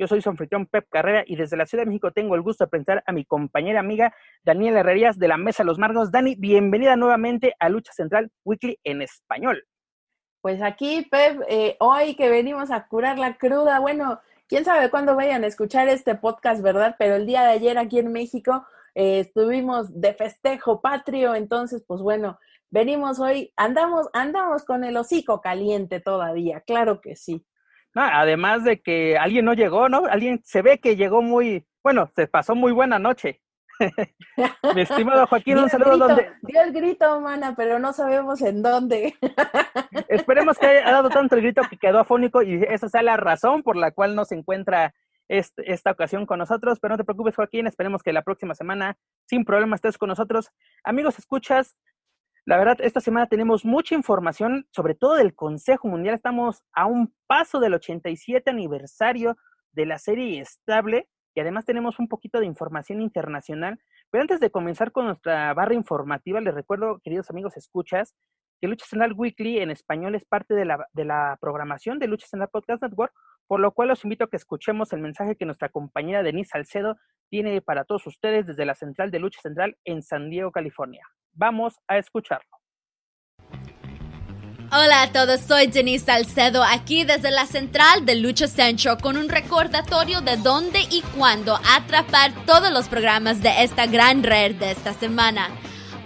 Yo soy su Pep Carrera y desde la Ciudad de México tengo el gusto de presentar a mi compañera amiga Daniela Herrerías de la Mesa Los Margos. Dani, bienvenida nuevamente a Lucha Central Weekly en español. Pues aquí, Pep, eh, hoy que venimos a curar la cruda, bueno, quién sabe cuándo vayan a escuchar este podcast, ¿verdad? Pero el día de ayer aquí en México eh, estuvimos de festejo patrio, entonces, pues bueno, venimos hoy, andamos, andamos con el hocico caliente todavía, claro que sí. No, además de que alguien no llegó, ¿no? Alguien se ve que llegó muy, bueno, se pasó muy buena noche. Mi estimado Joaquín, un saludo grito, donde. Dio el grito, mana, pero no sabemos en dónde. Esperemos que haya dado tanto el grito que quedó afónico y esa sea la razón por la cual no se encuentra este, esta ocasión con nosotros. Pero no te preocupes, Joaquín, esperemos que la próxima semana, sin problema, estés con nosotros. Amigos, escuchas, la verdad, esta semana tenemos mucha información, sobre todo del Consejo Mundial. Estamos a un paso del 87 aniversario de la serie estable y además tenemos un poquito de información internacional. Pero antes de comenzar con nuestra barra informativa, les recuerdo, queridos amigos, escuchas, que Lucha Central Weekly en español es parte de la, de la programación de Lucha Central Podcast Network, por lo cual los invito a que escuchemos el mensaje que nuestra compañera Denise Salcedo tiene para todos ustedes desde la central de Lucha Central en San Diego, California. Vamos a escucharlo. Hola a todos, soy Denise Salcedo aquí desde la central de Lucha Central con un recordatorio de dónde y cuándo atrapar todos los programas de esta gran red de esta semana.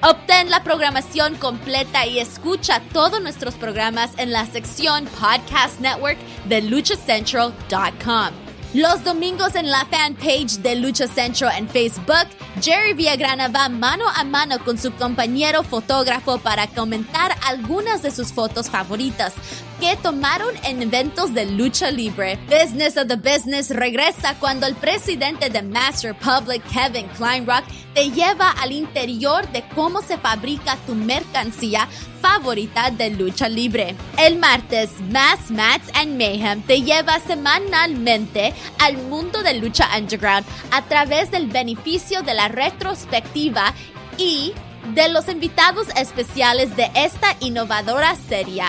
Obtén la programación completa y escucha todos nuestros programas en la sección Podcast Network de luchacentral.com. Los domingos en la fanpage de Lucha Central en Facebook, Jerry Villagrana va mano a mano con su compañero fotógrafo para comentar algunas de sus fotos favoritas que tomaron en eventos de lucha libre. Business of the Business regresa cuando el presidente de Mass Republic, Kevin Kleinrock, te lleva al interior de cómo se fabrica tu mercancía favorita de lucha libre. El martes, Mass Mats and Mayhem te lleva semanalmente al mundo de lucha underground a través del beneficio de la retrospectiva y de los invitados especiales de esta innovadora serie.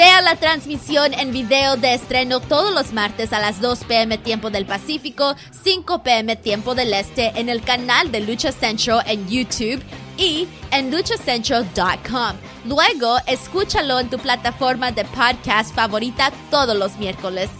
Vea la transmisión en video de estreno todos los martes a las 2 pm tiempo del Pacífico, 5 pm tiempo del Este en el canal de Lucha Central en YouTube y en luchacentral.com. Luego, escúchalo en tu plataforma de podcast favorita todos los miércoles.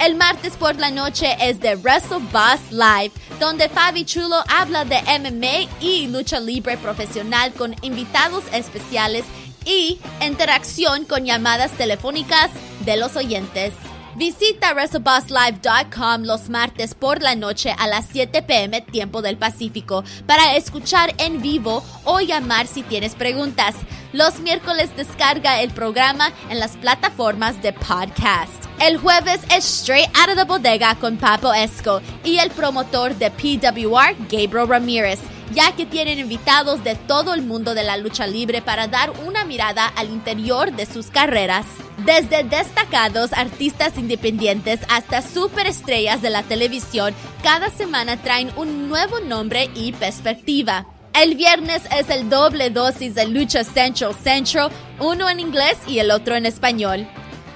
El martes por la noche es de Wrestle Boss Live, donde Fabi Chulo habla de MMA y lucha libre profesional con invitados especiales y interacción con llamadas telefónicas de los oyentes. Visita WrestleBossLive.com los martes por la noche a las 7 pm tiempo del Pacífico para escuchar en vivo o llamar si tienes preguntas. Los miércoles descarga el programa en las plataformas de podcast. El jueves es Straight Out of the Bodega con Papo Esco y el promotor de PWR, Gabriel Ramírez ya que tienen invitados de todo el mundo de la lucha libre para dar una mirada al interior de sus carreras. Desde destacados artistas independientes hasta superestrellas de la televisión, cada semana traen un nuevo nombre y perspectiva. El viernes es el doble dosis de Lucha Central Central, uno en inglés y el otro en español.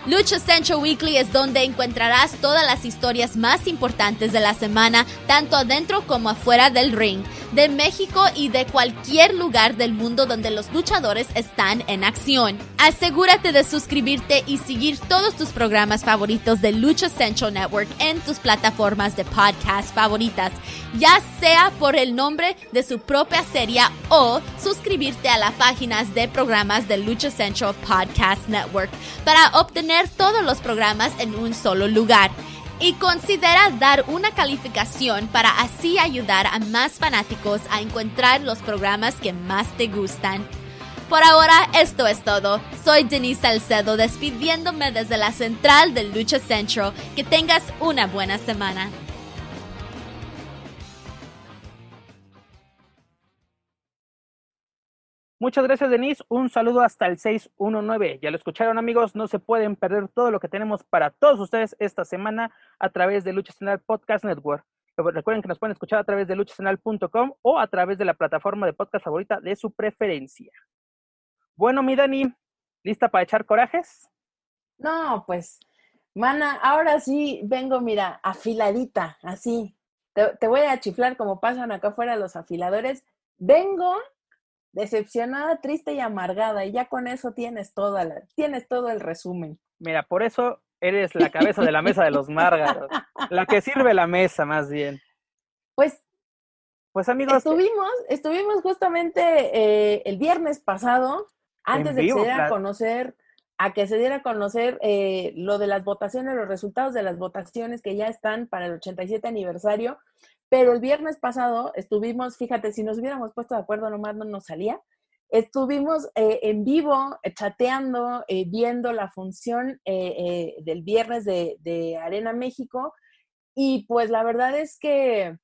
Lucha Central Weekly es donde encontrarás todas las historias más importantes de la semana, tanto adentro como afuera del ring. De México y de cualquier lugar del mundo donde los luchadores están en acción. Asegúrate de suscribirte y seguir todos tus programas favoritos de Lucha Central Network en tus plataformas de podcast favoritas, ya sea por el nombre de su propia serie o suscribirte a las páginas de programas de Lucha Central Podcast Network para obtener todos los programas en un solo lugar y considera dar una calificación para así ayudar a más fanáticos a encontrar los programas que más te gustan. Por ahora, esto es todo. Soy Denise Salcedo despidiéndome desde la central de Lucha Centro. Que tengas una buena semana. Muchas gracias, Denise. Un saludo hasta el 619. Ya lo escucharon, amigos. No se pueden perder todo lo que tenemos para todos ustedes esta semana a través de Lucha Central Podcast Network. Recuerden que nos pueden escuchar a través de luchacenal.com o a través de la plataforma de podcast favorita de su preferencia. Bueno, mi Dani, ¿lista para echar corajes? No, pues, mana, ahora sí vengo, mira, afiladita, así. Te, te voy a chiflar como pasan acá afuera los afiladores. Vengo decepcionada, triste y amargada. Y ya con eso tienes toda la, tienes todo el resumen. Mira, por eso eres la cabeza de la mesa de los márgaros, la que sirve la mesa más bien. Pues, pues amigos, estuvimos, estuvimos justamente eh, el viernes pasado, antes de que se diera a conocer, a que se diera a conocer eh, lo de las votaciones, los resultados de las votaciones que ya están para el 87 aniversario. Pero el viernes pasado estuvimos, fíjate, si nos hubiéramos puesto de acuerdo, nomás no nos salía. Estuvimos eh, en vivo, eh, chateando, eh, viendo la función del viernes de, de, Arena México. Y pues la verdad es que,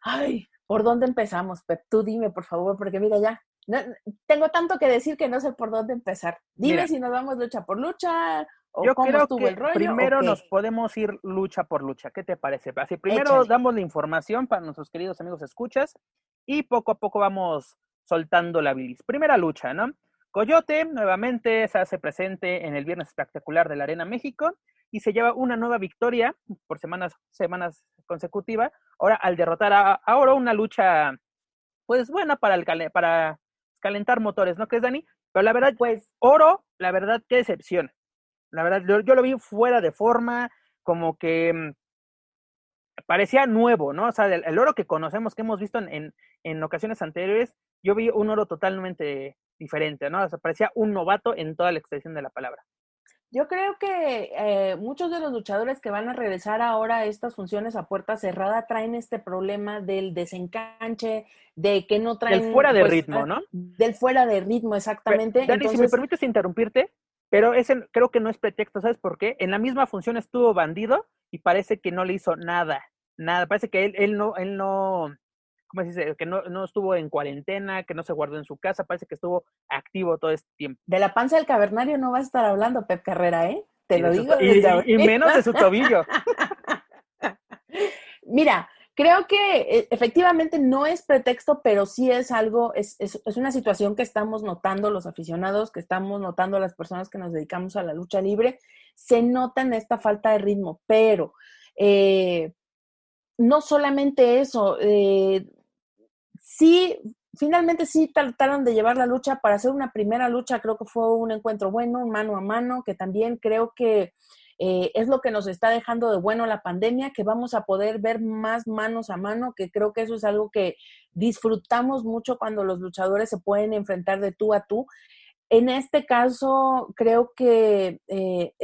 ay, ¿por dónde empezamos, Pep? Tú dime, por favor, porque mira ya, tengo tanto que decir que no sé por dónde empezar. Dime si nos vamos lucha por lucha yo creo que primero nos podemos ir lucha por lucha. ¿Qué te parece? Así primero damos la información para nuestros queridos amigos escuchas y poco a poco vamos soltando la bilis. Primera lucha, ¿no? Coyote nuevamente se hace presente en el Viernes Espectacular de la Arena México y se lleva una nueva victoria por semanas, semanas consecutivas. Ahora al derrotar a, a Oro, una lucha pues buena para, el, para calentar motores, ¿no crees, Dani? Pero la verdad, pues Oro, la verdad, qué decepción. La verdad, yo, lo vi fuera de forma, como que mm, parecía nuevo, ¿no? O sea, el, oro que conocemos, que hemos visto en, en, ocasiones anteriores, yo vi un oro totalmente diferente, ¿no? O sea, parecía un novato en toda la extensión de la palabra. Yo creo que eh, muchos de los luchadores que van a regresar ahora a estas funciones a puerta cerrada traen este problema del desencanche, de que no traen... Del fuera de pues, ritmo, ¿no? Del fuera de ritmo, exactamente. Dani, si me permites interrumpirte, pero ese creo que no es pretexto, ¿sabes por qué? En la misma función estuvo bandido y parece que no le hizo nada, nada. Parece que él, él no, él no, ¿cómo se dice? Que no, no estuvo en cuarentena, que no se guardó en su casa, parece que estuvo activo todo este tiempo. De la panza del cavernario no vas a estar hablando, Pep Carrera, ¿eh? Te lo digo. y menos de su tobillo. Mira, Creo que eh, efectivamente no es pretexto, pero sí es algo, es, es, es, una situación que estamos notando los aficionados, que estamos notando las personas que nos dedicamos a la lucha libre. Se nota en esta falta de ritmo, pero eh, no solamente eso, eh, sí, finalmente sí trataron de llevar la lucha para hacer una primera lucha, creo que fue un encuentro bueno, mano a mano, que también creo que eh, es lo que nos está dejando de bueno la pandemia, que vamos a poder ver más manos a mano, que creo que eso es algo que disfrutamos mucho cuando los luchadores se pueden enfrentar de tú a tú. En este caso, creo que eh,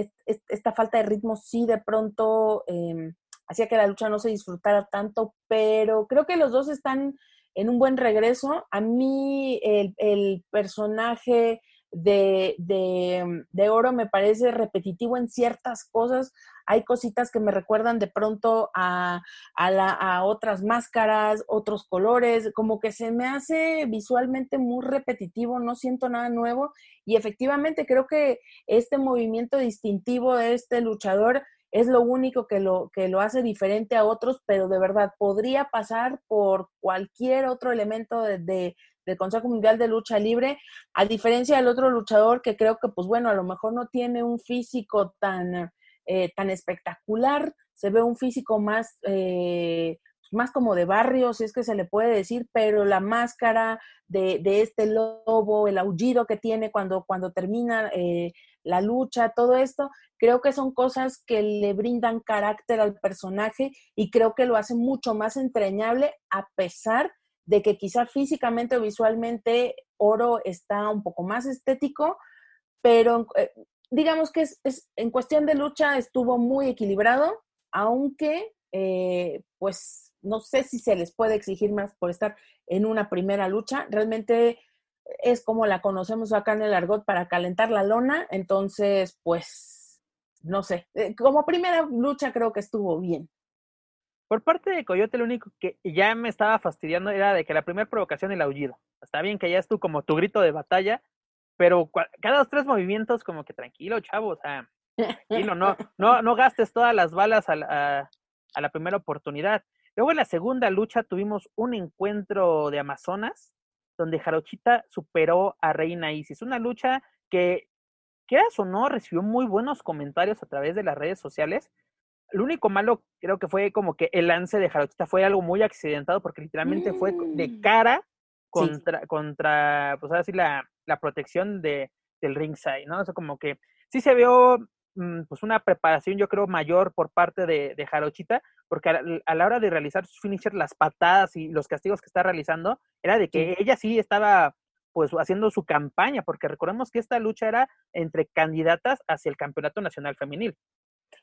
esta falta de ritmo sí de pronto em, hacía que la lucha no se disfrutara tanto, pero creo que los dos están en un buen regreso. A mí el, el personaje de, de, de, oro me parece repetitivo en ciertas cosas. Hay cositas que me recuerdan de pronto a, a, la, a otras máscaras, otros colores, como que se me hace visualmente muy repetitivo, no siento nada nuevo y efectivamente creo que este movimiento distintivo de este luchador es lo único que lo, que lo hace diferente a otros, pero de verdad podría pasar por cualquier otro elemento de, del Consejo Mundial de Lucha Libre, a diferencia del otro luchador que creo que, pues bueno, a lo mejor no tiene un físico tan, eh, tan espectacular, se ve un físico más, eh, más como de barrio, si es que se le puede decir, pero la máscara de, de este lobo, el aullido que tiene cuando, cuando termina eh, la lucha, todo esto, creo que son cosas que le brindan carácter al personaje y creo que lo hace mucho más entrañable a pesar de que quizá físicamente o visualmente Oro está un poco más estético, pero eh, digamos que es, en cuestión de lucha estuvo muy equilibrado, aunque eh, pues no sé si se les puede exigir más por estar en una primera lucha. Realmente es como la conocemos acá en el argot para calentar la lona, entonces pues no sé, eh, como primera lucha creo que estuvo bien. Por parte de Coyote, lo único que ya me estaba fastidiando era de que la primera provocación el aullido. Está bien que ya es tú como tu grito de batalla, pero cada dos, tres movimientos, como que tranquilo, chavo, o sea, tranquilo, no, no, no gastes todas las balas a la, a la primera oportunidad. Luego en la segunda lucha tuvimos un encuentro de Amazonas, donde Jarochita superó a Reina Isis. Una lucha que, quieras o no, recibió muy buenos comentarios a través de las redes sociales. Lo único malo creo que fue como que el lance de Jarochita fue algo muy accidentado porque literalmente fue de mm. cara contra, contra pues así la, la protección de, del ringside, ¿no? O sea, como que sí se vio mm, pues una preparación yo creo mayor por parte de, de Jarochita, porque a la, hora de realizar sus finishers, las patadas y los castigos que está realizando, era de que ella sí estaba pues haciendo su campaña, porque recordemos que esta lucha era entre candidatas hacia el Campeonato Nacional Femenil.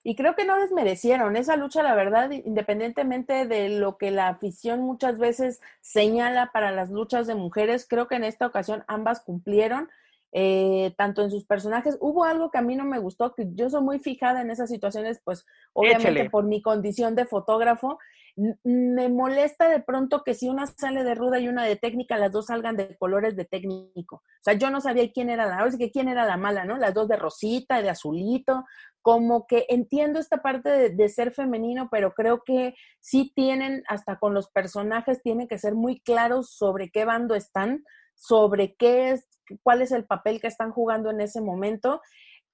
Y creo que no desmerecieron esa lucha, la verdad, independientemente de lo que la afición muchas veces señala para las luchas de mujeres, creo que en esta ocasión ambas cumplieron. Eh, tanto en sus personajes. Hubo algo que a mí no me gustó, que yo soy muy fijada en esas situaciones, pues obviamente por mi condición de fotógrafo. Me molesta de pronto que si una sale de ruda y una de técnica, las dos salgan de colores de técnico. O sea, yo no sabía quién era la, que quién era la mala, ¿no? Las dos de rosita, de azulito, como que entiendo esta parte de, de, ser femenino, pero creo que sí tienen, hasta con los personajes, tienen que ser muy claros sobre qué bando están, sobre qué es, cuál es el papel que están jugando en ese momento.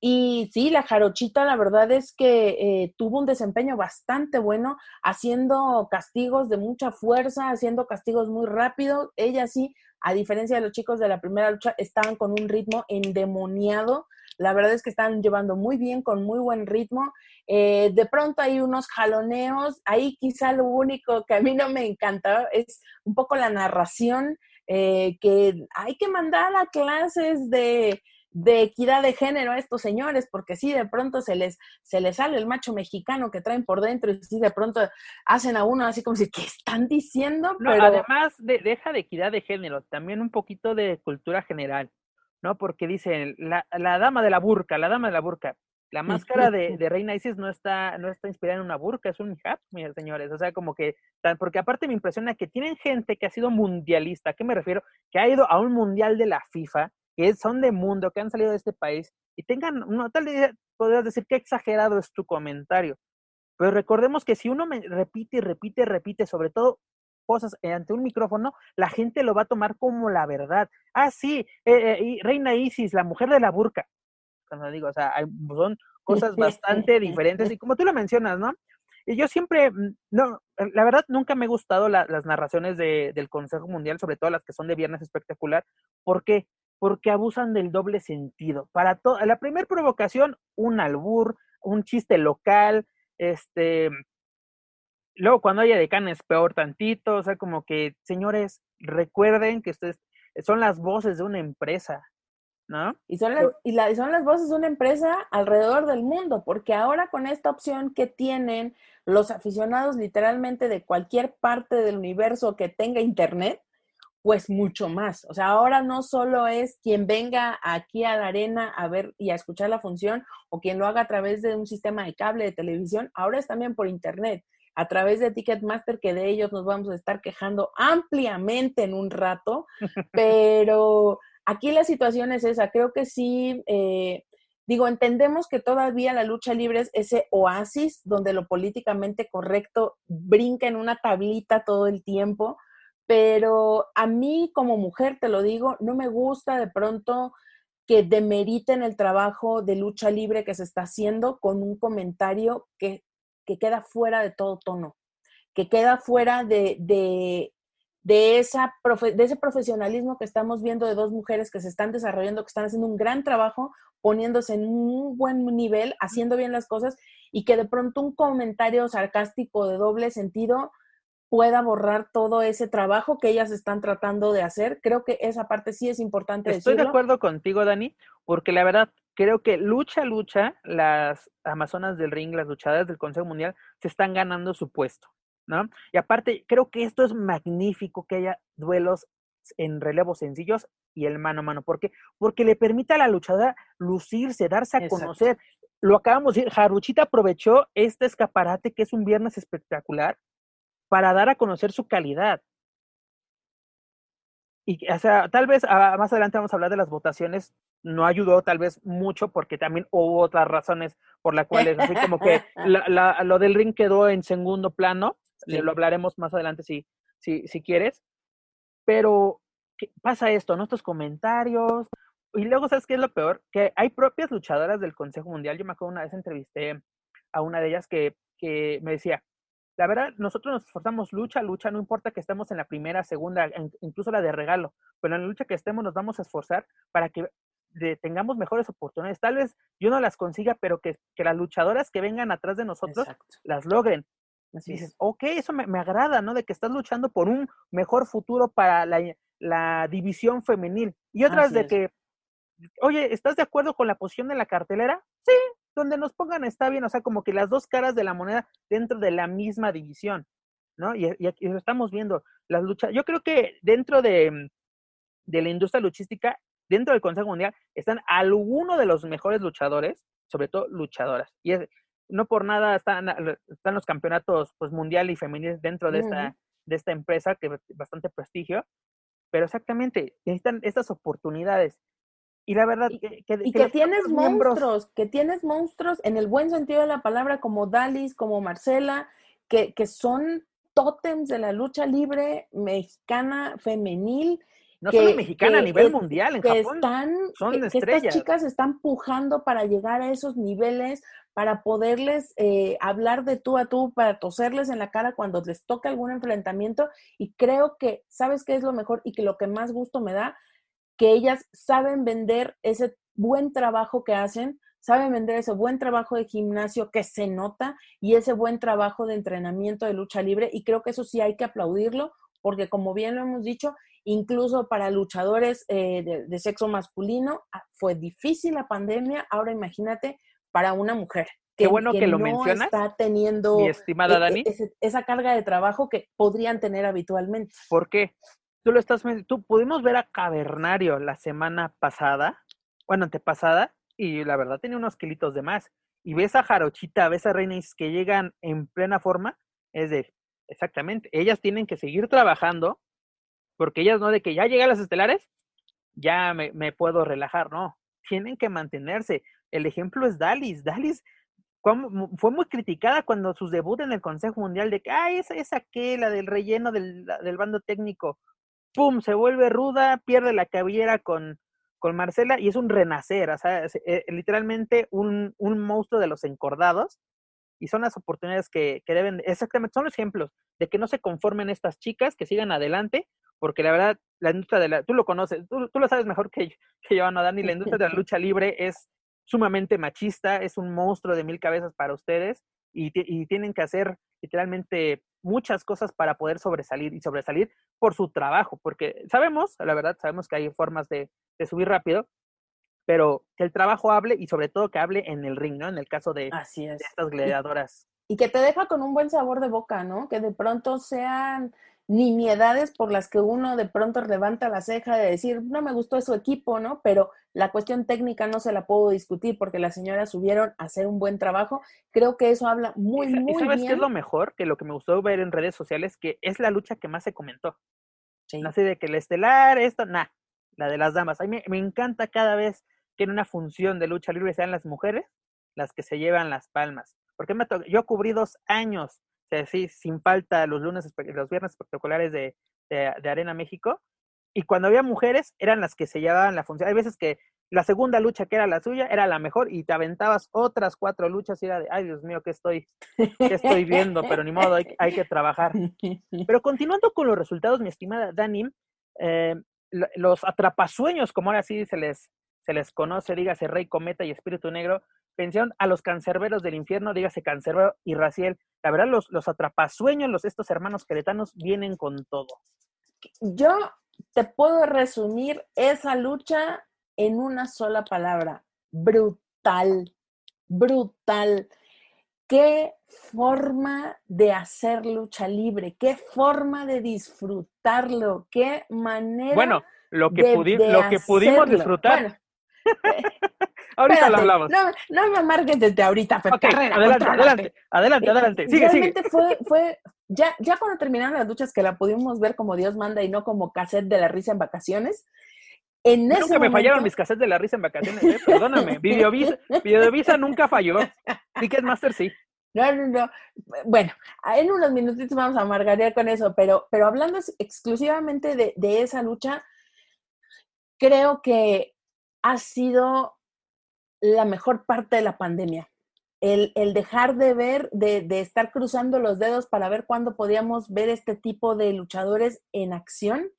Y sí, la jarochita, la verdad es que eh, tuvo un desempeño bastante bueno, haciendo castigos de mucha fuerza, haciendo castigos muy rápido. Ella sí, a diferencia de los chicos de la primera lucha, estaban con un ritmo endemoniado. La verdad es que están llevando muy bien, con muy buen ritmo. Eh, de pronto hay unos jaloneos. Ahí quizá lo único que a mí no me encanta es un poco la narración eh, que hay que mandar a clases de, equidad de género a estos señores, porque si de pronto se les, se les sale el macho mexicano que traen por dentro y si de pronto hacen a uno así como si, ¿qué están diciendo? Pero... además, de, deja de equidad de género, también un poquito de cultura general, ¿no? Porque dicen, la, la dama de la burca, la dama de la burca, la máscara de, de, Reina Isis no está, no está inspirada en una burka, es un hijab, mis señores. O sea, como que, porque aparte me impresiona que tienen gente que ha sido mundialista. ¿A qué me refiero? Que ha ido a un mundial de la FIFA, que son de mundo, que han salido de este país, y tengan, no, tal vez podrías decir que exagerado es tu comentario. Pero recordemos que si uno me repite y repite repite, sobre todo cosas ante un micrófono, la gente lo va a tomar como la verdad. Ah, sí, eh, eh, Reina Isis, la mujer de la burka cuando digo, o sea, son cosas bastante diferentes y como tú lo mencionas, ¿no? Y yo siempre, mm, no, la verdad nunca me he gustado las narraciones de, del Consejo Mundial, sobre todo las que son de Viernes Espectacular. ¿Por qué? Porque abusan del doble sentido. Para la primera provocación, un albur, un chiste local, este, luego cuando haya decanes peor tantito, o sea, como que, señores, recuerden que ustedes son las voces de una empresa, y son, las, y, la, son las voces de una empresa alrededor del mundo, porque ahora con esta opción que tienen los aficionados literalmente de cualquier parte del universo que tenga internet, pues mucho más. O sea, ahora no solo es quien venga aquí a la arena a ver y a escuchar la función o quien lo haga a través de un sistema de cable de televisión, ahora es también por internet, a través de Ticketmaster, que de ellos nos vamos a estar quejando ampliamente en un rato, pero Aquí la situación es esa, creo que sí, eh, digo, entendemos que todavía la lucha libre es ese oasis donde lo políticamente correcto brinca en una tablita todo el tiempo, pero a mí como mujer, te lo digo, no me gusta de pronto que demeriten el trabajo de lucha libre que se está haciendo con un comentario que, que queda fuera de todo tono. que queda fuera de, de, de, esa de ese profesionalismo que estamos viendo de dos mujeres que se están desarrollando, que están haciendo un gran trabajo, poniéndose en un buen nivel, haciendo bien las cosas y que de pronto un comentario sarcástico de doble sentido pueda borrar todo ese trabajo que ellas están tratando de hacer. Creo que esa parte sí es importante. Estoy de acuerdo contigo, Dani, porque la verdad creo que lucha, lucha, las Amazonas del ring, las luchadoras del Consejo Mundial, se están ganando su puesto, ¿no? Y aparte, creo que esto es magnífico que haya duelos en relevos sencillos y el mano a mano. ¿Por qué? Porque le permite a la luchadora lucirse, darse a conocer. Lo acabamos de decir, Jaruchita aprovechó este escaparate que es un viernes espectacular para dar a conocer su calidad. Y, o sea, tal vez ah, más adelante vamos a hablar de las votaciones, no ayudó tal vez mucho porque también hubo otras razones por las cuales, así como que lo del ring quedó en segundo plano, lo hablaremos más adelante si, si, si quieres, pero ¿qué pasa esto, ¿no? Estos comentarios, y luego, ¿sabes qué es lo peor? Que hay propias luchadoras del Consejo Mundial, yo me acuerdo una vez entrevisté a una de ellas que, que me decía, la verdad, nosotros nos esforzamos lucha, lucha, no importa que estemos en la primera, segunda, incluso la de regalo, pero en la lucha que estemos nos vamos a esforzar para que tengamos mejores oportunidades. Tal vez yo no las consiga, pero que, las luchadoras que vengan atrás de nosotros las logren. Así dices, ok, eso me, agrada, ¿no? De que estás luchando por un mejor futuro para la, división femenil. Y otras de que, oye, ¿estás de acuerdo con la posición de la cartelera? Sí, donde nos pongan está bien, o sea, como que las dos caras de la moneda dentro de la misma división, ¿no? Y, aquí lo estamos viendo, las luchas, yo creo que dentro de, de la industria luchística, dentro del Consejo Mundial, están algunos de los mejores luchadores, sobre todo luchadoras, y es, no por nada están, están los campeonatos pues, mundial y femenil dentro de, esta, de esta empresa, que bastante prestigio, pero exactamente, necesitan estas oportunidades. Y la verdad, que, y que, tienes monstruos, que tienes monstruos en el buen sentido de la palabra, como Dalis, como Marcela, que, que son tótems de la lucha libre mexicana femenil. No solo mexicana, a nivel mundial, en Japón. Están, son estrellas. estas chicas están pujando para llegar a esos niveles, para poderles eh, hablar de tú a tú, para toserles en la cara cuando les toca algún enfrentamiento. Y creo que, ¿sabes qué es lo mejor? Y que lo que más gusto me da, que ellas saben vender ese buen trabajo que hacen, saben vender ese buen trabajo de gimnasio que se nota y ese buen trabajo de entrenamiento de lucha libre. Y creo que eso sí hay que aplaudirlo, porque como bien lo hemos dicho, incluso para luchadores eh, de, sexo masculino ah, fue difícil la pandemia. Ahora imagínate para una mujer. Que, Qué bueno que, lo no mencionas. Está teniendo mi estimada e, e, Dani. esa carga de trabajo que podrían tener habitualmente. ¿Por qué? Tú lo estás, tú pudimos ver a Cavernario la semana pasada, bueno, antepasada, y la verdad tenía unos kilitos de más. Y ves a Jarochita, ves a Reinis que llegan en plena forma, es de, exactamente, ellas tienen que seguir trabajando, porque ellas no de que ya llegan las estelares, ya me, me puedo relajar, no, tienen que mantenerse. El ejemplo es Dalis, Dalis fue muy criticada cuando sus debut en el Consejo Mundial de que, ay, esa es aquella del relleno del, del bando técnico. ¡Pum! se vuelve ruda, pierde la cabellera con, con Marcela y es un renacer, o sea, eh, literalmente un, un, monstruo de los encordados. Y son las oportunidades que, que, deben, exactamente, son los ejemplos de que no se conformen estas chicas, que sigan adelante, porque la verdad, la industria de la, tú lo conoces, tú, tú lo sabes mejor que, que yo, Ana Dani, la industria de la lucha libre es sumamente machista, es un monstruo de mil cabezas para ustedes y, y tienen que hacer literalmente muchas cosas para poder sobresalir y sobresalir por su trabajo, porque sabemos, la verdad, sabemos que hay formas de, subir rápido, pero que el trabajo hable y sobre todo que hable en el ring, ¿no? En el caso de, Así de estas gladiadoras. Y, y, que te deja con un buen sabor de boca, ¿no? Que de pronto sean nimiedades por las que uno de pronto levanta la ceja de decir, no me gustó su equipo, ¿no? Pero la cuestión técnica no se la puedo discutir porque las señoras subieron a hacer un buen trabajo. Creo que eso habla muy, muy bien. ¿Y sabes qué es lo mejor? Que lo que me gustó ver en redes sociales, que es la lucha que más se comentó. Sí. No sé de que el estelar, esto, nada, la de las damas. A mí me, encanta cada vez que en una función de lucha libre sean las mujeres las que se llevan las palmas. Porque me yo cubrí dos años sí, sin falta los lunes, los viernes espectaculares de, de, Arena México. Y cuando había mujeres, eran las que se llevaban la función. Hay veces que la segunda lucha que era la suya era la mejor y te aventabas otras cuatro luchas y era de, ay Dios mío, ¿qué estoy, qué estoy viendo? Pero ni modo, hay, hay que trabajar. Pero continuando con los resultados, mi estimada Dani, eh, los atrapasueños, como ahora sí se les, se les conoce, dígase Rey Cometa y Espíritu Negro, pensión a los cancerberos del infierno, dígase Cancerbero y Raciel. La verdad, los, los atrapasueños, los, estos hermanos queretanos, vienen con todo. Yo te puedo resumir esa lucha en una sola palabra, brutal, brutal. Qué forma de hacer lucha libre, qué forma de disfrutarlo, qué manera. Bueno, lo que, lo que pudimos disfrutar. ahorita lo hablamos. No, no me amargues desde ahorita, Pepe adelante, adelante, adelante, adelante, Sigue, Realmente fue, fue, ya, ya cuando terminaron las luchas que la pudimos ver como Dios manda y no como cassette de la risa en vacaciones, en nunca me fallaron mis cassettes de la risa en vacaciones, ¿eh? perdóname. Videovisa, Videovisa nunca falló. Ticketmaster sí. No, no, no. Bueno, en unos minutitos vamos a amargar con eso, pero, pero hablando exclusivamente de, de, esa lucha, creo que ha sido la mejor parte de la pandemia. El, el dejar de ver, de, de, estar cruzando los dedos para ver cuándo podíamos ver este tipo de luchadores en acción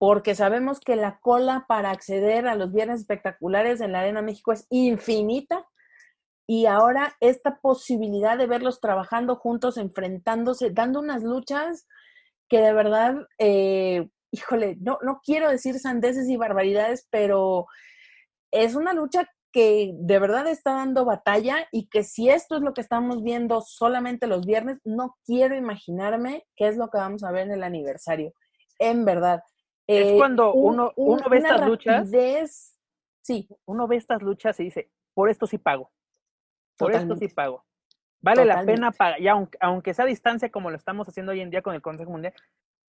porque sabemos que la cola para acceder a los viernes espectaculares en la Arena México es infinita y ahora esta posibilidad de verlos trabajando juntos, enfrentándose, dando unas luchas que de verdad, eh, híjole, no, no quiero decir sandeces y barbaridades, pero es una lucha que de verdad está dando batalla y que si esto es lo que estamos viendo solamente los viernes, no quiero imaginarme qué es lo que vamos a ver en el aniversario. En verdad, es eh, cuando uno, uno ve estas luchas. Sí. Uno ve estas luchas y dice, por esto sí pago. Por esto sí pago. Vale la pena pagar, y aunque, aunque sea a distancia como lo estamos haciendo hoy en día con el Consejo Mundial,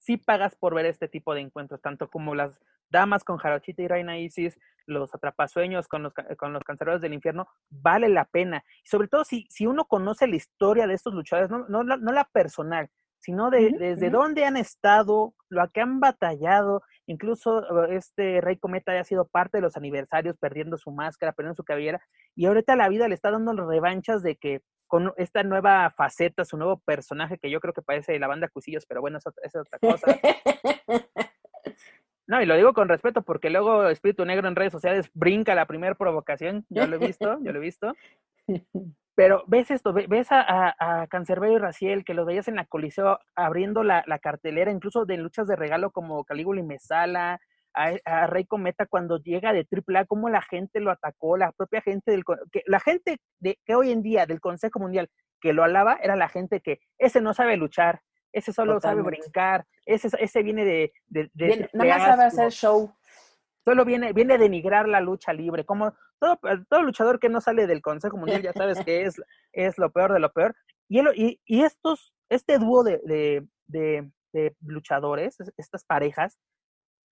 sí pagas por ver este tipo de encuentros, tanto como las damas con Jarochita y Reina Isis, los atrapasueños con los, con los cancereros del infierno, vale la pena. Y sobre todo si, si uno conoce la historia de estos luchadores, no, no, no la personal, sino de desde dónde han estado, lo que han batallado, incluso eh, este Rey Cometa ha sido parte de los aniversarios, perdiendo su máscara, perdiendo su cabellera, y ahorita la vida le está dando revanchas de que con esta nueva faceta, su nuevo personaje, que yo creo que parece la banda Cusillos, pero bueno, esa es otra cosa. No, y lo digo con respeto porque luego Espíritu Negro en redes sociales brinca la primera provocación. Yo lo he visto, yo lo he visto. Pero ves esto, ves a, a, Cancerbero y Raciel, que los veías en la Coliseo abriendo la, cartelera, incluso de luchas de regalo como Calígula y Mesala, a, Rey Cometa cuando llega de AAA, cómo la gente lo atacó, la propia gente del que la gente de, que hoy en día del Consejo Mundial que lo alaba era la gente que ese no sabe luchar, ese solo sabe brincar, ese, ese viene de... de, nada más sabe hacer show. Solo viene, viene a denigrar la lucha libre, como todo, todo luchador que no sale del Consejo Mundial ya sabes que es, es lo peor de lo peor. Y, y, y estos, este dúo de, de, de, luchadores, estas parejas,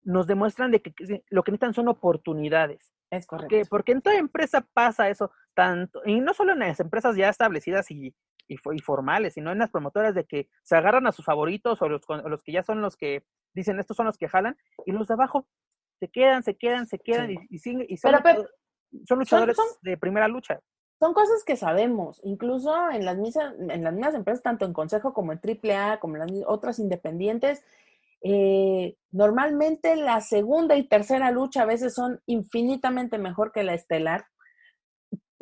nos demuestran de que, lo que necesitan son oportunidades. Es correcto. Porque, porque en toda empresa pasa eso, tanto, y no solo en las empresas ya establecidas y, y, formales, sino en las promotoras de que se agarran a sus favoritos o los, los que ya son los que dicen estos son los que jalan, y los de abajo se quedan, se quedan, se quedan y, y, siguen, y son, son luchadores de primera lucha. Son cosas que sabemos, incluso en las, mismas, en las mismas empresas, tanto en Consejo como en AAA, como en las otras independientes, eh, normalmente la segunda y tercera lucha a veces son infinitamente mejor que la estelar.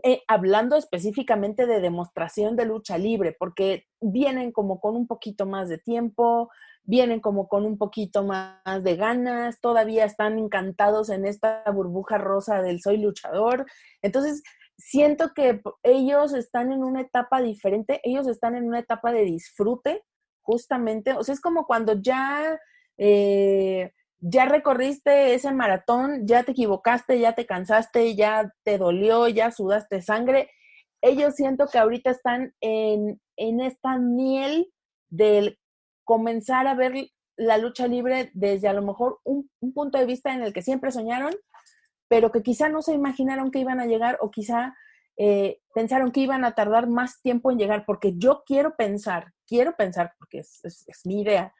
Eh, hablando específicamente de demostración de lucha libre, porque vienen como con un poquito más de tiempo, vienen como con un poquito más de ganas, todavía están encantados en esta burbuja rosa del soy luchador. Entonces, siento que ellos están en una etapa diferente, ellos están en una etapa de disfrute, justamente. O sea, es como cuando ya, eh, ya recorriste ese maratón, ya te equivocaste, ya te cansaste, ya te dolió, ya sudaste sangre. Ellos siento que ahorita están en, en esta miel del comenzar a ver la lucha libre desde a lo mejor un, punto de vista en el que siempre soñaron, pero que quizá no se imaginaron que iban a llegar o quizá eh, pensaron que iban a tardar más tiempo en llegar, porque yo quiero pensar, quiero pensar, porque es, mi idea,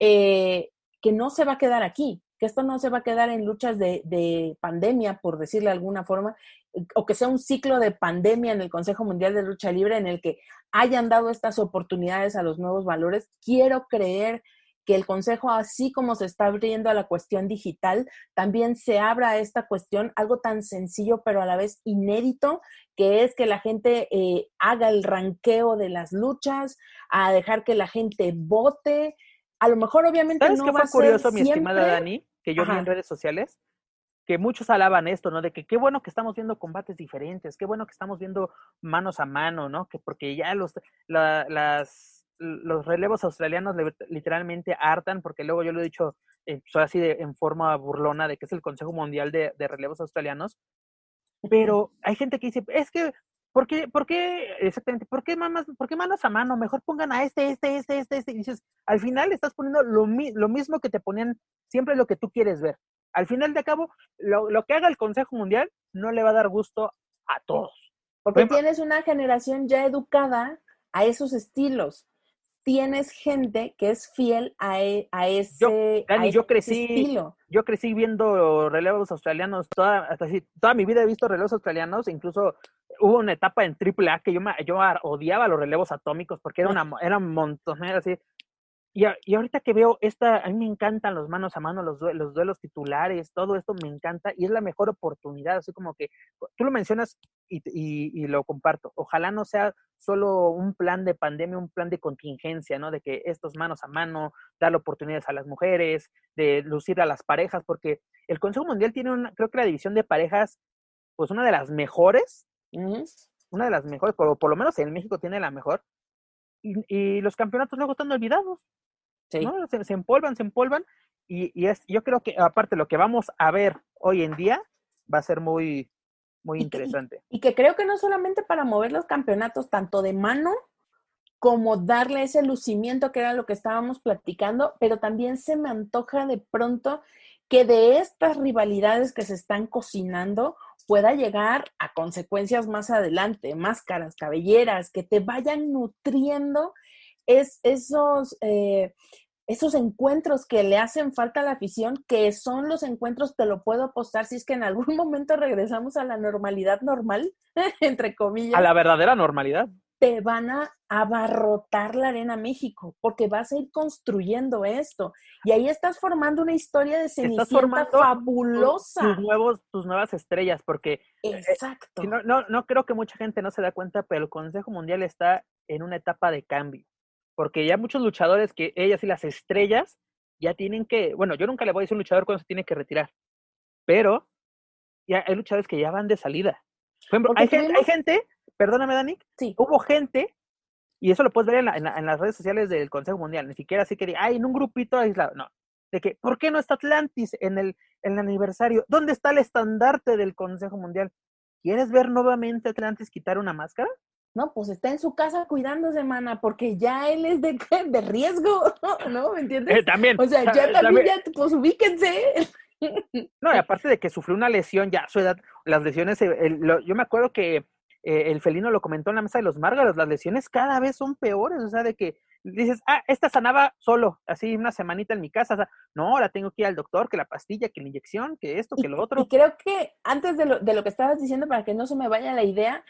eh, que no se va a quedar aquí, que esto no se va a quedar en luchas de, de, pandemia, por decirle de alguna forma, o que sea un ciclo de pandemia en el Consejo Mundial de Lucha Libre en el que hayan dado estas oportunidades a los nuevos valores. Quiero creer que el Consejo, así como se está abriendo a la cuestión digital, también se abra a esta cuestión, algo tan sencillo pero a la vez inédito, que es que la gente eh, haga el ranqueo de las luchas, a dejar que la gente vote. A lo mejor, obviamente, no va a curioso, mi estimada Dani, que yo vi en redes sociales? que muchos alaban esto, ¿no? De que qué bueno que estamos viendo combates diferentes, qué bueno que estamos viendo manos a mano, ¿no? Que porque ya los, las los relevos australianos literalmente hartan, porque luego yo lo he dicho eh, soy así de, en forma burlona de que es el Consejo Mundial de, Relevos Australianos, pero hay gente que dice, es que, ¿por qué, por qué, exactamente, por qué, por qué manos a mano? Mejor pongan a este, este, este, este, este, y dices, al final estás poniendo lo, lo mismo que te ponían siempre lo que tú quieres ver. Al final de cabo, lo, lo que haga el Consejo Mundial no le va a dar gusto a todos. Porque tienes una generación ya educada a esos estilos tienes gente que es fiel a, e, a ese, yo, crecí, estilo. Yo crecí viendo relevos australianos, toda, hasta así, toda mi vida he visto relevos australianos, incluso hubo una etapa en AAA que yo, yo odiaba los relevos atómicos porque era, una, era un montón, así, y, y, ahorita que veo esta, a mí me encantan los manos a mano, los, los duelos titulares, todo esto me encanta y es la mejor oportunidad, así como que tú lo mencionas y, y, lo comparto. Ojalá no sea solo un plan de pandemia, un plan de contingencia, ¿no? De que estos manos a mano, dar oportunidades a las mujeres, de lucir a las parejas, porque el Consejo Mundial tiene una, creo que la división de parejas, pues una de las mejores, una de las mejores, por, por lo menos en México tiene la mejor, y, y, los campeonatos luego están olvidados. Se, empolvan, se empolvan. Y, es, yo creo que aparte lo que vamos a ver hoy en día va a ser muy, muy interesante. Y, que creo que no solamente para mover los campeonatos, tanto de mano como darle ese lucimiento que era lo que estábamos platicando, pero también se me antoja de pronto que de estas rivalidades que se están cocinando pueda llegar a consecuencias más adelante, máscaras, cabelleras, que te vayan nutriendo es esos, eh, esos encuentros que le hacen falta a la afición, que son los encuentros, te lo puedo apostar, si es que en algún momento regresamos a la normalidad normal, entre comillas. A la verdadera normalidad. Te van a abarrotar la Arena México, porque vas a ir construyendo esto. Y ahí estás formando una historia de Cenicienta fabulosa. Tus, nuevos, tus nuevas estrellas, porque eh, Exacto. no, no, no creo que mucha gente no se da cuenta, pero el Consejo Mundial está en una etapa de cambio porque ya muchos luchadores que ellas y las estrellas ya tienen que, bueno, yo nunca le voy a decir a un luchador cuando se tiene que retirar, pero ya hay luchadores que ya van de salida. Por ejemplo, hay, gente, hay gente, perdóname Dani, sí. hubo gente, y eso lo puedes ver en, en, las redes sociales del Consejo Mundial, ni siquiera así que, ay, en un grupito aislado, no, de que, ¿por qué no está Atlantis en el, en el aniversario? ¿Dónde está el estandarte del Consejo Mundial? ¿Quieres ver nuevamente Atlantis quitar una máscara? No, pues está en su casa cuidándose, mana, porque ya él es de, de riesgo, ¿no? ¿Me entiendes? Eh, también. O sea, ya también, ya, pues ubíquense. No, y aparte de que sufrió una lesión ya a su edad, las lesiones, eh, yo me acuerdo que eh, el felino lo comentó en la mesa de los márgaros, las lesiones cada vez son peores, o sea, de que dices, ah, esta sanaba solo, así una semanita en mi casa, o sea, no, ahora tengo que ir al doctor, que la pastilla, que la inyección, que esto, que lo otro. Y creo que antes de lo, de lo que estabas diciendo, para que no se me vaya la idea,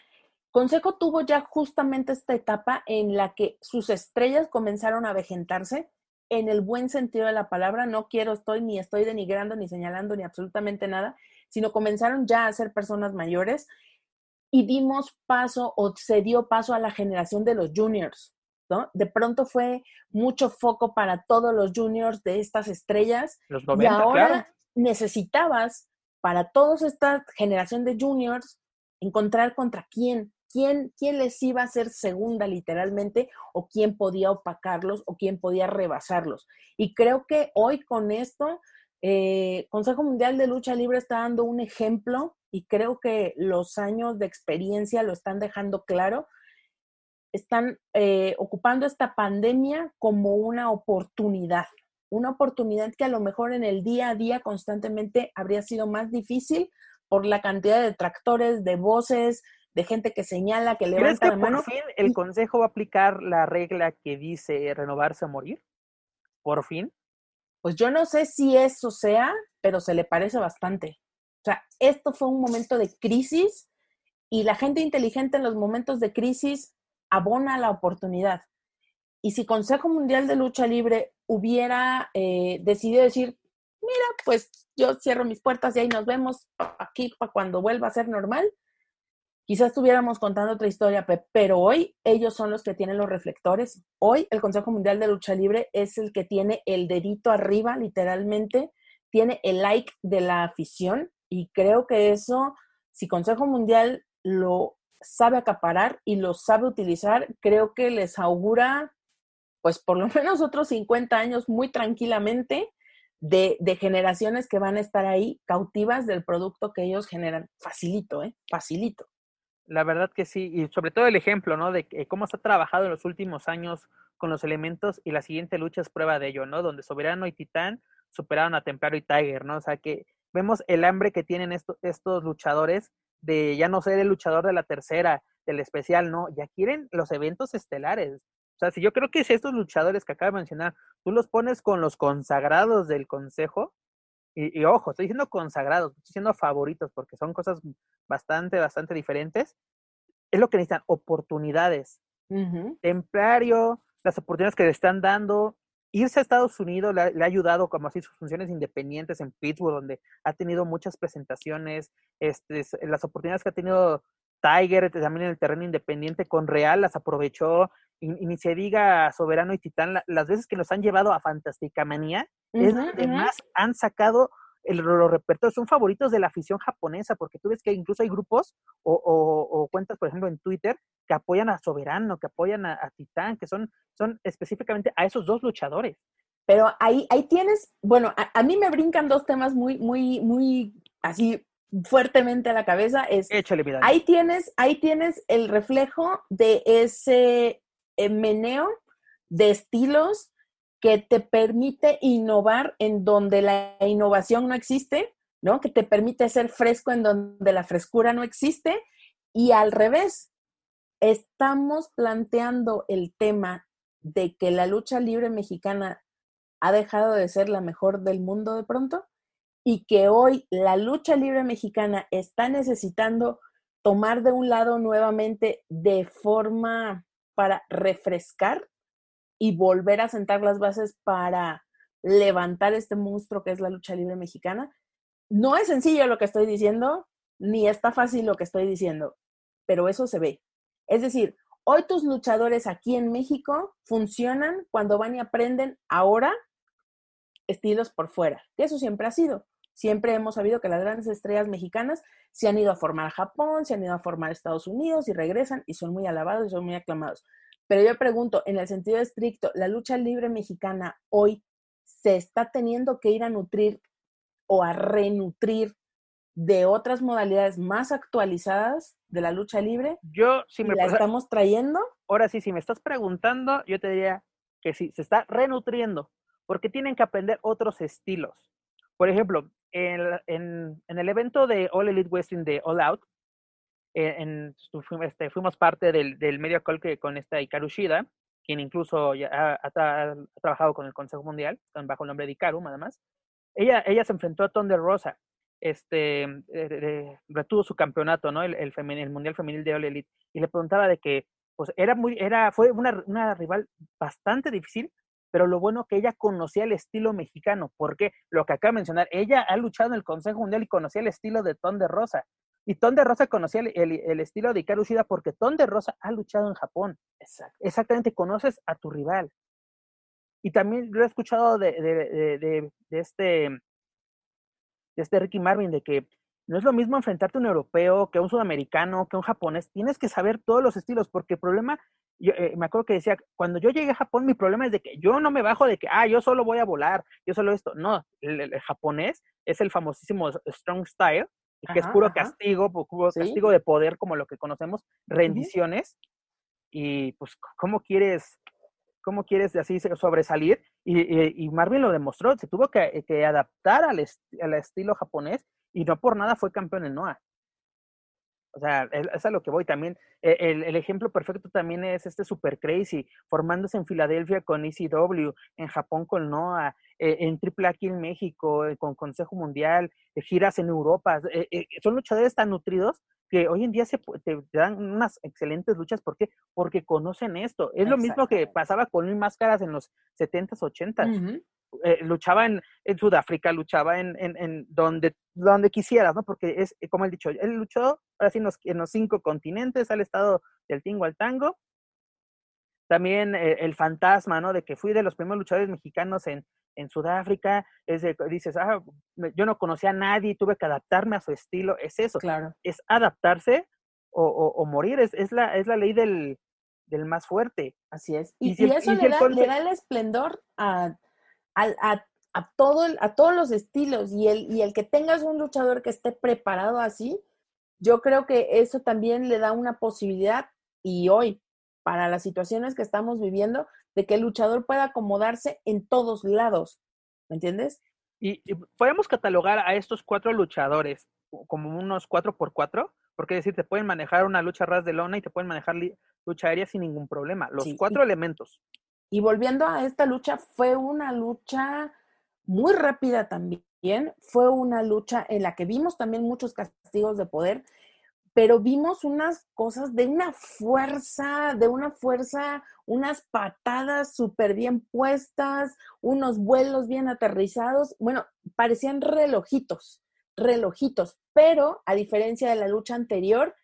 Consejo tuvo ya justamente esta etapa en la que sus estrellas comenzaron a vejentarse en el buen sentido de la palabra. No quiero, estoy ni estoy denigrando, ni señalando, ni absolutamente nada, sino comenzaron ya a ser personas mayores y dimos paso o se dio paso a la generación de los juniors. ¿no? De pronto fue mucho foco para todos los juniors de estas estrellas. y ahora necesitabas para toda esta generación de juniors encontrar contra quién, quién, quién les iba a ser segunda literalmente o quién podía opacarlos o quién podía rebasarlos. Y creo que hoy con esto, eh, Consejo Mundial de Lucha Libre está dando un ejemplo y creo que los años de experiencia lo están dejando claro. Están eh, ocupando esta pandemia como una oportunidad, una oportunidad que a lo mejor en el día a día constantemente habría sido más difícil por la cantidad de tractores, de voces, de gente que señala, que levanta ¿Crees que la mano. Por fin el consejo va a aplicar la regla que dice renovarse o morir? Por fin. Pues yo no sé si eso sea, pero se le parece bastante. O sea, esto fue un momento de crisis y la gente inteligente en los momentos de crisis abona la oportunidad. Y si Consejo Mundial de Lucha Libre hubiera eh, decidido decir, mira, pues yo cierro mis puertas y ahí nos vemos aquí para cuando vuelva a ser normal, quizás estuviéramos contando otra historia, pero hoy ellos son los que tienen los reflectores. Hoy el Consejo Mundial de Lucha Libre es el que tiene el dedito arriba, literalmente, tiene el like de la afición y creo que eso, si Consejo Mundial lo sabe acaparar y lo sabe utilizar, creo que les augura, pues por lo menos otros 50 años muy tranquilamente de, de, generaciones que van a estar ahí cautivas del producto que ellos generan. Facilito, ¿eh? Facilito. La verdad que sí, y sobre todo el ejemplo, ¿no? De cómo se ha trabajado en los últimos años con los elementos y la siguiente lucha es prueba de ello, ¿no? Donde Soberano y Titán superaron a Templario y Tiger, ¿no? O sea que vemos el hambre que tienen estos, estos luchadores de ya no ser el luchador de la tercera, del especial, no, ya quieren los eventos estelares. O sea, si yo creo que si estos luchadores que acabo de mencionar, tú los pones con los consagrados del consejo, y, ojo, estoy diciendo consagrados, estoy diciendo favoritos, porque son cosas bastante, bastante diferentes, es lo que necesitan, oportunidades. Templario, las oportunidades que le están dando, irse a Estados Unidos le ha, ayudado como así sus funciones independientes en Pittsburgh, donde ha tenido muchas presentaciones, este, las oportunidades que ha tenido Tiger también en el terreno independiente con Real las aprovechó, y, ni se diga Soberano y Titán, las veces que nos han llevado a Fantástica Manía, es donde más han sacado el, los repertorios, son favoritos de la afición japonesa, porque tú ves que incluso hay grupos o, o, cuentas, por ejemplo, en Twitter, que apoyan a Soberano, que apoyan a, Titán, que son, son específicamente a esos dos luchadores. Pero ahí, ahí tienes, bueno, a, a mí me brincan dos temas muy, muy, muy así fuertemente a la cabeza es ahí tienes ahí tienes el reflejo de ese eh, meneo de estilos que te permite innovar en donde la innovación no existe, ¿no? Que te permite ser fresco en donde la frescura no existe y al revés, estamos planteando el tema de que la lucha libre mexicana ha dejado de ser la mejor del mundo de pronto y que hoy la lucha libre mexicana está necesitando tomar de un lado nuevamente de forma para refrescar y volver a sentar las bases para levantar este monstruo que es la lucha libre mexicana. No es sencillo lo que estoy diciendo, ni está fácil lo que estoy diciendo, pero eso se ve. Es decir, hoy tus luchadores aquí en México funcionan cuando van y aprenden ahora estilos por fuera. Y eso siempre ha sido. Siempre hemos sabido que las grandes estrellas mexicanas se han ido a formar a Japón, se han ido a formar a Estados Unidos y regresan y son muy alabados y son muy aclamados. Pero yo pregunto, en el sentido estricto, ¿la lucha libre mexicana hoy se está teniendo que ir a nutrir o a renutrir de otras modalidades más actualizadas de la lucha libre? Yo, si me la estamos trayendo. Ahora sí, si me estás preguntando, yo te diría que sí, se está renutriendo, porque tienen que aprender otros estilos. Por ejemplo, en, el evento de All Elite Wrestling de All Out, en, este, fuimos parte del, medio call que, con esta Ikaru Shida, quien incluso ya ha, trabajado con el Consejo Mundial, bajo el nombre de Ikaru, nada más. Ella, ella se enfrentó a Thunder Rosa, este, eh, retuvo su campeonato, ¿no? El, el, el, Mundial Femenil de All Elite, y le preguntaba de que, pues, era muy, era, fue una, una rival bastante difícil, pero lo bueno que ella conocía el estilo mexicano, porque lo que acaba de mencionar, ella ha luchado en el Consejo Mundial y conocía el estilo de Ton de Rosa. Y Ton de Rosa conocía el, estilo de Ikaru Shida porque Ton de Rosa ha luchado en Japón. Exactamente, conoces a tu rival. Y también lo he escuchado de, de, este de este Ricky Marvin, de que no es lo mismo enfrentarte a un europeo que a un sudamericano, que a un japonés. Tienes que saber todos los estilos, porque el problema yo, eh, me acuerdo que decía, cuando yo llegué a Japón, mi problema es de que yo no me bajo de que, ah, yo solo voy a volar, yo solo esto. No, el, japonés es el famosísimo Strong Style, que es puro castigo, puro castigo de poder, como lo que conocemos, rendiciones. Y pues, ¿cómo quieres, cómo quieres así sobresalir? Y, y, Marvin lo demostró, se tuvo que, que adaptar al, al, estilo japonés y no por nada fue campeón en Noah. O sea, es, a lo que voy también. E, el, ejemplo perfecto también es este Super Crazy, formándose en Filadelfia con ECW, en Japón con NOAA, eh, en Triple aquí en México, eh, con Consejo Mundial, eh, giras en Europa. son luchadores tan nutridos que hoy en día se te, dan unas excelentes luchas. ¿Por qué? Porque conocen esto. Es lo mismo que pasaba con Luis Máscaras en los 70s, 80s. Eh, luchaba en, en, Sudáfrica, luchaba en, en, donde, donde quisieras, ¿no? Porque es, como he dicho, él luchó ahora sí en los, en los cinco continentes, al estado del tingo al tango. También eh, el fantasma, ¿no? De que fui de los primeros luchadores mexicanos en, en Sudáfrica, es dices, ah, yo no conocía a nadie, tuve que adaptarme a su estilo, es eso, claro. es adaptarse o, o, morir, es, es, la, es la ley del, del más fuerte. Así es. Y, eso le, da, le, da, el esplendor a, a, a, todo, a todos los estilos y el, y el que tengas un luchador que esté preparado así, yo creo que eso también le da una posibilidad y hoy, para las situaciones que estamos viviendo, de que el luchador pueda acomodarse en todos lados. ¿Me entiendes? Y, podemos catalogar a estos cuatro luchadores como unos cuatro por cuatro, porque decir, te pueden manejar una lucha ras de lona y te pueden manejar lucha aérea sin ningún problema. Los cuatro elementos. Y volviendo a esta lucha, fue una lucha muy rápida también, fue una lucha en la que vimos también muchos castigos de poder, pero vimos unas cosas de una fuerza, de una fuerza, unas patadas súper bien puestas, unos vuelos bien aterrizados, bueno, parecían relojitos, relojitos, pero a diferencia de la lucha anterior,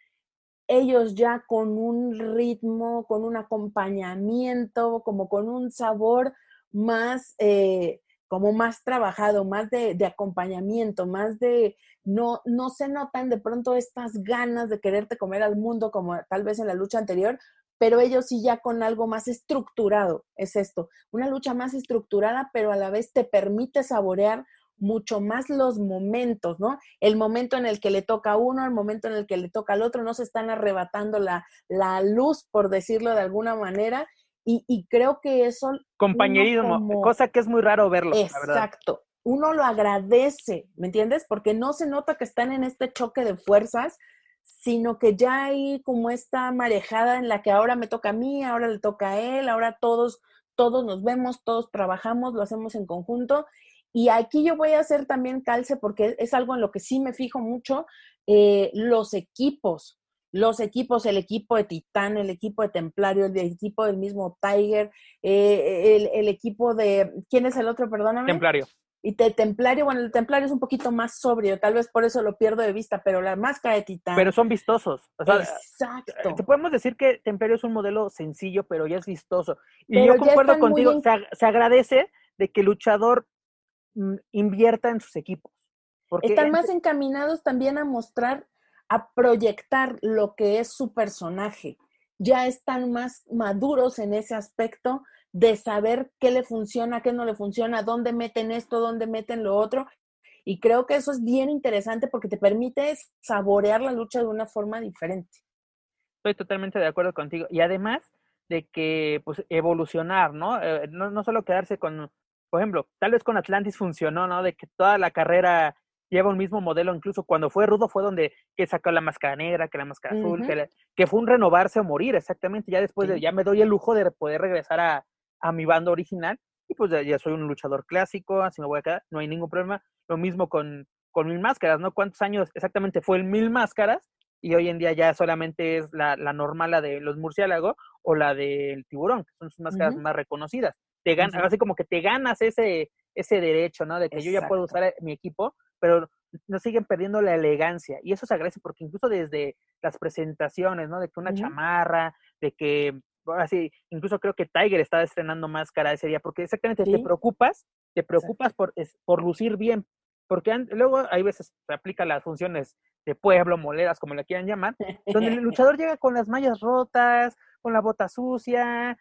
ellos ya con un ritmo, con un acompañamiento, como con un sabor más, eh, como más trabajado, más de, acompañamiento, más de, no, no se notan de pronto estas ganas de quererte comer al mundo como tal vez en la lucha anterior, pero ellos sí ya con algo más estructurado, es esto, una lucha más estructurada, pero a la vez te permite saborear mucho más los momentos, ¿no? El momento en el que le toca a uno, el momento en el que le toca al otro, no se están arrebatando la, la luz, por decirlo de alguna manera, y, y creo que eso... Compañerismo, cosa que es muy raro verlo. Exacto. Uno lo agradece, ¿me entiendes? Porque no se nota que están en este choque de fuerzas, sino que ya hay como esta marejada en la que ahora me toca a mí, ahora le toca a él, ahora todos, todos nos vemos, todos trabajamos, lo hacemos en conjunto y aquí yo voy a hacer también calce porque es algo en lo que sí me fijo mucho, eh, los equipos, los equipos, el equipo de Titán, el equipo de Templario, el equipo del mismo Tiger, eh, el, equipo de, ¿quién es el otro? Perdóname. Templario. Y Templario, bueno, el Templario es un poquito más sobrio, tal vez por eso lo pierdo de vista, pero la máscara de Titán. Pero son vistosos. Exacto. Eh, te podemos decir que Templario es un modelo sencillo, pero ya es vistoso. Y yo concuerdo contigo, se, se, agradece de que el luchador invierta en sus equipos. Porque Están más encaminados también a mostrar, a proyectar lo que es su personaje. Ya están más maduros en ese aspecto de saber qué le funciona, qué no le funciona, dónde meten esto, dónde meten lo otro. Y creo que eso es bien interesante porque te permite saborear la lucha de una forma diferente. Estoy totalmente de acuerdo contigo. Y además de que, pues, evolucionar, ¿no? Eh, no, no solo quedarse con por ejemplo, tal vez con Atlantis funcionó, ¿no? De que toda la carrera lleva un mismo modelo, incluso cuando fue Rudo fue donde que sacó la máscara negra, que la máscara azul, que, fue un renovarse o morir, exactamente, ya después de, ya me doy el lujo de poder regresar a, a mi banda original, y pues ya, soy un luchador clásico, así me voy a quedar, no hay ningún problema, lo mismo con, con Mil Máscaras, ¿no? ¿Cuántos años exactamente fue el Mil Máscaras? Y hoy en día ya solamente es la, la normal, la de los murciélagos, o la del tiburón, que son sus máscaras más reconocidas te ganas, así como que te ganas ese, ese derecho, ¿no? De que yo ya puedo usar mi equipo, pero no siguen perdiendo la elegancia. Y eso se agradece porque incluso desde las presentaciones, ¿no? De que una chamarra, de que, así, incluso creo que Tiger estaba estrenando máscara ese día, porque exactamente te preocupas, te preocupas por, por lucir bien. Porque luego hay veces se aplica las funciones de pueblo, moleras, como le quieran llamar, donde el luchador llega con las mallas rotas, con la bota sucia,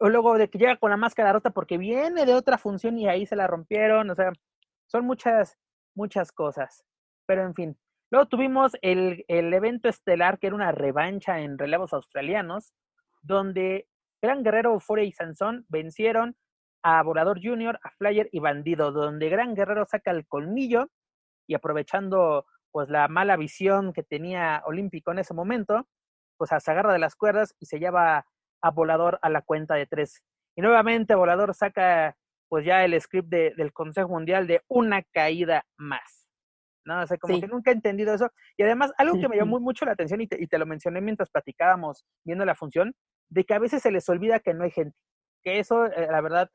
luego de que llega con la máscara rota porque viene de otra función y ahí se la rompieron, o sea, son muchas, muchas cosas. Pero en fin, luego tuvimos el, el evento estelar que era una revancha en relevos australianos, donde Gran Guerrero, Euforia y Sansón vencieron a Volador Junior, a Flyer y Bandido, donde Gran Guerrero saca el colmillo y aprovechando pues la mala visión que tenía Olímpico en ese momento, pues se agarra de las cuerdas y se lleva a Volador a la cuenta de tres. Y nuevamente Volador saca pues ya el script del Consejo Mundial de una caída más. ¿no? O sea, como que nunca he entendido eso. Y además, algo que me llamó mucho la atención y te, y te, lo mencioné mientras platicábamos viendo la función, de que a veces se les olvida que no hay gente. Que eso, eh, la verdad,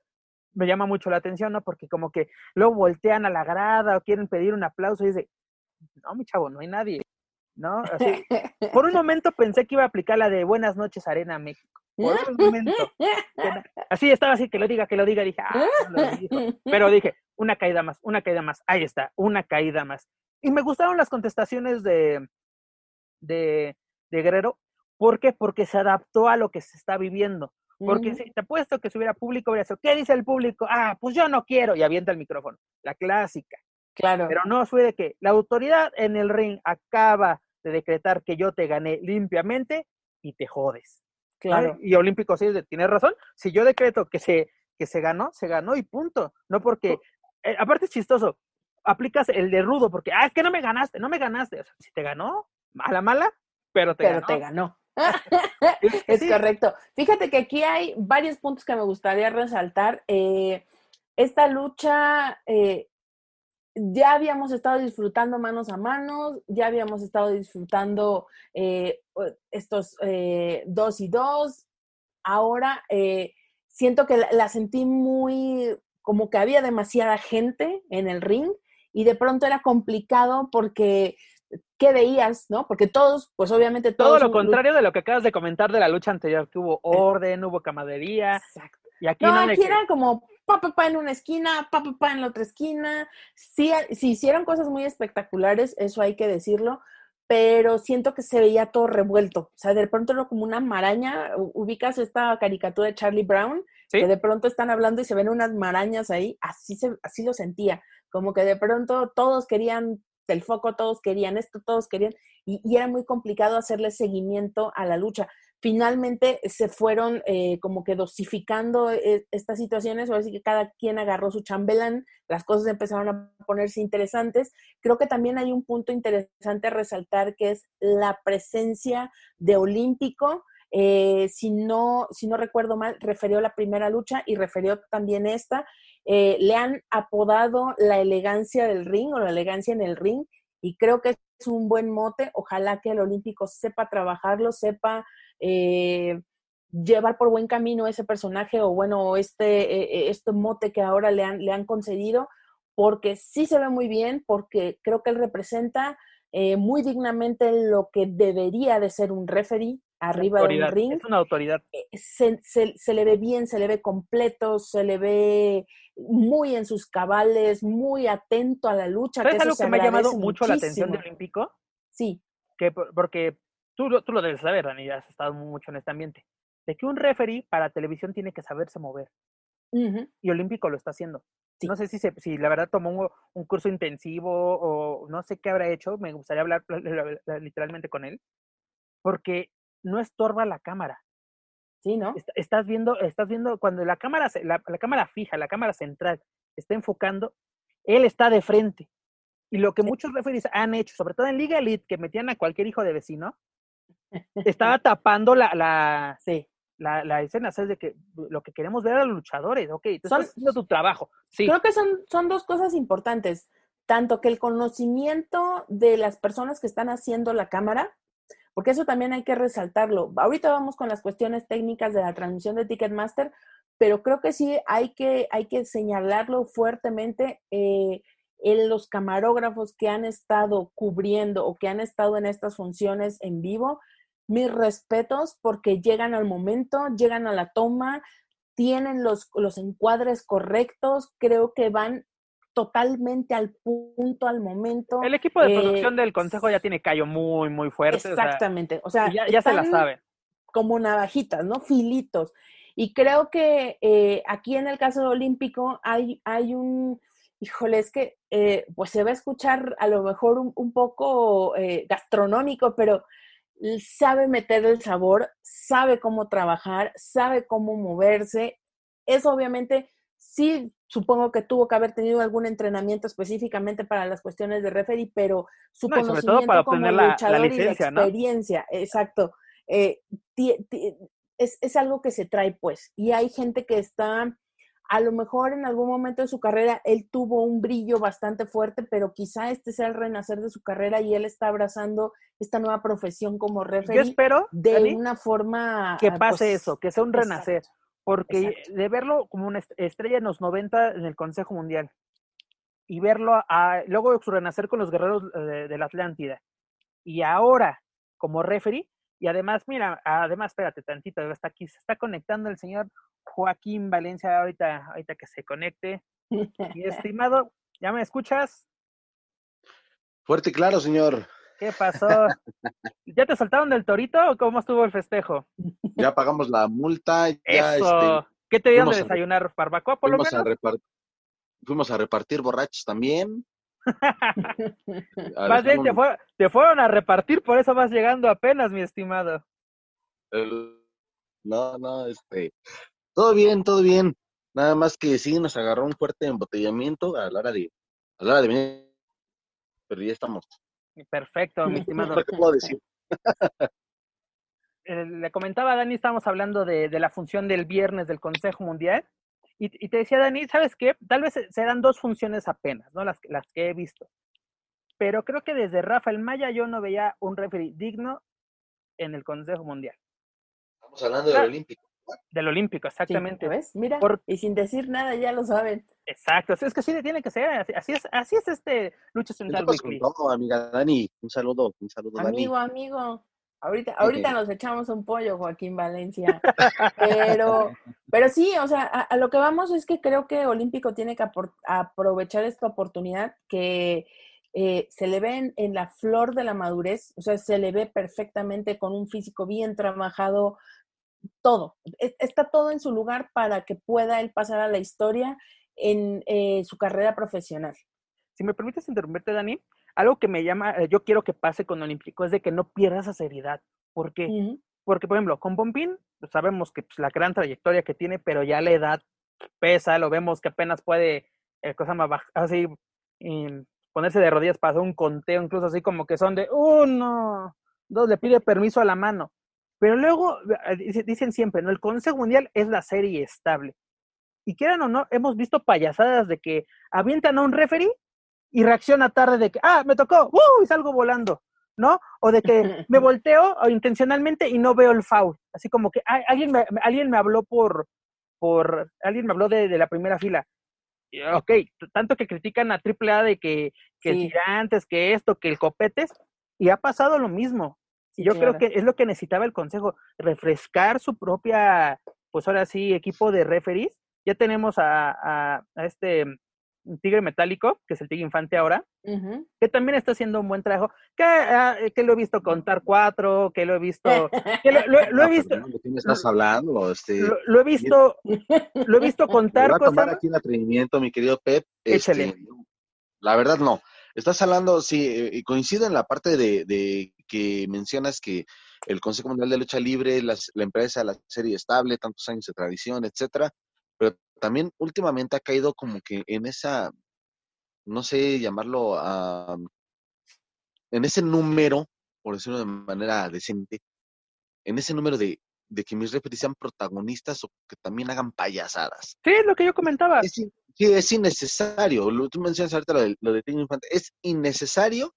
me llama mucho la atención, ¿no? Porque como que luego voltean a la grada o quieren pedir un aplauso y dice, no, mi chavo, no hay nadie, ¿no? Así, por un momento pensé que iba a aplicar la de Buenas noches, Arena México. Por un momento. Así estaba así, que lo diga, que lo diga. Dije, ah, Pero dije, una caída más, una caída más. Ahí está, una caída más. Y me gustaron las contestaciones de, de, de Guerrero. ¿Por qué? Porque se adaptó a lo que se está viviendo. Porque si te apuesto que si hubiera público, hubiera sido, ¿qué dice el público? Ah, pues yo no quiero, y avienta el micrófono. La clásica. Claro. Pero no fue de que la autoridad en el ring acaba de decretar que yo te gané limpiamente y te jodes. Claro. Y Olímpico sí tiene razón. Si yo decreto que se, que se ganó, se ganó y punto. No porque, eh, aparte es chistoso, aplicas el de rudo porque, ah, es que no me ganaste, no me ganaste. O sea, si te ganó, a la mala, pero te pero te ganó. es correcto. Fíjate que aquí hay varios puntos que me gustaría resaltar. Eh, esta lucha, eh, ya habíamos estado disfrutando manos a manos, ya habíamos estado disfrutando eh, estos dos y dos. Ahora siento que la sentí muy, como que había demasiada gente en el ring y de pronto era complicado porque ¿qué veías, no? Porque todos, pues obviamente todos... Todo lo contrario de lo que acabas de comentar de la lucha anterior, que hubo orden, hubo camadería. Exacto. Y aquí no, aquí era como pa, pa, en una esquina, pa, pa, en la otra esquina. Sí, sí hicieron cosas muy espectaculares, eso hay que decirlo, pero siento que se veía todo revuelto. O sea, de pronto era como una maraña. Ubicas esta caricatura de Charlie Brown, que de pronto están hablando y se ven unas marañas ahí. Así, se, así lo sentía. Como que de pronto todos querían el foco, todos querían esto, todos querían, y, era muy complicado hacerle seguimiento a la lucha. Finalmente se fueron eh, como que dosificando eh, estas situaciones, o así que cada quien agarró su chambelán, las cosas empezaron a ponerse interesantes. Creo que también hay un punto interesante a resaltar que es la presencia de Olímpico. Eh, si, no, si no recuerdo mal, refirió la primera lucha y refirió también esta. Eh, le han apodado la elegancia del ring o la elegancia en el ring y creo que es un buen mote. Ojalá que el Olímpico sepa trabajarlo, sepa eh, llevar por buen camino ese personaje o bueno, este, eh, este mote que ahora le han, le han concedido, porque sí se ve muy bien, porque creo que él representa muy dignamente lo que debería de ser un referee arriba del ring. Es una autoridad. Se, se, le ve bien, se le ve completo, se le ve muy en sus cabales, muy atento a la lucha. ¿Sabes algo que me ha llamado mucho la atención de Olímpico? Sí. Que, porque tú, tú lo debes saber, Dani, has estado mucho en este ambiente. De que un referee para televisión tiene que saberse mover. Y Olímpico lo está haciendo. No sé si, se, si la verdad tomó un, curso intensivo o no sé qué habrá hecho. Me gustaría hablar literalmente con él. Porque no estorba la cámara. Sí, ¿no? Estás viendo, estás viendo cuando la cámara, la, cámara fija, la cámara central está enfocando, él está de frente. Y lo que muchos referees han hecho, sobre todo en Liga Elite, que metían a cualquier hijo de vecino, estaba tapando la, la, sí. la, la escena. ¿sabes? De que lo que queremos ver a los luchadores, ok, tú estás haciendo tu trabajo. Sí. Creo que son, son dos cosas importantes. Tanto que el conocimiento de las personas que están haciendo la cámara, porque eso también hay que resaltarlo. Ahorita vamos con las cuestiones técnicas de la transmisión de Ticketmaster, pero creo que sí hay que, hay que señalarlo fuertemente. Eh, en los camarógrafos que han estado cubriendo o que han estado en estas funciones en vivo, mis respetos porque llegan al momento, llegan a la toma, tienen los, los encuadres correctos, creo que van totalmente al punto, al momento. El equipo de producción eh, del consejo ya tiene callo muy, muy fuerte. Exactamente. O sea, ya, se la sabe. Como navajitas, ¿no? Filitos. Y creo que eh, aquí en el caso olímpico hay, hay un, híjole, es que eh, pues se va a escuchar a lo mejor un, poco gastronómico, pero sabe meter el sabor, sabe cómo trabajar, sabe cómo moverse. Es obviamente sí supongo que tuvo que haber tenido algún entrenamiento específicamente para las cuestiones de referee, pero su No, y sobre conocimiento todo para como la- la luchador licencia, y ¿no? la experiencia, exacto, eh, es, es algo que se trae, pues. Y hay gente que está, a lo mejor en algún momento de su carrera, él tuvo un brillo bastante fuerte, pero quizá este sea el renacer de su carrera y él está abrazando esta nueva profesión como Yo referee espero, de una forma... que ah, pase pues, eso, que sea un exacto. renacer. Porque exacto. de verlo como una est- estrella en los 90 en el Consejo Mundial y verlo a, luego su renacer con los guerreros eh, de la Atlántida y ahora como referee y además, mira, además, espérate tantito, está aquí, se está conectando el señor Joaquín Valencia ahorita, ahorita que se conecte. Mi estimado, ¿ya me escuchas? Fuerte y claro, señor. ¿Qué pasó? ¿Ya te soltaron del torito o cómo estuvo el festejo? Ya pagamos la multa. Ya, Eso. este, ¿Qué te dieron de a- desayunar? ¿Barbacoa por lo a fuimos a repartir borrachos también. Más bien te, Alejandro, fue- te fueron a repartir, por eso vas llegando apenas, mi estimado. el- No, no, este. Todo bien, todo bien. Nada más que sí nos agarró un fuerte embotellamiento a la hora de, a la hora de venir. Pero ya estamos. Perfecto, mi estimado. ¿Qué puedo decir? Eh, le comentaba a Dani, estábamos hablando de, de la función del viernes del Consejo Mundial. Y, y te decía, Dani, ¿sabes qué? Tal vez se- serán dos funciones apenas, ¿no? Las, las que he visto. Pero creo que desde Rafael Maya yo no veía un referee digno en el Consejo Mundial. Estamos hablando del Claro. Olímpico. Del Olímpico, Sí, exactamente. ¿ves? Mira, Por- y sin decir nada ya lo saben. Exacto, es que sí tiene que ser, así, así es, así es este Lucha Central Weekly. todo, amiga Dani. Un saludo, un saludo, Dani. Amigo, Ahorita, ahorita nos echamos un pollo, Joaquín Valencia. Pero, pero sí, o sea, a, a lo que vamos es que creo que Olímpico tiene que aprovechar esta oportunidad que eh, se le ve en, en la flor de la madurez, o sea, se le ve perfectamente con un físico bien trabajado, todo. Es- Está todo en su lugar para que pueda él pasar a la historia en eh, su carrera profesional. Si me permites interrumpirte, Dani, algo que me llama, eh, yo quiero que pase con Olímpico es de que no pierda esa seriedad. ¿Por qué? Porque, por ejemplo, con Pompín, pues, sabemos que pues, la gran trayectoria que tiene, pero ya la edad pesa, lo vemos que apenas puede, eh, cosa más baj- así, em, ponerse de rodillas para hacer un conteo, incluso así como que son de uno, dos, le pide permiso a la mano. Pero luego eh, dice- dicen siempre, ¿no? El Consejo Mundial es la serie estable. Y quieran o no, hemos visto payasadas de que avientan a un referee y reacciona tarde de que, ah, me tocó, ¡uh! y salgo volando, ¿no? O de que me volteo o intencionalmente y no veo el foul. Así como que "Ay, alguien me, alguien me habló por, por, alguien me habló de, de la primera fila. Y, Ok, tanto que critican a AAA de que, que Sí. tirantes, que esto, que el copetes, y ha pasado lo mismo. Sí, Yo creo que es lo que necesitaba el consejo, refrescar su propia, pues ahora sí, equipo de referees. Ya tenemos a, a- a este Tigre Metálico, que es el Tigre Infante ahora, que también está haciendo un buen trabajo, que, ah, que lo he visto contar cuatro, que lo he visto, que lo, lo- lo he visto, Fernando, ¿De qué me estás hablando? Este, lo, lo he visto, lo he visto me contar voy a tomar cosas. aquí un atrevimiento, mi querido Pep. Échale. Este, la verdad no. Estás hablando, sí, eh, coincido en la parte de, de que mencionas que el Consejo Mundial de Lucha Libre, las- la empresa, la serie estable, tantos años de tradición, etcétera, pero también últimamente ha caído como que en esa, no sé llamarlo, ah, en ese número, por decirlo de manera decente, en ese número de, de que mis referees sean protagonistas o que también hagan payasadas. Sí, es lo que yo comentaba. Es, sí, es innecesario. Lo, tú mencionas ahorita lo de, lo de Infante. Es innecesario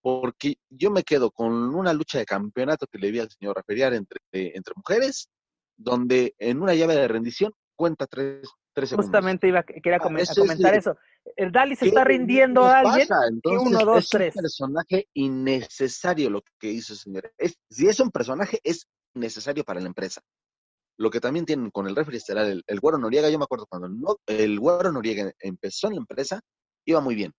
porque yo me quedo con una lucha de campeonato que le vi al señor referiar entre, entre mujeres, donde en una llave de rendición cuenta tres, tres segundos. Justamente iba, quería Ah, a es comentar eso. El Dali se ¿Qué está rindiendo a alguien. Entonces, uno, dos, es un tres. personaje innecesario lo que hizo, señor. Es, si es un personaje, es necesario para la empresa. Lo que también tienen con el referee estelar, el, el Güero Noriega, yo me acuerdo cuando el, no- el Güero Noriega empezó en la empresa, iba muy bien.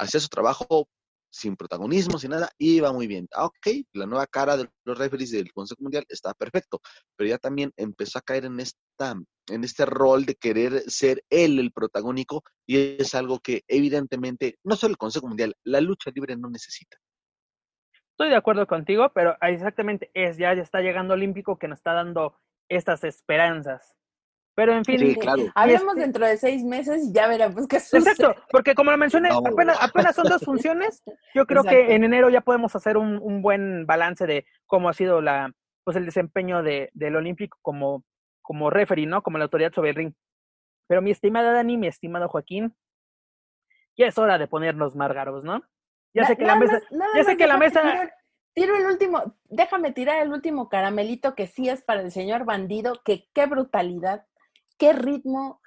Hacía su trabajo sin protagonismo, sin nada, iba muy bien. Ah, ok, la nueva cara de los referees del Consejo Mundial está perfecto, pero ya también empezó a caer en esta en este rol de querer ser él el protagónico y es algo que evidentemente no solo el Consejo Mundial, la lucha libre no necesita. Estoy de acuerdo contigo, pero exactamente es ya, ya está llegando Olímpico que nos está dando estas esperanzas. Pero en fin, Sí, claro. Hablemos este- dentro de seis meses y ya veremos qué sucede. Exacto, porque como lo mencioné, No. apenas, apenas son dos funciones. Yo creo Exacto. que en enero ya podemos hacer un, un buen balance de cómo ha sido la, pues el desempeño de, del Olímpico como, como referee, ¿no? Como la autoridad sobre el ring. Pero mi estimada Dani, mi estimado Joaquín, ya es hora de ponernos márgaros, ¿no? Ya sé que la mesa, más- nada ya sé que la mesa- Tiro el último, déjame tirar el último caramelito que sí es para el señor bandido, que qué brutalidad, qué ritmo,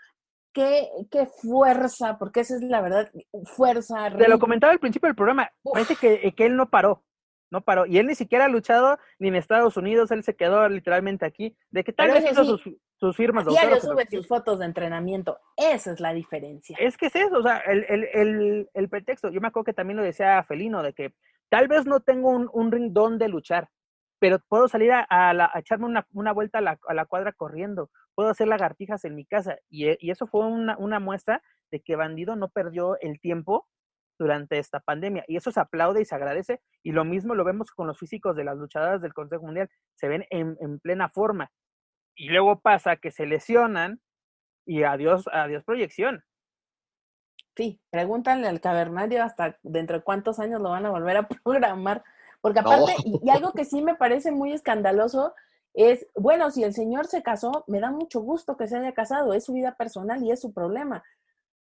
qué, qué fuerza, porque esa es la verdad, fuerza, te lo ritmo. comentaba al principio del programa, Uf. parece que, que él no paró, no paró. Y él ni siquiera ha luchado ni en Estados Unidos, él se quedó literalmente aquí, de que tal Pero vez hizo sí, sus, sus firmas Diario sube pero- sus fotos de entrenamiento, esa es la diferencia. Es que es eso, o sea, el, el, el, el pretexto, yo me acuerdo que también lo decía Felino, de que tal vez no tengo un, un ring donde luchar, pero puedo salir a, a la- echarme una, una vuelta a la, a la cuadra corriendo, puedo hacer lagartijas en mi casa, y, e- y eso fue una, una muestra de que Bandido no perdió el tiempo durante esta pandemia, y eso se aplaude y se agradece, y lo mismo lo vemos con los físicos de las luchadoras del Consejo Mundial, se ven en, en plena forma, y luego pasa que se lesionan, y adiós, adiós proyección. Sí, pregúntale al cavernario hasta dentro de cuántos años lo van a volver a programar. Porque No. aparte, y, y algo que sí me parece muy escandaloso es, bueno, si el señor se casó, me da mucho gusto que se haya casado, es su vida personal y es su problema.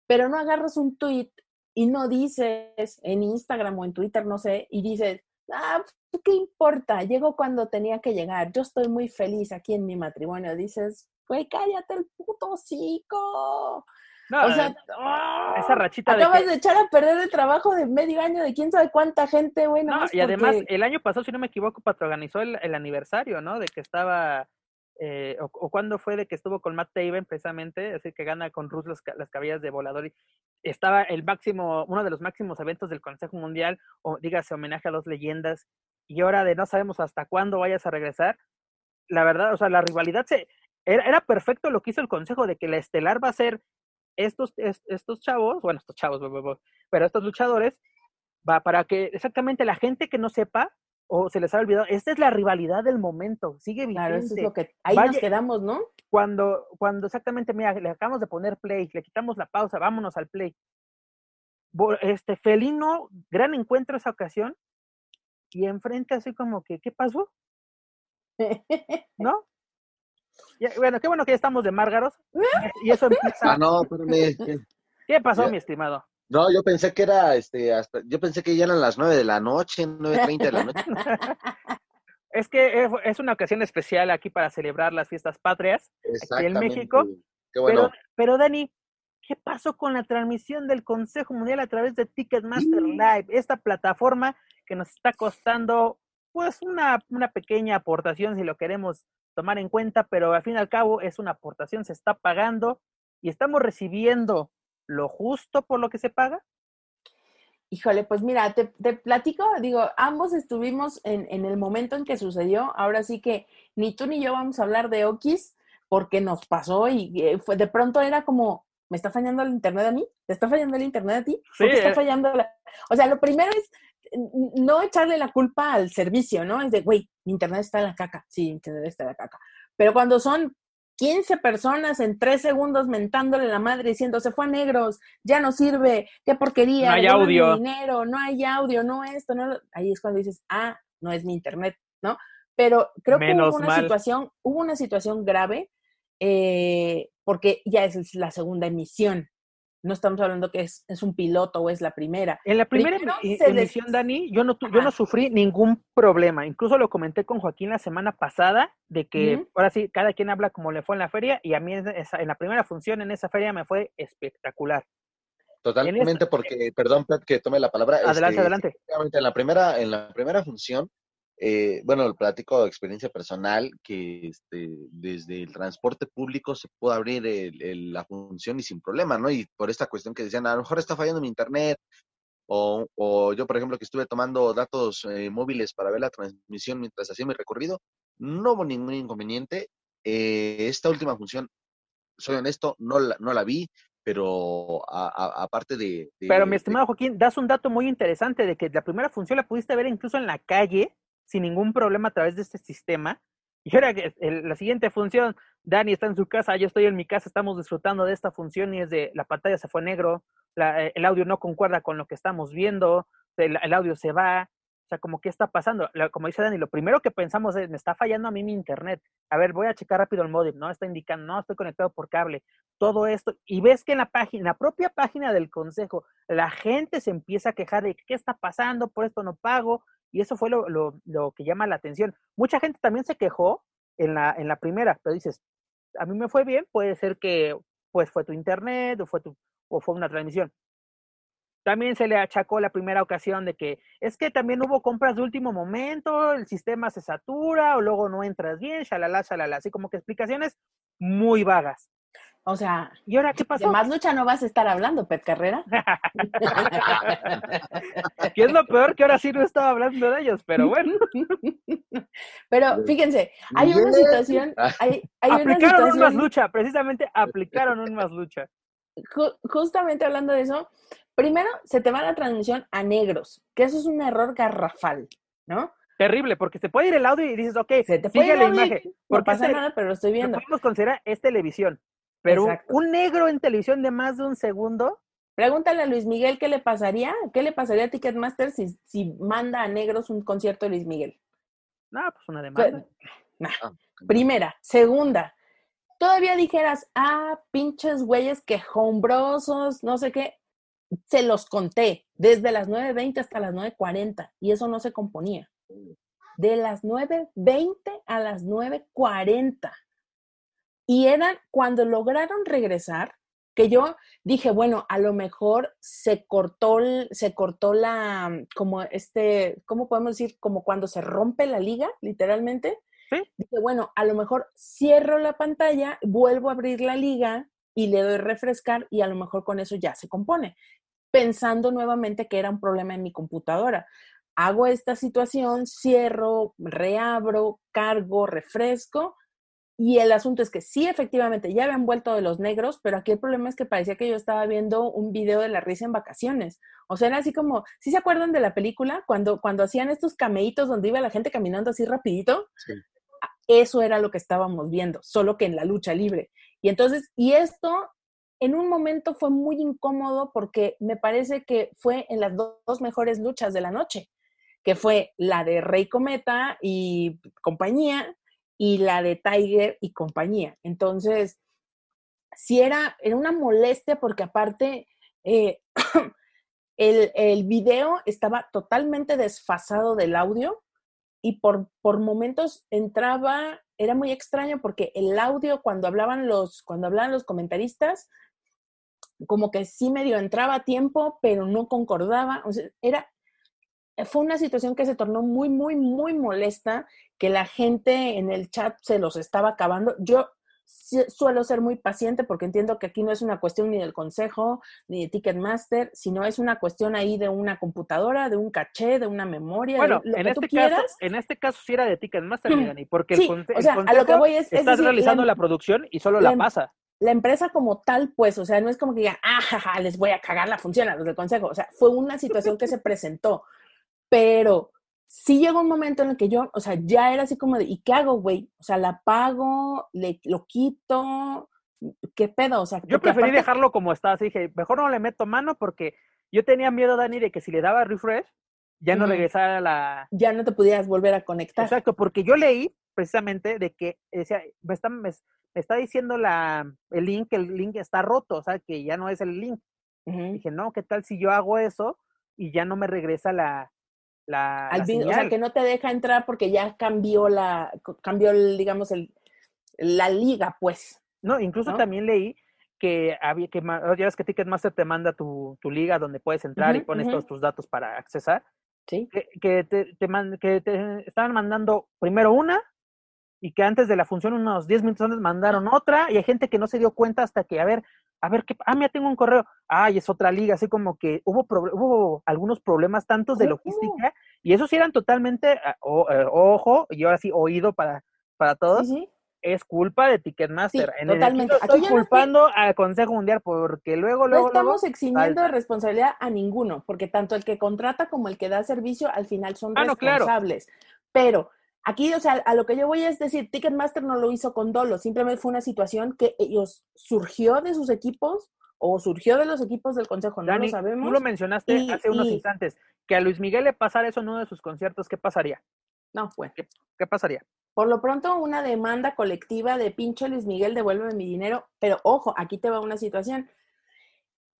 Pero no agarras un tweet y no dices en Instagram o en Twitter, no sé, y dices, ah, pues, ¿qué importa? Llegó cuando tenía que llegar, yo estoy muy feliz aquí en mi matrimonio. Dices, güey, cállate el puto hocico. No, O sea, esa rachita de Acabas que- de echar a perder el trabajo de medio año de quién sabe cuánta gente, güey. No, y además, el año pasado, si no me equivoco, patroganizó el, el aniversario, ¿no? De que estaba, eh, o, o cuándo fue de que estuvo con Matt Taven, precisamente, es decir, que gana con Rus las, ca- las caballas de volador. Y estaba el máximo, uno de los máximos eventos del Consejo Mundial, o dígase, homenaje a dos leyendas, y ahora de no sabemos hasta cuándo vayas a regresar. La verdad, o sea, la rivalidad se... Era, era perfecto lo que hizo el Consejo, de que la estelar va a ser estos, es- estos chavos, bueno, estos chavos, pero estos luchadores, va para que exactamente la gente que no sepa o se les ha olvidado, esta es la rivalidad del momento, sigue vigente. Claro, eso es lo que. Ahí nos quedamos, ¿no? Cuando, cuando exactamente, mira, le acabamos de poner play, le quitamos la pausa, vámonos al play. Este Felino, gran encuentro esa ocasión, y enfrente así como que, ¿qué pasó? ¿No? Ya, bueno, qué bueno que ya estamos de Márgaros. Y eso empieza. Ah, no, espérame. ¿Qué pasó, Ya. mi estimado? No, yo pensé que era, este, hasta, yo pensé que ya eran las nueve de la noche, nueve treinta de la noche. Es que es- una ocasión especial aquí para celebrar las fiestas patrias. Exactamente. México, Qué bueno. Pero, pero Dani, ¿qué pasó con la transmisión del Consejo Mundial a través de Ticketmaster. Live? Esta plataforma que nos está costando pues una, una pequeña aportación si lo queremos tomar en cuenta, pero al fin y al cabo es una aportación, se está pagando y estamos recibiendo lo justo por lo que se paga. Híjole, pues mira, te, te platico, digo, ambos estuvimos en, en el momento en que sucedió. Ahora sí que ni tú ni yo vamos a hablar de Okis porque nos pasó y eh, fue, de pronto era como, ¿me está fallando el internet a mí? ¿Te está fallando el internet a ti? ¿Por qué Sí, está eh. fallando la-?" O sea, lo primero es no echarle la culpa al servicio, ¿no? Es de, güey, mi internet está en la caca. Sí, mi internet está en la caca. Pero cuando son 15 personas en 3 segundos mentándole la madre diciendo, se fue a negros, ya no sirve, qué porquería, No hay audio. dinero, no hay audio, no esto, no lo-". Ahí es cuando dices, ah, no es mi internet, ¿no? Pero creo que hubo una mal. situación, hubo una situación grave, eh, porque ya es la segunda emisión. No estamos hablando que es, es un piloto o es la primera. En la primera les- emisión, Dani, yo no, tu- yo no sufrí ningún problema. Incluso lo comenté con Joaquín la semana pasada, de que ahora sí, cada quien habla como le fue en la feria, y a mí en, esa- en la primera función en esa feria me fue espectacular. Totalmente, porque, perdón, Pep, que tome la palabra. Adelante, este, adelante. En la primera, en la primera función, eh, bueno, el platico de experiencia personal, que este, desde el transporte público se pudo abrir el- el- la función y sin problema, ¿no? Y por esta cuestión que decían, a lo mejor está fallando mi internet, o, o yo, por ejemplo, que estuve tomando datos eh, móviles para ver la transmisión mientras hacía mi recorrido, no hubo ningún inconveniente. Eh, esta última función, soy honesto, no la, no la vi, pero aparte de, de- Pero mi estimado Joaquín, das un dato muy interesante de que la primera función la pudiste ver incluso en la calle, sin ningún problema a través de este sistema. Y ahora la siguiente función, Dani está en su casa, yo estoy en mi casa, estamos disfrutando de esta función y es de la pantalla se fue negro, la, eh, el audio no concuerda con lo que estamos viendo, el, el, audio se va, o sea, como qué está pasando. como dice Dani, lo primero que pensamos es, me está fallando a mí mi internet. A ver, voy a checar rápido el modem, ¿no? Está indicando, no, estoy conectado por cable. Todo esto, y ves que en la página, en la propia página del consejo, la gente se empieza a quejar de qué está pasando, por esto no pago, y eso fue lo, lo, lo que llama la atención. Mucha gente también se quejó en la, en la primera, pero dices, a mí me fue bien, puede ser que pues fue tu internet o fue tu o fue una transmisión. También se le achacó la primera ocasión de que es que también hubo compras de último momento, el sistema se satura o luego no entras bien, shalala, shalala, así como que explicaciones muy vagas. O sea, ¿y ahora qué pasó? De más lucha no vas a estar hablando, Pet Carrera. ¿Qué es lo peor que ahora sí no estaba hablando de ellos, pero bueno. Pero fíjense, hay una situación. Hay, hay aplicaron una situación, un más lucha, precisamente aplicaron un más lucha. Justamente hablando de eso, primero se te va la transmisión a negros, que eso es un error garrafal, ¿no? Terrible, porque se puede ir el audio y dices, ok, se te sigue la audio, imagen. No pasa nada, pero lo estoy viendo. Podemos considerar es televisión. Pero Exacto. un negro en televisión de más de un segundo. Pregúntale a Luis Miguel qué le pasaría, qué le pasaría a Ticketmaster si, si manda a negros un concierto de Luis Miguel. No, pues una demanda. Nah. Primera. Segunda, todavía dijeras, ah, pinches güeyes quejombrosos, no sé qué. Se los conté desde las 9.20 hasta las 9.40 y eso no se componía. De las 9.20 a las 9.40. Y eran cuando lograron regresar, que yo dije, bueno, a lo mejor se cortó, se cortó la, como este, ¿cómo podemos decir? Como cuando se rompe la liga, literalmente. ¿Sí? Dije, bueno, a lo mejor cierro la pantalla, vuelvo a abrir la liga y le doy refrescar y a lo mejor con eso ya se compone, pensando nuevamente que era un problema en mi computadora. Hago esta situación, cierro, reabro, cargo, refresco y el asunto es que sí, efectivamente, ya habían vuelto de los negros, pero aquí el problema es que parecía que yo estaba viendo un video de la risa en vacaciones. O sea, era así como, ¿sí se acuerdan de la película? Cuando, cuando hacían estos cameitos donde iba la gente caminando así rapidito. Sí. Eso era lo que estábamos viendo, solo que en la lucha libre. Y entonces, y esto en un momento fue muy incómodo porque me parece que fue en las dos mejores luchas de la noche, que fue la de Rey Cometa y compañía, y la de Tiger y compañía. Entonces, sí era, era una molestia porque aparte eh, el, el, video estaba totalmente desfasado del audio y por, por momentos entraba, era muy extraño porque el audio cuando hablaban los, cuando hablaban los comentaristas, como que sí medio entraba a tiempo, pero no concordaba. O sea, era, fue una situación que se tornó muy, muy, muy molesta, que la gente en el chat se los estaba acabando. Yo suelo ser muy paciente porque entiendo que aquí no es una cuestión ni del consejo ni de Ticketmaster, sino es una cuestión ahí de una computadora, de un caché, de una memoria. Bueno, de lo en, que este tú caso, quieras. en este caso sí era de Ticketmaster, Mm. Dani, porque Sí, el, conse- o sea, el a lo que consejo voy es- es estás decir, realizando la- la producción y solo la la em- pasa. la empresa como tal, pues, o sea, no es como que digan, ah, jaja, les voy a cagar la función a los del consejo. O sea, fue una situación que se presentó, pero sí llegó un momento en el que yo, o sea, ya era así como de, ¿y qué hago, güey? O sea, la pago, le, lo quito, ¿qué pedo? O sea, Yo preferí aparte- dejarlo como está, así dije, mejor no le meto mano porque yo tenía miedo, Dani, de que si le daba refresh, ya no regresara la... ya no te pudieras volver a conectar. Exacto, porque yo leí precisamente de que decía, me está, me, me está diciendo la, el link, que el link está roto, o sea, que ya no es el link. Dije, no, ¿qué tal si yo hago eso y ya no me regresa la, la, Al la o sea, que no te deja entrar porque ya cambió la, cambió, el, digamos, el, la liga, pues. No, incluso ¿no? también leí que había que, ya ves que Ticketmaster te manda tu, tu liga donde puedes entrar y pones todos tus datos para accesar, Sí. que, que te, te man- que te estaban mandando primero una y que antes de la función, unos 10 minutos antes, mandaron otra y hay gente que no se dio cuenta hasta que, a ver, a ver, ¿qué? Ah, mira, tengo un correo. Ay, es otra liga, así como que hubo, proble- hubo algunos problemas tantos de Hubo. logística y esos sí eran totalmente, ah, o- eh, ojo, y ahora sí, oído para, para todos, es culpa de Ticketmaster. Sí, En el- totalmente. No Aquí estoy no culpando al Consejo Mundial porque luego, No luego, luego, estamos eximiendo de responsabilidad a ninguno, porque tanto el que contrata como el que da servicio al final son Ah, no, claro. responsables. Pero Aquí, o sea, a lo que yo voy es decir, Ticketmaster no lo hizo con dolo, simplemente fue una situación que ellos surgió de sus equipos o surgió de los equipos del Consejo, no lo sabemos. Tú lo mencionaste hace unos instantes, que a Luis Miguel le pasara eso en uno de sus conciertos, ¿qué pasaría? No, fue. ¿Qué, pasaría? Por lo pronto, una demanda colectiva de pinche Luis Miguel, devuélveme mi dinero, pero ojo, aquí te va una situación.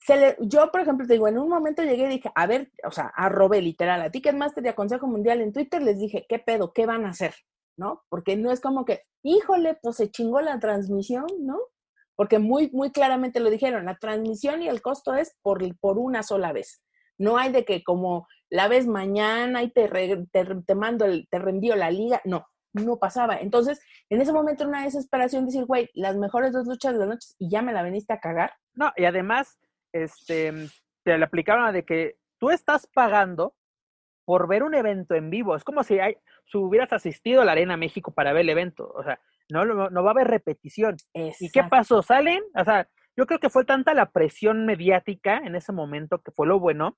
Se le, yo, por ejemplo, te digo, en un momento llegué y dije, a ver, o sea, arrobé literal a Ticketmaster y a Consejo Mundial en Twitter, les dije, ¿qué pedo? ¿Qué van a hacer? ¿No? Porque no es como que, híjole, pues se chingó la transmisión, ¿no? Porque muy, muy claramente lo dijeron, la transmisión y el costo es por, por una sola vez. No hay de que como la ves mañana y te, te, mando, el, te reenvío la liga. No, no pasaba. Entonces, en ese momento una desesperación decir, güey, las mejores dos luchas de la noche y ya me la veniste a cagar. No, y además, este, te le aplicaron de que tú estás pagando por ver un evento en vivo. Es como si, hay, si hubieras asistido a la Arena México para ver el evento. O sea, no, no, va a haber repetición. ¿Y qué pasó? ¿Salen? O sea, yo creo que fue tanta la presión mediática en ese momento, que fue lo bueno,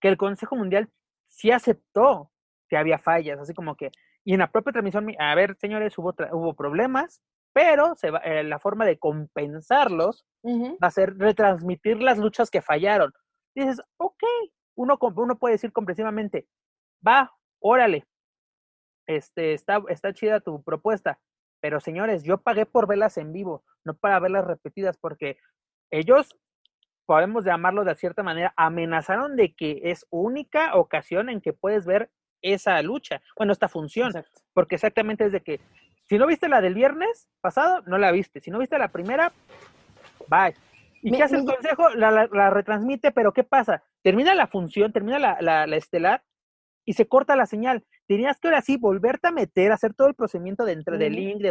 que el Consejo Mundial sí aceptó que había fallas, así como que, y en la propia transmisión, a ver, señores, hubo, hubo problemas, pero se va, eh, la forma de compensarlos va a ser retransmitir las luchas que fallaron. dices, ok, uno, uno puede decir comprensivamente, va, órale, este, está, está chida tu propuesta, pero señores, yo pagué por verlas en vivo, no para verlas repetidas, porque ellos, podemos llamarlo de cierta manera, amenazaron de que es única ocasión en que puedes ver esa lucha, bueno, esta función, porque exactamente es de que si no viste la del viernes pasado, no la viste, si no viste la primera, bye. ¿Y qué hace el consejo? La, retransmite, pero ¿qué pasa? Termina la función, termina la, la estelar y se corta la señal tenías que ahora sí volverte a meter, hacer todo el procedimiento dentro del link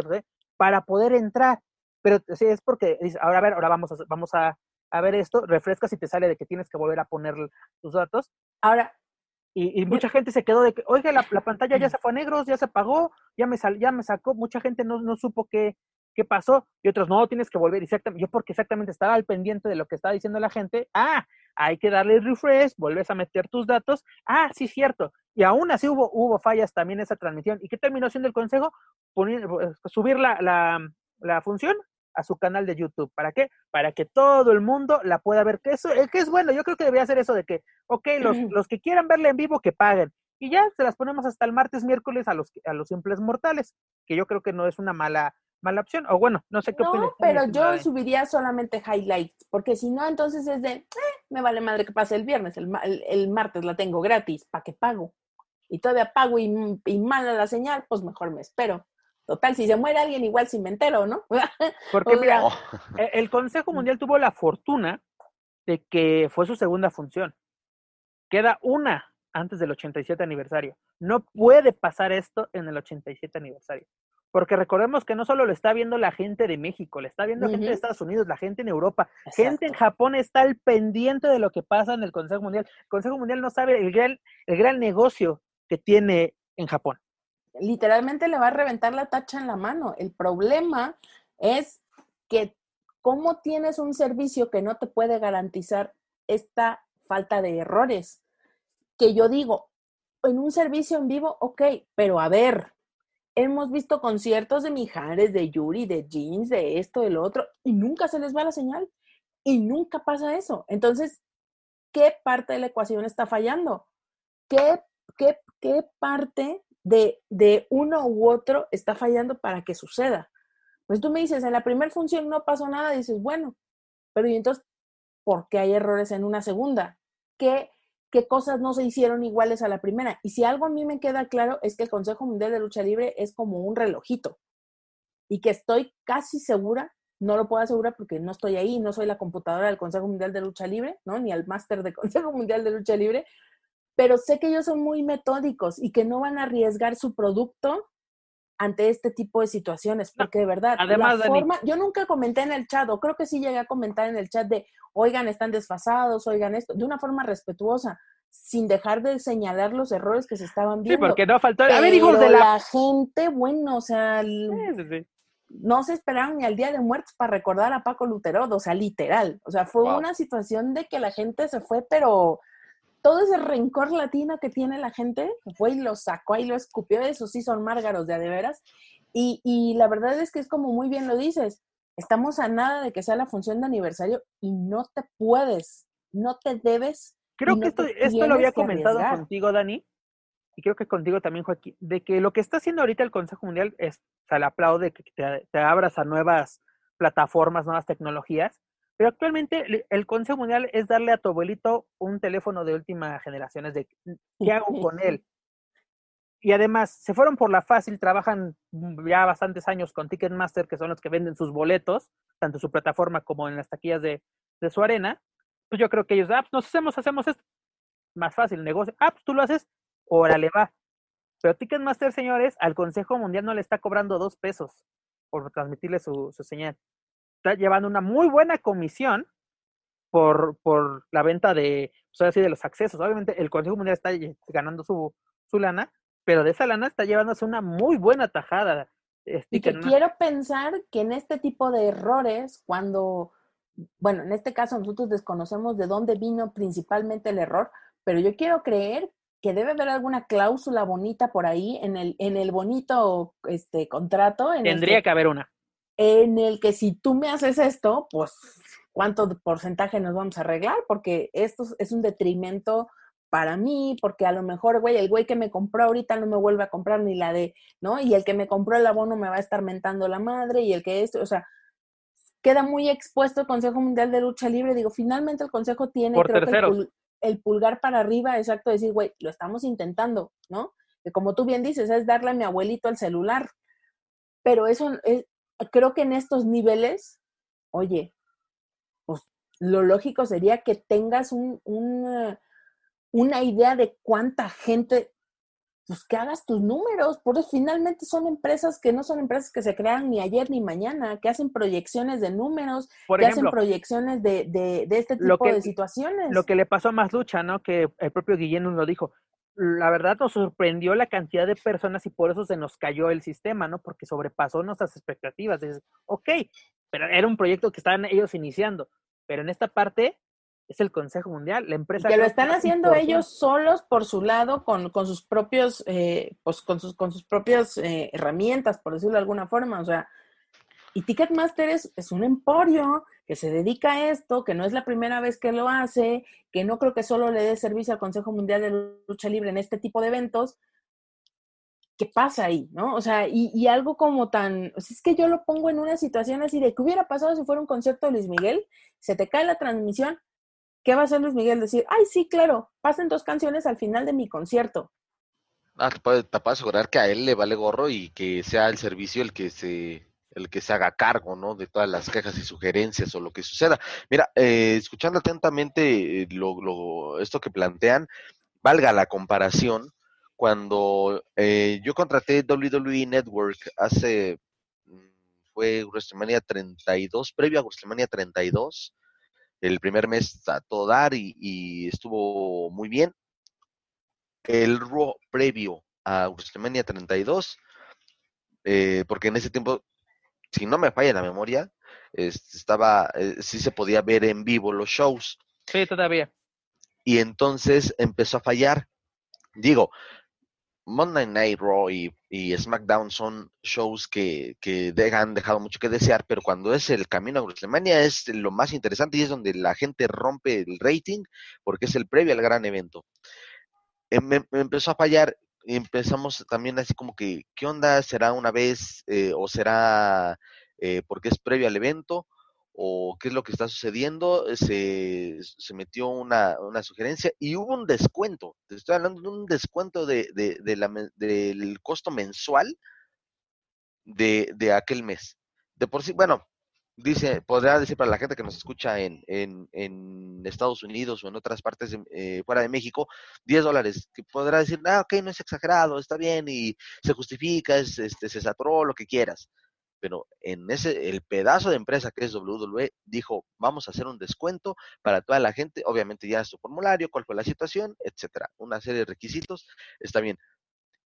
para poder entrar. Pero sí, es porque ahora a ver, ahora vamos a, vamos a, ver esto, refrescas y te sale de que tienes que volver a poner tus datos. Ahora, y, mucha gente se quedó de que, oiga, la, pantalla ya se fue a negros, ya se apagó, ya me, sal, ya me sacó, mucha gente no, no supo qué, qué pasó, y otros, no, tienes que volver, exactamente, yo porque exactamente estaba al pendiente de lo que estaba diciendo la gente, ah, hay que darle refresh, vuelves a meter tus datos, ah, sí, cierto, y aún así hubo, hubo fallas también en esa transmisión. ¿Y qué terminó siendo el consejo? Poner, pues, subir la, la, la, función a su canal de YouTube. ¿Para qué? Para que todo el mundo la pueda ver. Que, eso, que es bueno, yo creo que debería ser eso de que, ok, los, los que quieran verla en vivo, que paguen. Y ya se las ponemos hasta el martes, miércoles a los, a los simples mortales, que yo creo que no es una mala, mala opción. O bueno, no sé qué No, pero yo subiría solamente highlights, porque si no, entonces es de, eh, me vale madre que pase el viernes, el, el martes la tengo gratis, ¿para qué pago? y todavía pago y, mala la señal, pues mejor me espero. Total, si se muere alguien, igual si me entero, ¿no? Porque mira, e, el Consejo Mundial tuvo la fortuna de que fue su segunda función. Queda una antes del 87 aniversario. No puede pasar esto en el 87 aniversario. Porque recordemos que no solo lo está viendo la gente de México, le está viendo gente de Estados Unidos, la gente en Europa, gente en Japón está al pendiente de lo que pasa en el Consejo Mundial. El Consejo Mundial no sabe el gran, el gran negocio que tiene en Japón. Literalmente le va a reventar la tacha en la mano. El problema es que cómo tienes un servicio que no te puede garantizar esta falta de errores. Que yo digo, en un servicio en vivo, ok, pero a ver, hemos visto conciertos de Mijares, de Yuri, de Jeans, de esto, de lo otro, y nunca se les va la señal. Y nunca pasa eso. Entonces, ¿qué parte de la ecuación está fallando? ¿Qué, qué qué parte de, de uno u otro está fallando para que suceda. Pues tú me dices, en la primera función no pasó nada, dices, bueno, pero y entonces, ¿por qué hay errores en una segunda? ¿Qué, ¿Qué cosas no se hicieron iguales a la primera? Y si algo a mí me queda claro es que el Consejo Mundial de Lucha Libre es como un relojito y que estoy casi segura, no lo puedo asegurar porque no estoy ahí, no soy la computadora del Consejo Mundial de Lucha Libre, ¿no? Ni el máster del Consejo Mundial de Lucha Libre, pero sé que ellos son muy metódicos y que no van a arriesgar su producto ante este tipo de situaciones, porque de verdad, Además, la forma, yo nunca comenté en el chat, o creo que sí llegué a comentar en el chat de, oigan, están desfasados, oigan esto, de una forma respetuosa, sin dejar de señalar los errores que se estaban viendo. Sí, porque no faltó, a ver, hijos de la... gente, bueno, o sea, no se esperaron ni al Día de Muertos para recordar a Paco Luterod, o sea, literal, o sea, fue una situación de que la gente se fue, pero todo ese rencor latino que tiene la gente, fue y lo sacó y lo escupió, esos sí son márgaros de a de veras. Y, y la verdad es que es como muy bien lo dices, estamos a nada de que sea la función de aniversario y no te puedes, no te debes. Creo que esto, esto lo había comentado arriesgar. contigo, Dani, y creo que contigo también, Joaquín, de que lo que está haciendo ahorita el Consejo Mundial es, o sea, le aplaude que te, te abras a nuevas plataformas, nuevas tecnologías, pero actualmente el- Consejo Mundial es darle a tu abuelito un teléfono de última generación, es de, ¿qué hago con él? Y además, se fueron por la fácil, trabajan ya bastantes años con Ticketmaster, que son los que venden sus boletos, tanto en su plataforma como en las taquillas de, de su arena. Pues yo creo que ellos, ah, pues nos hacemos, hacemos esto. Más fácil, negocio. Ah, pues tú lo haces, órale, va. Pero Ticketmaster, señores, al Consejo Mundial no le está cobrando dos pesos por transmitirle su, su señal. Está llevando una muy buena comisión por, por la venta de, pues ahora sí, de los accesos. Obviamente el Consejo Mundial está ganando su, su lana, pero de esa lana está llevándose una muy buena tajada. eh, Y que quiero pensar que en este tipo de errores, cuando, bueno, en este caso nosotros desconocemos de dónde vino principalmente el error, pero yo quiero creer que debe haber alguna cláusula bonita por ahí en el, en el bonito este, contrato. En el Tendría que- que haber una. En el que si tú me haces esto, pues cuánto porcentaje nos vamos a arreglar, porque esto es un detrimento para mí, porque a lo mejor, güey, el güey que me compró ahorita no me vuelve a comprar ni la de, ¿no? Y el que me compró el abono me va a estar mentando la madre y el que esto, o sea, queda muy expuesto el Consejo Mundial de Lucha Libre. Digo, finalmente el Consejo tiene, Por creo que el, pul- el pulgar para arriba, exacto, decir, güey, lo estamos intentando, ¿no? Que como tú bien dices, es darle a mi abuelito el celular. Pero eso es, creo que en estos niveles, oye, pues lo lógico sería que tengas un, un, una idea de cuánta gente, pues que hagas tus números, porque finalmente son empresas que no son empresas que se crean ni ayer ni mañana, que hacen proyecciones de números, Por que ejemplo, hacen proyecciones de, de, de este tipo Lo que- de situaciones. lo que le pasó a Más Lucha, ¿no? Que el propio Guillén nos lo dijo. La verdad nos sorprendió la cantidad de personas y por eso se nos cayó el sistema, ¿no? Porque sobrepasó nuestras expectativas. Dices, ok, pero era un proyecto que estaban ellos iniciando. Pero en esta parte es el Consejo Mundial, la Y empresa. que lo están haciendo ellos solos por su lado con, con sus propios eh, pues con sus con sus propias eh, herramientas por decirlo de alguna forma o sea y Ticketmaster es, es un emporio que se dedica a esto que no es la primera vez que lo hace que no creo que solo le dé servicio al Consejo Mundial de Lucha Libre en este tipo de eventos ¿qué pasa ahí? ¿no? O sea, y, algo como tan, o sea, es que yo lo pongo en una situación así de, ¿qué hubiera pasado si fuera un concierto de Luis Miguel? Se te cae la transmisión, ¿qué va a hacer Luis Miguel? Decir, ay, sí, claro, pasen dos canciones al final de mi concierto. Ah, te asegurar que a él le vale gorro y que sea el servicio el que se el que se haga cargo, ¿no? De todas las quejas y sugerencias o lo que suceda. Mira, eh, escuchando atentamente eh, lo, lo, esto que plantean, valga la comparación, cuando eh, yo contraté WWE Network hace, mm, fue WrestleMania 32, previo a WrestleMania 32, el primer mes a todo dar y, estuvo muy bien. El Raw previo a WrestleMania 32, eh, porque en ese tiempo, si no me falla la memoria, es- estaba, eh, sí se podía ver en vivo los shows Sí, todavía. y entonces empezó a fallar. Digo, Monday Night Raw y, y SmackDown son shows que, que de- han dejado mucho que desear, pero cuando es el camino a WrestleMania es lo más interesante y es donde la gente rompe el rating porque es el previo al gran evento. Me, me empezó a fallar empezamos también así como que, ¿qué onda? ¿Será una vez eh, o será eh, porque es previo al evento? ¿O qué es lo que está sucediendo? Se, se metió una, una sugerencia y hubo un descuento. Te estoy hablando de un descuento de, de, de la, del costo mensual de aquel mes. De por sí, bueno, dice, podría decir para la gente que nos escucha en, en, en Estados Unidos o en otras partes de- eh, fuera de México, 10 dólares, que podrá decir, ah, ok, no es exagerado, está bien y se justifica, es, este, se saturó, lo que quieras. Pero en ese, el pedazo de empresa que es WWE dijo, vamos a hacer un descuento para toda la gente, obviamente ya su formulario, cuál fue la situación, etcétera, una serie de requisitos, está bien.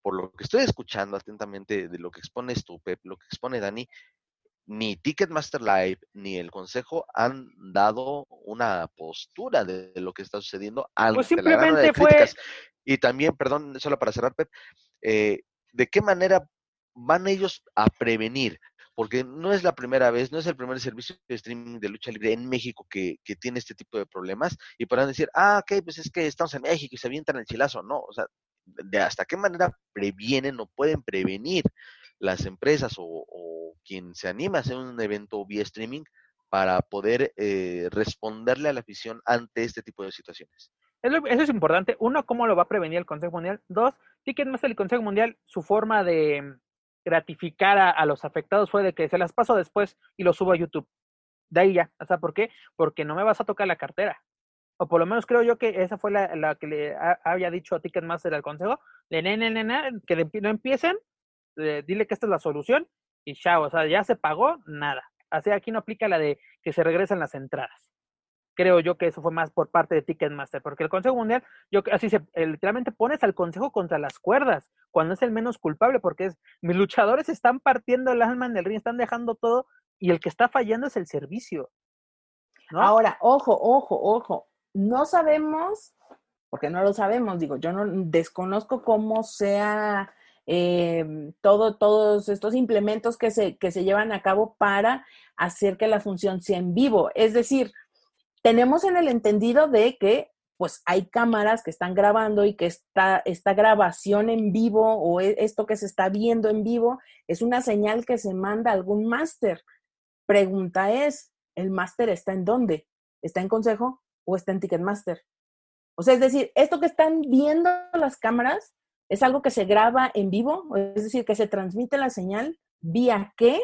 Por lo que estoy escuchando atentamente de lo que expones tú, Pep, lo que expone Dani, ni Ticketmaster Live ni el consejo han dado una postura de lo que está sucediendo ante Pues la gran ola de simplemente fue- críticas. Y también, perdón, solo para cerrar, Pep, eh, ¿de qué manera van ellos a prevenir? Porque no es la primera vez, no es el primer servicio de streaming de lucha libre en México que, que tiene este tipo de problemas y podrán decir, ah, ok, pues es que estamos en México y se avientan el chilazo. No, o sea, de hasta qué manera previenen o pueden prevenir las empresas o, o quien se anima a hacer un evento vía streaming para poder eh, responderle a la afición ante este tipo de situaciones. Eso es importante. Uno, ¿cómo lo va a prevenir el Consejo Mundial? Dos, Ticketmaster y el Consejo Mundial, su forma de gratificar a, a los afectados fue de que se las paso después y lo subo a YouTube. De ahí ya. O sea, ¿por qué? Porque no me vas a tocar la cartera. O por lo menos creo yo que esa fue la, que le ha- había dicho a Ticketmaster al Consejo. De, "Ne, ne, ne, que no empiecen, eh, dile que esta es la solución y chao. O sea, ya se pagó, nada. Así aquí no aplica la de que se regresan las entradas creo yo que eso fue más por parte de Ticketmaster, porque el Consejo Mundial, yo así se, eh, literalmente pones al Consejo contra las cuerdas, cuando es el menos culpable, porque es, mis luchadores están partiendo el alma en el ring, están dejando todo, y el que está fallando es el servicio. Ahora, ojo, ojo, ojo. No sabemos, porque no lo sabemos, digo, yo no desconozco cómo sea eh, todo, todos estos implementos que se, que se llevan a cabo para hacer que la función sea en vivo. Es decir, tenemos en el entendido de que pues hay cámaras que están grabando y que esta, esta grabación en vivo o e- esto que se está viendo en vivo es una señal que se manda a algún máster. Pregunta es, ¿el máster está en dónde? ¿Está en consejo o está en Ticketmaster? O sea, es decir, esto que están viendo las cámaras es algo que se graba en vivo, es decir, que se transmite la señal vía qué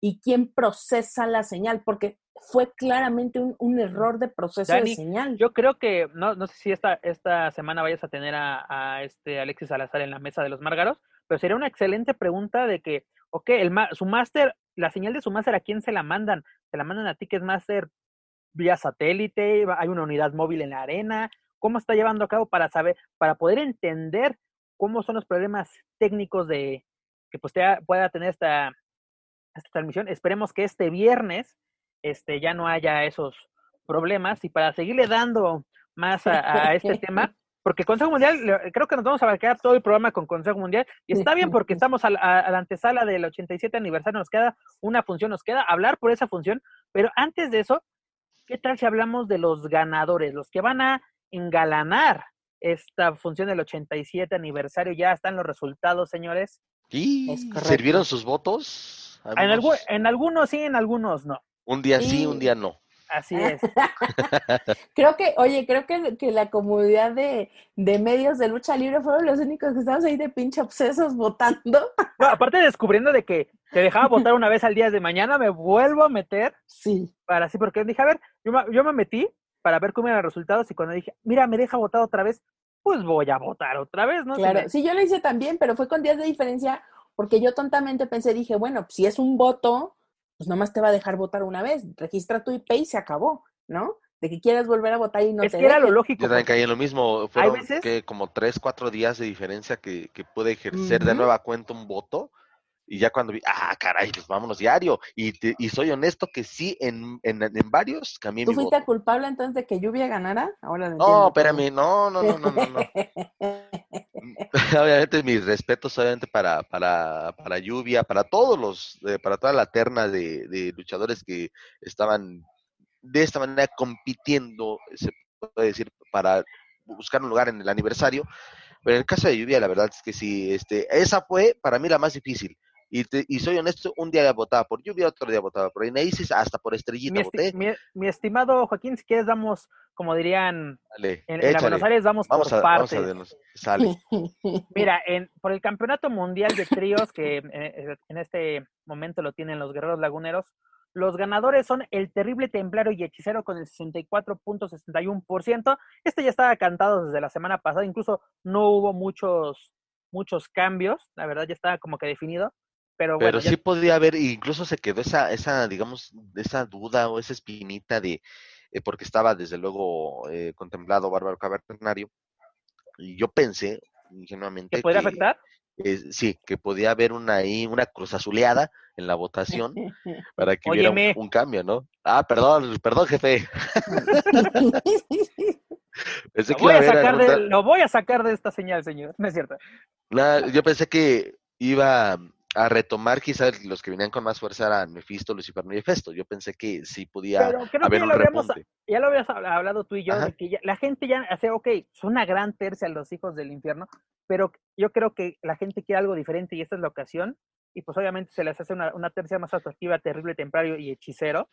y quién procesa la señal, porque fue claramente un, un error de proceso Dani, de señal. Yo creo que, no, no sé si esta, esta semana vayas a tener a, a este Alexis Salazar en la mesa de los Márgaros, pero sería una excelente pregunta de que, ok, el, su máster, la señal de su máster, ¿a quién se la mandan? ¿Se la mandan a Ticketmaster vía satélite? ¿Hay una unidad móvil en la arena? ¿Cómo está llevando a cabo para saber, para poder entender cómo son los problemas técnicos de que pues, te- pueda tener esta, esta transmisión? Esperemos que este viernes este, ya no haya esos problemas y para seguirle dando más a, a este tema, porque Consejo Mundial, creo que nos vamos a abarcar todo el programa con Consejo Mundial y está bien porque estamos a, la- a- a la antesala del 87 aniversario, nos queda una función, nos queda hablar por esa función, pero antes de eso, ¿qué tal si hablamos de los ganadores, los que van a engalanar esta función del 87 aniversario? Ya están los resultados, señores. ¿Y sirvieron sus votos? En, algu- en algunos sí, en algunos no. Un día sí, Sí. un día no. Así es. Creo que, oye, creo que, que la comunidad de, de medios de lucha libre fueron los únicos que estábamos ahí de pinche obsesos votando. No, aparte descubriendo de que te dejaba votar una vez al día de mañana, me vuelvo a meter Sí. para así, porque dije, a ver, yo me, yo me metí para ver cómo eran los resultados y cuando dije, mira, me deja votar otra vez, pues voy a votar otra vez, ¿no? Si Claro, me- sí, yo lo hice también, pero fue con días de diferencia porque yo tontamente pensé, dije, bueno, si es un voto, pues nomás te va a dejar votar una vez, registra tu IP y se acabó, ¿no? De que quieras volver a votar y no es te que era lo lógico. Yo también caí en lo mismo. Fueron veces- que como tres, cuatro días de diferencia que, que pude ejercer de nueva cuenta un voto. Y ya cuando vi, ah, caray, pues vámonos diario. Y, te- y soy honesto que sí, en, en, en varios cambié ¿Tú mi fuiste voto. culpable entonces de que Lluvia ganara? Ahora lo No, espérame, no, no, no, no, no. no. obviamente mis respetos obviamente para, para, para Lluvia, para todos los, eh, para toda la terna de, de luchadores que estaban de esta manera compitiendo, se puede decir, para buscar un lugar en el aniversario. Pero en el caso de Lluvia, la verdad es que sí, este, esa fue para mí la más difícil. Y, te- y soy honesto, un día votaba por Lluvia, otro día votaba por Inaisis, hasta por Estrellita mi, esti- voté. mi- mi estimado Joaquín, si quieres, vamos, como dirían Dale, en, en la. Buenos Aires, vamos, Vamos por a, vamos partes. a denos- sale. Mira, en, por el Campeonato Mundial de Tríos, que eh, en este momento lo tienen los Guerreros Laguneros, los ganadores son el Terrible Templario y Hechicero con el 64.61%. Este ya estaba cantado desde la semana pasada, incluso no hubo muchos, muchos cambios, la verdad ya estaba como que definido. Pero, Pero bueno, ya- sí podía haber, incluso se quedó esa, esa, digamos, esa duda o esa espinita de, eh, porque estaba desde luego eh, contemplado Bárbaro Cavernario, y yo pensé ingenuamente ¿que podría afectar? eh, sí, que podía haber una ahí, una cruz azuleada en la votación para que hubiera un, cambio, ¿no? Ah, perdón, perdón, jefe. lo, voy a sacar de, lo voy a sacar de esta señal, señor. No es cierto. yo pensé que iba a retomar quizás los que venían con más fuerza eran Mephisto, Lucifer y Hefesto. Yo pensé que sí podía haber un repunte. Ya lo habías hablado tú y yo, de que la gente ya hace, ok, son una gran tercia los hijos del infierno, pero yo creo que la gente quiere algo diferente y esta es la ocasión. Y pues obviamente se les hace una, una tercia más atractiva, terrible, templario y hechicero.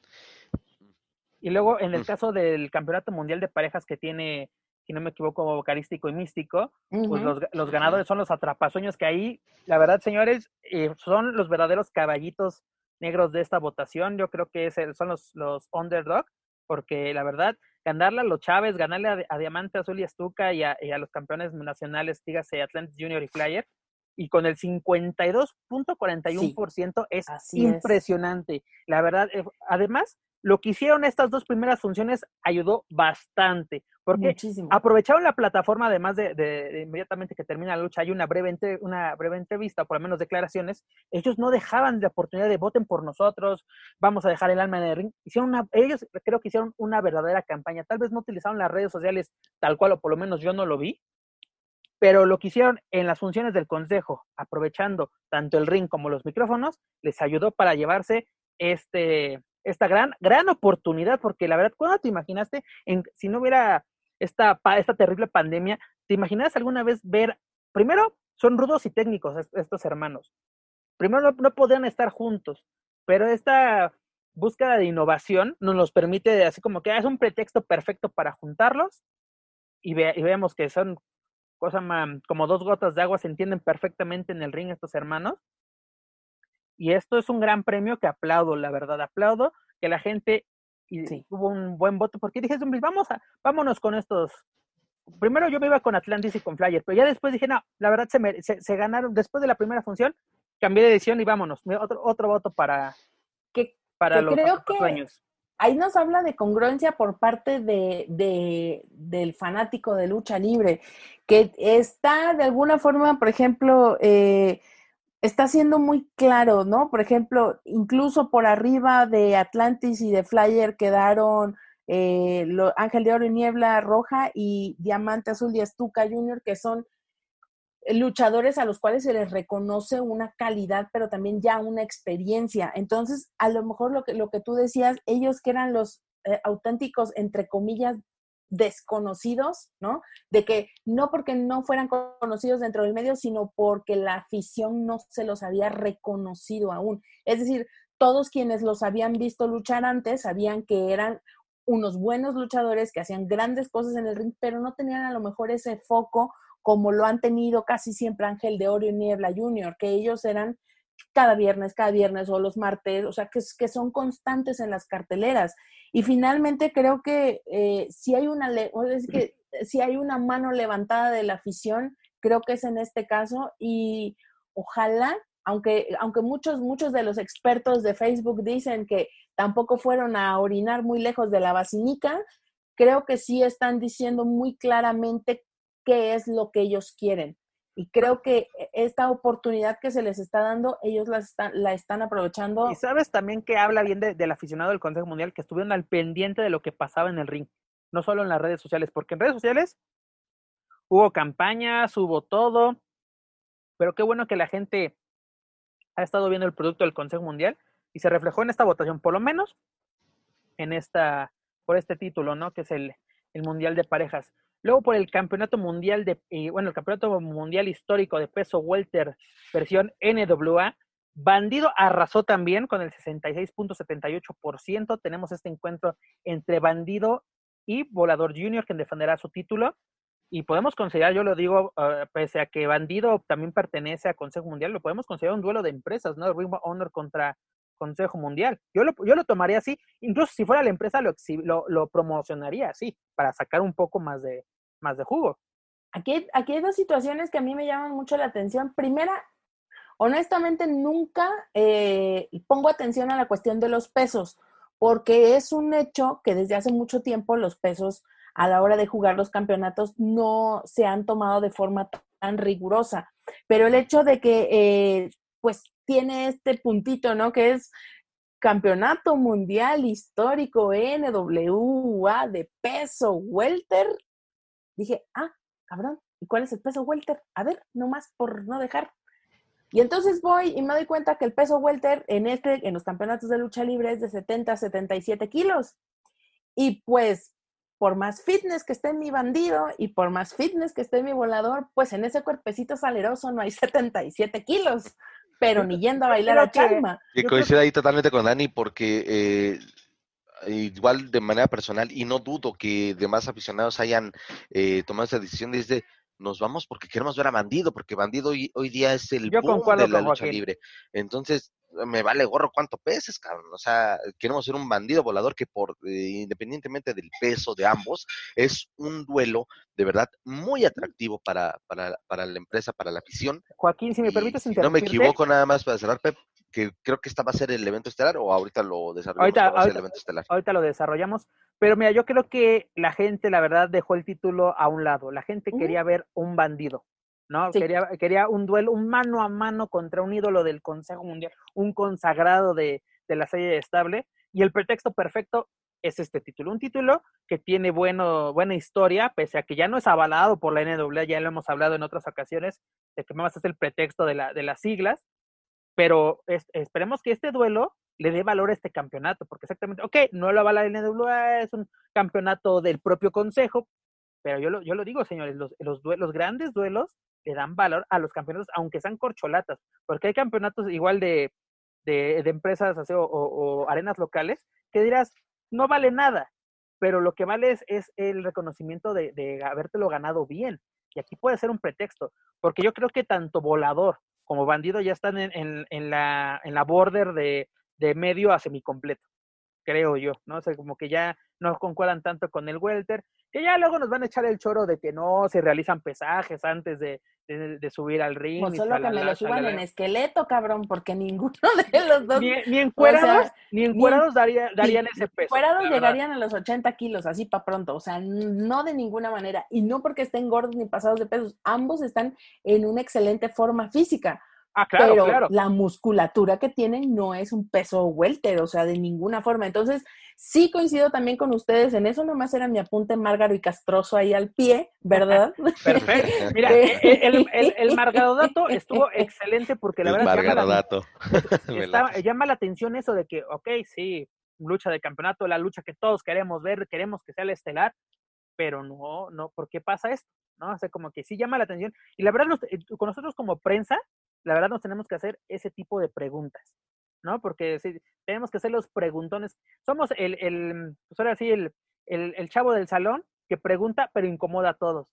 Y luego en el caso del campeonato mundial de parejas que tiene si no me equivoco, vocalístico y místico, pues los, ganadores son los atrapasueños que ahí, la verdad, señores, eh, son los verdaderos caballitos negros de esta votación. Yo creo que es son los, los underdog, porque la verdad, ganarle a los Chávez, ganarle a, Diamante Azul y Estuca y a, los campeones nacionales, dígase Atlantis Junior y Flyer, y con el 52.41% es. impresionante. La verdad, eh, además, lo que hicieron estas dos primeras funciones ayudó bastante, porque aprovecharon la plataforma, además de, inmediatamente que termina la lucha, hay una breve, una breve entrevista, por lo menos declaraciones, ellos no dejaban la oportunidad de voten por nosotros, vamos a dejar el alma en el ring. Hicieron una, ellos creo que hicieron una verdadera campaña, tal vez no utilizaron las redes sociales tal cual, o por lo menos yo no lo vi, pero lo que hicieron en las funciones del consejo, aprovechando tanto el ring como los micrófonos, les ayudó para llevarse este, esta gran, gran oportunidad, porque la verdad, ¿cuándo te imaginaste, en, si no hubiera esta, esta terrible pandemia, te imaginas alguna vez ver, primero, son rudos y técnicos estos hermanos, primero no, podían estar juntos, pero esta búsqueda de innovación nos los permite, así como que ah, es un pretexto perfecto para juntarlos y, ve, y vemos que son cosas como dos gotas de agua, se entienden perfectamente en el ring estos hermanos. Y esto es un gran premio que aplaudo, la verdad, aplaudo que la gente y hubo un buen voto, porque dije, vamos a, vámonos con estos. Primero yo me iba con Atlantis y con Flyer, pero ya después dije, no, la verdad se, se, ganaron, después de la primera función, cambié de edición y vámonos, otro, otro voto para, que, para los, creo sueños. Ahí nos habla de congruencia por parte de, de, del fanático de lucha libre, que está de alguna forma, por ejemplo, eh, está siendo muy claro, ¿no? Por ejemplo, incluso por arriba de Atlantis y de Flyer quedaron eh, Ángel de Oro y Niebla Roja y Diamante Azul y Estuca Junior, que son luchadores a los cuales se les reconoce una calidad, pero también ya una experiencia. Entonces, a lo mejor lo que, lo que tú decías, ellos que eran los eh, auténticos, entre comillas, desconocidos, ¿no? De que no porque no fueran conocidos dentro del medio, sino porque la afición no se los había reconocido aún. Es decir, todos quienes los habían visto luchar antes sabían que eran unos buenos luchadores que hacían grandes cosas en el ring, pero no tenían a lo mejor ese foco como lo han tenido casi siempre Ángel de Oro y Niebla Junior, que ellos eran cada viernes, cada viernes o los martes, o sea, que, que son constantes en las carteleras. Y finalmente creo que eh, si hay una, es que si hay una mano levantada de la afición, creo que es en este caso y ojalá, aunque, aunque muchos, muchos de los expertos de Facebook dicen que tampoco fueron a orinar muy lejos de la basinica, creo que sí están diciendo muy claramente qué es lo que ellos quieren. Y creo que e, esta oportunidad que se les está dando, ellos la están, la están aprovechando. Y sabes también que habla bien del aficionado del Consejo Mundial, que estuvieron al pendiente de lo que pasaba en el ring, no solo en las redes sociales, porque en redes sociales hubo campañas, hubo todo, pero qué bueno que la gente ha estado viendo el producto del Consejo Mundial y se reflejó en esta votación, por lo menos en esta, por este título, ¿no? Que es el, el Mundial de Parejas. Luego por el Campeonato Mundial de, eh, bueno, el Campeonato Mundial Histórico de Peso Welter versión NWA, Bandido arrasó también con el 66.78%. Tenemos este encuentro entre Bandido y Volador Junior, quien defenderá su título. Y podemos considerar, yo lo digo, ah, pese a que Bandido también pertenece a Consejo Mundial, lo podemos considerar un duelo de empresas, ¿no? Ring Honor contra Consejo Mundial. Yo lo, yo lo tomaría así, incluso si fuera la empresa lo, lo, lo promocionaría así, para sacar un poco más de, más de jugo. Aquí, aquí hay dos situaciones que a mí me llaman mucho la atención. Primera, honestamente nunca eh, pongo atención a la cuestión de los pesos, porque es un hecho que desde hace mucho tiempo los pesos a la hora de jugar los campeonatos no se han tomado de forma tan rigurosa. Pero el hecho de que, eh, pues, tiene este puntito, ¿no? Que es Campeonato Mundial Histórico NWA de peso welter. Dije, ah, cabrón, ¿y cuál es el peso welter? A ver, nomás por no dejar. Y entonces voy y me doy cuenta que el peso welter en este, en los campeonatos de lucha libre es de 70 a 77 kilos. Y pues, por más fitness que esté mi bandido y por más fitness que esté mi volador, pues en ese cuerpecito saleroso no hay 77 kilos pero ni yendo a bailar a Chalma. Que coincide ahí totalmente con Dani porque eh, igual de manera personal y no dudo que demás aficionados hayan eh, tomado esa decisión desde nos vamos porque queremos ver a Bandido, porque Bandido hoy, hoy día es el boom de la lucha libre. Entonces, me vale gorro cuánto peses, cabrón. O sea, queremos ser un bandido volador que por eh, independientemente del peso de ambos, es un duelo de verdad muy atractivo para, para, para la empresa, para la afición. Joaquín, si me permites interrumpir. No me equivoco nada más para cerrar, Pep, que creo que esta va a ser el evento estelar o ahorita lo desarrollamos. Ahorita, el evento estelar. ahorita lo desarrollamos, pero mira, yo creo que la gente, la verdad, dejó el título a un lado. La gente quería ver un bandido. ¿no? Quería, quería un duelo, un mano a mano contra un ídolo del Consejo Mundial, un consagrado de, de la serie estable, y el pretexto perfecto es este título. Un título que tiene bueno, buena historia, pese a que ya no es avalado por la NWA, ya lo hemos hablado en otras ocasiones, de que más es el pretexto de, la, de las siglas, pero esperemos que este duelo le dé valor a este campeonato, porque exactamente, ok, no lo avala la NWA, es un campeonato del propio consejo, pero yo lo, yo lo digo, señores, los, los, grandes duelos le dan valor a los campeonatos, aunque sean corcholatas, porque hay campeonatos igual de, de, empresas o, arenas locales que dirás, no vale nada, pero lo que vale es, el reconocimiento de, de habértelo ganado bien. Y aquí puede ser un pretexto, porque yo creo que tanto Volador como Bandido ya están en, en, la, en la border de, de medio a semicompleto, creo yo, ¿no? O sea, como que ya no concuerdan tanto con el welter, que ya luego nos van a echar el choro de que no se realizan pesajes antes de, de, subir al ring. Pues solo que me lo suban en esqueleto, cabrón, porque ninguno de los dos. Ni, ni encuerados, ni encuerados daría, darían ese peso. Encuerados llegarían a los 80 kilos, así para pronto, o sea, no de ninguna manera. Y no porque estén gordos ni pasados de pesos, ambos están en una excelente forma física. Ah, claro, pero la musculatura que tienen no es un peso welter, o sea, de ninguna forma. Entonces, sí coincido también con ustedes en eso, nomás era mi apunte márgaro y castroso ahí al pie, ¿verdad? Perfecto. Mira, eh, eh, el, el, el, margarodato estuvo excelente porque la verdad llama la, llama la atención eso de que, ok, sí, lucha de campeonato, la lucha que todos queremos ver, queremos que sea el estelar, pero no, no, ¿por qué pasa esto? ¿No? O sea, como que sí llama la atención. Y la verdad, eh, con nosotros como prensa, la verdad nos tenemos que hacer ese tipo de preguntas, ¿no? Porque si, tenemos que hacer los preguntones. Somos el, el pues ahora sí, el, el, el, chavo del salón que pregunta, pero incomoda a todos.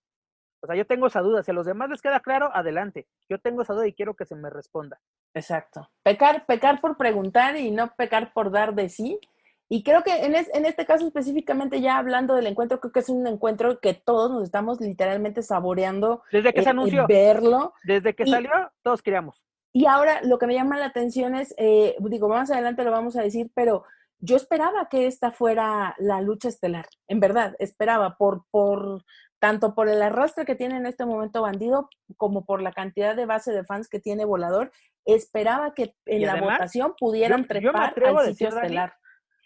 O sea, yo tengo esa duda. Si a los demás les queda claro, adelante. Yo tengo esa duda y quiero que se me responda. Exacto. Pecar, pecar por preguntar y no pecar por dar de sí y creo que en, en, este caso específicamente, ya hablando del encuentro, creo que es un encuentro que todos nos estamos literalmente saboreando. Desde que se anunció. Verlo. Desde que salió, todos queríamos. Y ahora lo que me llama la atención es, eh, digo, más adelante lo vamos a decir, pero yo esperaba que esta fuera la lucha estelar. En verdad, esperaba por, por tanto por el arrastre que tiene en este momento Bandido, como por la cantidad de base de fans que tiene Volador, esperaba que en la votación pudieran trepar al sitio estelar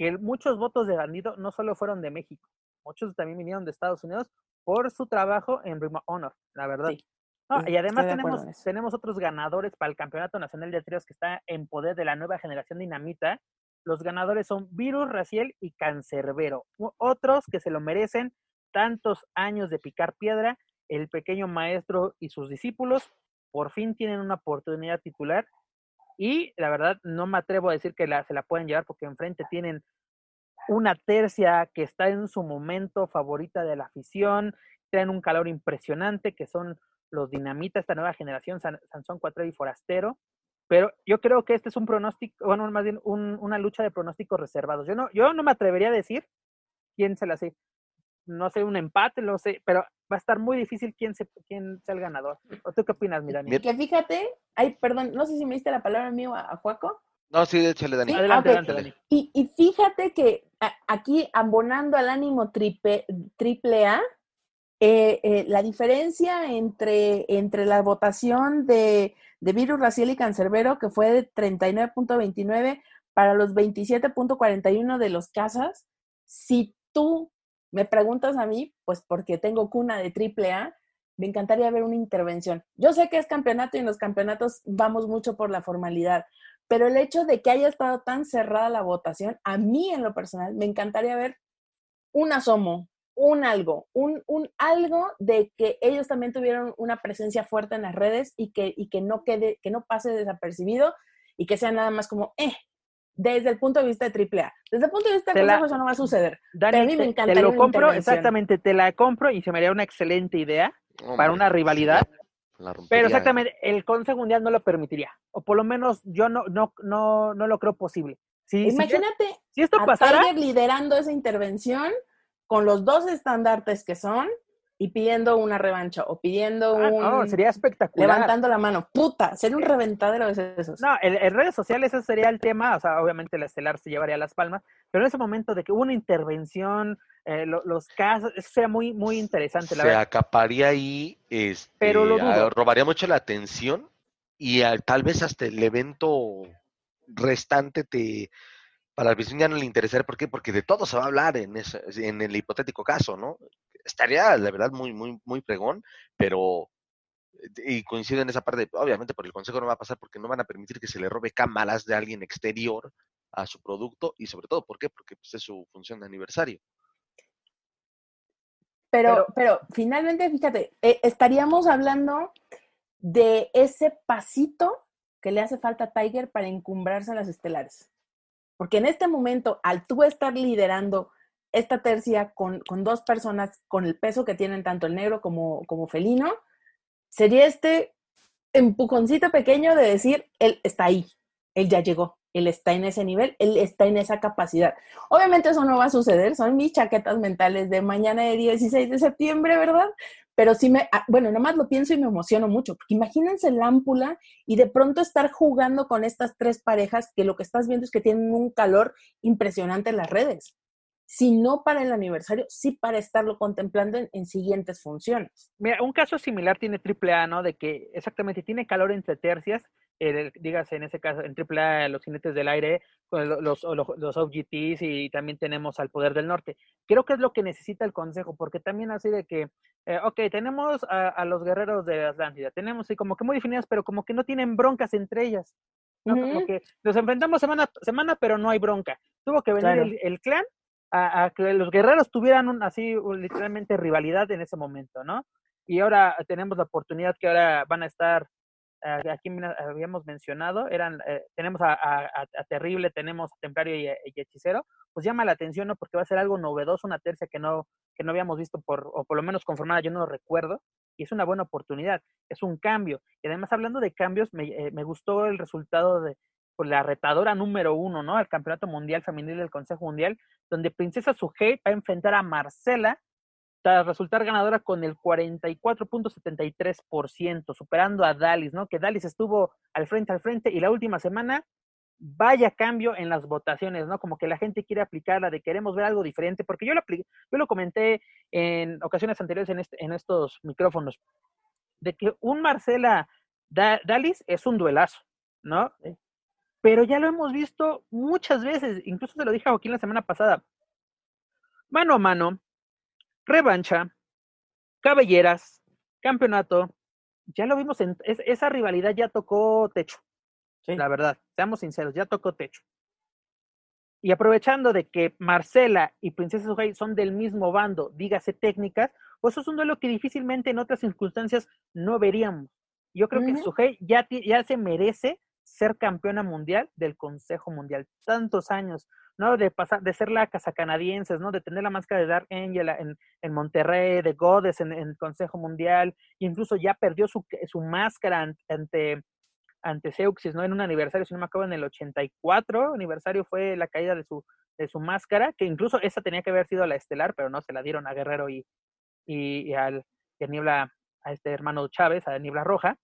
que muchos votos de Bandido no solo fueron de México, muchos también vinieron de Estados Unidos por su trabajo en Ring of Honor, la verdad. y además tenemos, tenemos otros ganadores para el Campeonato Nacional de Tríos que está en poder de la nueva generación dinamita. Los ganadores son Virus, Raciel y Cancerbero. Otros que se lo merecen tantos años de picar piedra, el pequeño maestro y sus discípulos por fin tienen una oportunidad titular y la verdad, no me atrevo a decir que la, se la pueden llevar porque enfrente tienen una tercia que está en su momento favorita de la afición, tienen un calor impresionante, que son los Dinamita, esta nueva generación, Sansón Cuatro y Forastero. Pero yo creo que este es un pronóstico, bueno, más bien una lucha de pronósticos reservados. Yo no, yo no me atrevería a decir quién se la hace no sé, un empate, no sé, pero va a estar muy difícil quién, se, quién sea el ganador. ¿O tú qué opinas, Mirani? Que fíjate, ay, perdón, no sé si me diste la palabra mío a, Juaco. No, sí, échale, Dani. Adelante, adelante, Dani. Y, y, fíjate que aquí, abonando al ánimo triple, triple A, eh, eh, la diferencia entre, entre la votación de, de virus racial y cancerbero, que fue de 39.29 para los 27.41 de los casos. Si tú me preguntas a mí, pues porque tengo cuna de triple A, me encantaría ver una intervención. Yo sé que es campeonato y en los campeonatos vamos mucho por la formalidad, pero el hecho de que haya estado tan cerrada la votación, a mí en lo personal, me encantaría ver un asomo, un algo, un, un algo de que ellos también tuvieron una presencia fuerte en las redes y que, y que no quede, que no pase desapercibido y que sea nada más como, eh, desde el punto de vista de AAA. Desde el punto de vista de consejo eso no va a suceder. Dani, a mí me encantaría te lo compro, exactamente, te la compro y se me haría una excelente idea para una rivalidad. Pero exactamente, el Consejo Mundial no lo permitiría. O por lo menos yo no, no, no, no lo creo posible. Imagínate si, esto a pasara, liderando esa intervención con los dos estandartes que son y pidiendo una revancha o pidiendo ah, un... No, sería espectacular. Levantando la mano. Puta, sería un reventadero de esos. No, en, redes sociales ese sería el tema, o sea, obviamente la estelar se llevaría las palmas, pero en ese momento de que hubo una intervención, eh, los casos, eso sería muy, muy interesante. La se acaparía ahí, este, pero robaría mucho la atención y tal vez hasta el evento restante te para el vecino ya no le interesaría. ¿Por qué? Porque de todo se va a hablar en, ese, en el hipotético caso, ¿no? Estaría, la verdad, muy, muy, muy pregón, pero y coincido en esa parte, obviamente por el consejo no va a pasar porque no van a permitir que se le robe cámaras de alguien exterior a su producto y sobre todo, ¿por qué? Porque pues, es su función de aniversario. Pero, pero, finalmente, fíjate, eh, estaríamos hablando de ese pasito que le hace falta a Tiger para encumbrarse a las estelares. Porque en este momento, al tú estar liderando esta tercia con, dos personas con el peso que tienen tanto el negro como, como felino, sería este empujoncito pequeño de decir, él está ahí, él ya llegó, él está en ese nivel, él está en esa capacidad. Obviamente eso no va a suceder, son mis chaquetas mentales de mañana de 16 de septiembre, ¿verdad? pero sí me, ah, bueno, nada más lo pienso y me emociono mucho, porque imagínense la ámpula y de pronto estar jugando con estas tres parejas que lo que estás viendo es que tienen un calor impresionante en las redes. Si no para el aniversario, sí para estarlo contemplando en, siguientes funciones. Mira, un caso similar tiene AAA, ¿no? De que exactamente tiene calor entre tercias, eh, dígase en ese caso, en AAA, los jinetes del aire, los, los, los OGTs y también tenemos al Poder del Norte. Creo que es lo que necesita el Consejo, porque también así de que eh, ok, tenemos a, los guerreros de Atlántida, tenemos y como que muy definidas, pero como que no tienen broncas entre ellas. ¿no? Como que nos enfrentamos semana semana, pero no hay bronca. Tuvo que venir el, clan a, que los guerreros tuvieran un, así literalmente rivalidad en ese momento, ¿no? Y ahora tenemos la oportunidad que ahora van a estar, uh, aquí habíamos mencionado, eran, eh, tenemos a, a, Terrible, tenemos a Templario y, y, Hechicero, pues llama la atención, ¿no? Porque va a ser algo novedoso, una tercia que no, que no habíamos visto por, o por lo menos conformada, yo no lo recuerdo, y es una buena oportunidad, es un cambio. Y además, hablando de cambios, me, eh, me gustó el resultado de por la retadora número uno, ¿no? El Campeonato Mundial Femenil del Consejo Mundial, donde Princesa Sujei va a enfrentar a Marcela tras resultar ganadora con el 44.73%, superando a Dalis, ¿no? Que Dalis estuvo al frente al frente y la última semana vaya cambio en las votaciones, ¿no? Como que la gente quiere aplicar la de queremos ver algo diferente, porque yo lo, yo lo comenté en ocasiones anteriores en, este, en estos micrófonos, de que un Marcela Dalis es un duelazo, ¿no? Pero ya lo hemos visto muchas veces, incluso se lo dije a Joaquín la semana pasada, mano a mano, revancha, cabelleras, campeonato, ya lo vimos, en, esa rivalidad ya tocó techo. La verdad, seamos sinceros, ya tocó techo. Y aprovechando de que Marcela y Princesa Sujei son del mismo bando, dígase técnicas, pues eso es un duelo que difícilmente en otras circunstancias no veríamos. Yo creo que Sujei ya, ya se merece ser campeona mundial del Consejo Mundial. Tantos años, ¿no? De pasar, de ser la casa canadienses, ¿no? De tener la máscara de Dark Angel en, en Monterrey, de Godes en, el Consejo Mundial, incluso ya perdió su, su máscara ante ante Seuxis, ¿no? En un aniversario, si no me acuerdo, en el 84 aniversario fue la caída de su, de su máscara, que incluso esa tenía que haber sido la estelar, pero no, se la dieron a Guerrero y, y, al, a Niebla, a este hermano Chávez, a Niebla Roja.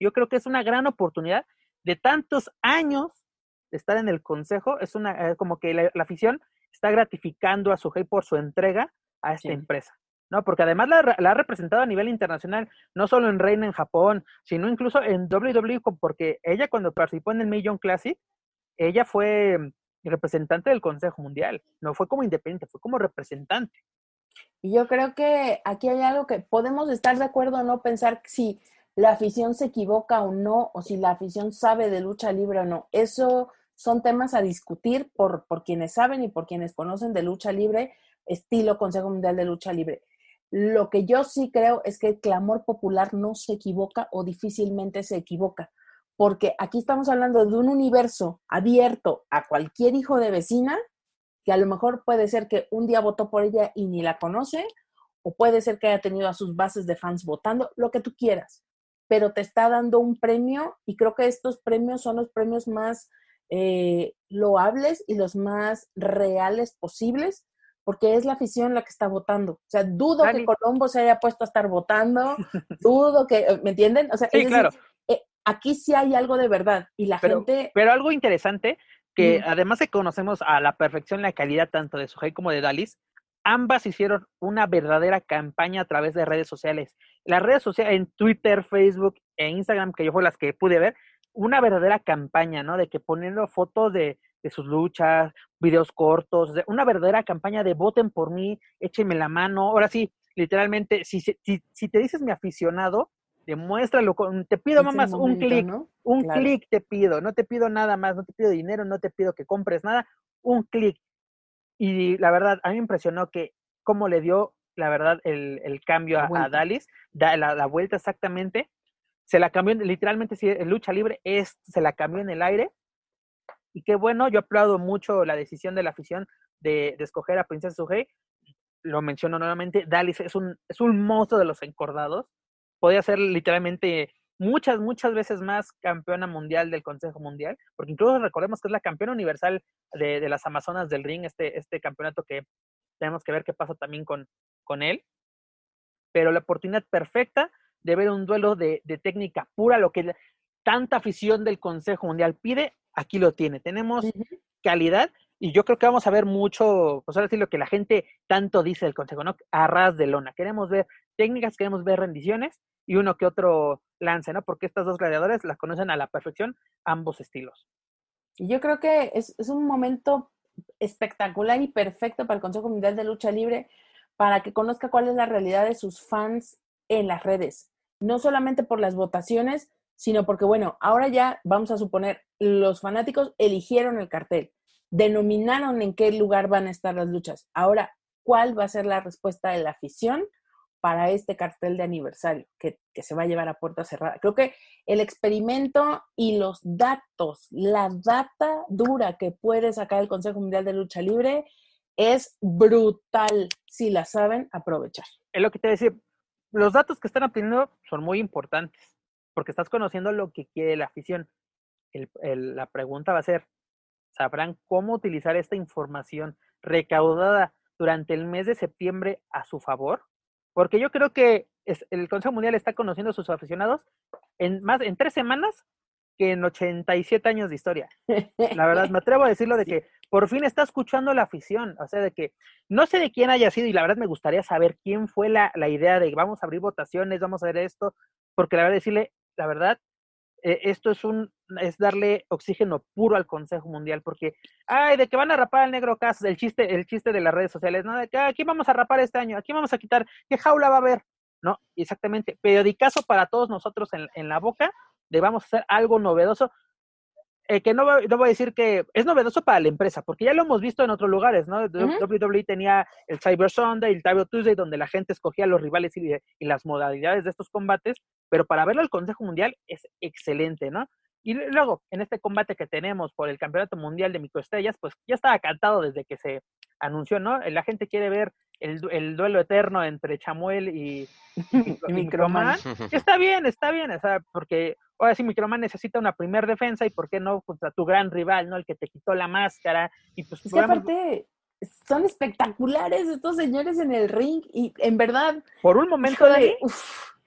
Yo creo que es una gran oportunidad de tantos años de estar en el consejo, es una, eh, como que la, afición está gratificando a Sujei por su entrega a esta empresa. ¿no? Porque además la, la, ha representado a nivel internacional, no solo en Reina en Japón, sino incluso en WWE, porque ella cuando participó en el Million Classic, ella fue representante del Consejo Mundial, no fue como independiente, fue como representante. Y yo creo que aquí hay algo que podemos estar de acuerdo o no pensar si la afición se equivoca o no, o si la afición sabe de lucha libre o no. Eso son temas a discutir por, por quienes saben y por quienes conocen de lucha libre, estilo Consejo Mundial de Lucha Libre. Lo que yo sí creo es que el clamor popular no se equivoca o difícilmente se equivoca, porque aquí estamos hablando de un universo abierto a cualquier hijo de vecina, que a lo mejor puede ser que un día votó por ella y ni la conoce, o puede ser que haya tenido a sus bases de fans votando, lo que tú quieras, pero te está dando un premio y creo que estos premios son los premios más eh, loables y los más reales posibles, porque es la afición la que está votando. O sea, dudo que Colombo se haya puesto a estar votando, dudo que, ¿me entienden? O sea, claro. Eh, aquí sí hay algo de verdad y la gente... Pero algo interesante, que además de conocemos a la perfección la calidad tanto de Sujei como de Dalis, ambas hicieron una verdadera campaña a través de redes sociales. Las redes sociales en Twitter, Facebook e Instagram, que yo fue las que pude ver, una verdadera campaña, ¿no? De que poniendo fotos de, de sus luchas, videos cortos, una verdadera campaña de voten por mí, échenme la mano. Ahora sí, literalmente, si, si, si te dices mi aficionado, demuéstralo, te pido más un clic, un clic te pido, no te pido nada más, no te pido dinero, no te pido que compres nada, un clic. Y la verdad, a mí me impresionó que cómo le dio, la verdad, el, el cambio a, a, Dalis, da, la, la, vuelta exactamente, se la cambió, literalmente, si es lucha libre, es, se la cambió en el aire. Y qué bueno, yo aplaudo mucho la decisión de la afición de, de escoger a Princesa Sugei. Lo menciono nuevamente, Dalis es un, es un monstruo de los encordados. Podría ser literalmente muchas, muchas veces más campeona mundial del Consejo Mundial, porque incluso recordemos que es la campeona universal de, de las Amazonas del Ring, este, este campeonato que tenemos que ver qué pasa también con, con él. Pero la oportunidad perfecta de ver un duelo de, de técnica pura, lo que tanta afición del Consejo Mundial pide, aquí lo tiene. Tenemos calidad y yo creo que vamos a ver mucho, pues ahora sí lo que la gente tanto dice del Consejo, ¿no? A ras de lona. Queremos ver técnicas, queremos ver rendiciones y uno que otro lance, ¿no? Porque estas dos gladiadores las conocen a la perfección ambos estilos. Y yo creo que es, es un momento espectacular y perfecto para el Consejo Mundial de Lucha Libre para que conozca cuál es la realidad de sus fans en las redes no solamente por las votaciones, sino porque, bueno, ahora ya vamos a suponer, los fanáticos eligieron el cartel, denominaron en qué lugar van a estar las luchas. Ahora, ¿cuál va a ser la respuesta de la afición para este cartel de aniversario que, se va a llevar a puerta cerrada? Creo que el experimento y los datos, la data dura que puede sacar el Consejo Mundial de Lucha Libre es brutal si la saben aprovechar. Es lo que te decía, los datos que están obteniendo son muy importantes, porque estás conociendo lo que quiere la afición. la pregunta va a ser, ¿sabrán cómo utilizar esta información recaudada durante el mes de septiembre a su favor? Porque yo creo que el Consejo Mundial está conociendo a sus aficionados en más en tres semanas que en 87 años de historia. La verdad, me atrevo a decirlo de que por fin está escuchando la afición, o sea, de que no sé de quién haya sido y la verdad me gustaría saber quién fue la, la idea de vamos a abrir votaciones, vamos a ver esto, porque la verdad decirle, la verdad, eh, esto es un es darle oxígeno puro al Consejo Mundial, porque, ay, de que van a rapar al negro Cas, el chiste, el chiste de las redes sociales, ¿no? De que aquí vamos a rapar este año, aquí vamos a quitar, ¿qué jaula va a haber? ¿No? Exactamente, periodicazo para todos nosotros en, en la boca, de vamos a hacer algo novedoso, eh, que no, no, voy a decir que es novedoso para la empresa, porque ya lo hemos visto en otros lugares, ¿no? WWE tenía el Cyber Sunday, el Cyber Tuesday, donde la gente escogía los rivales y, y, las modalidades de estos combates, pero para verlo el Consejo Mundial es excelente, ¿no? Y luego, en este combate que tenemos por el Campeonato Mundial de Microestrellas, pues ya estaba cantado desde que se anunció, ¿no? La gente quiere ver el, el duelo eterno entre Chamuel y, y, y Microman. Está bien, está bien, o sea, porque ahora sí Microman necesita una primer defensa y por qué no contra tu gran rival, ¿no? El que te quitó la máscara. Y pues, es que aparte son espectaculares estos señores en el ring y en verdad. Por un momento de,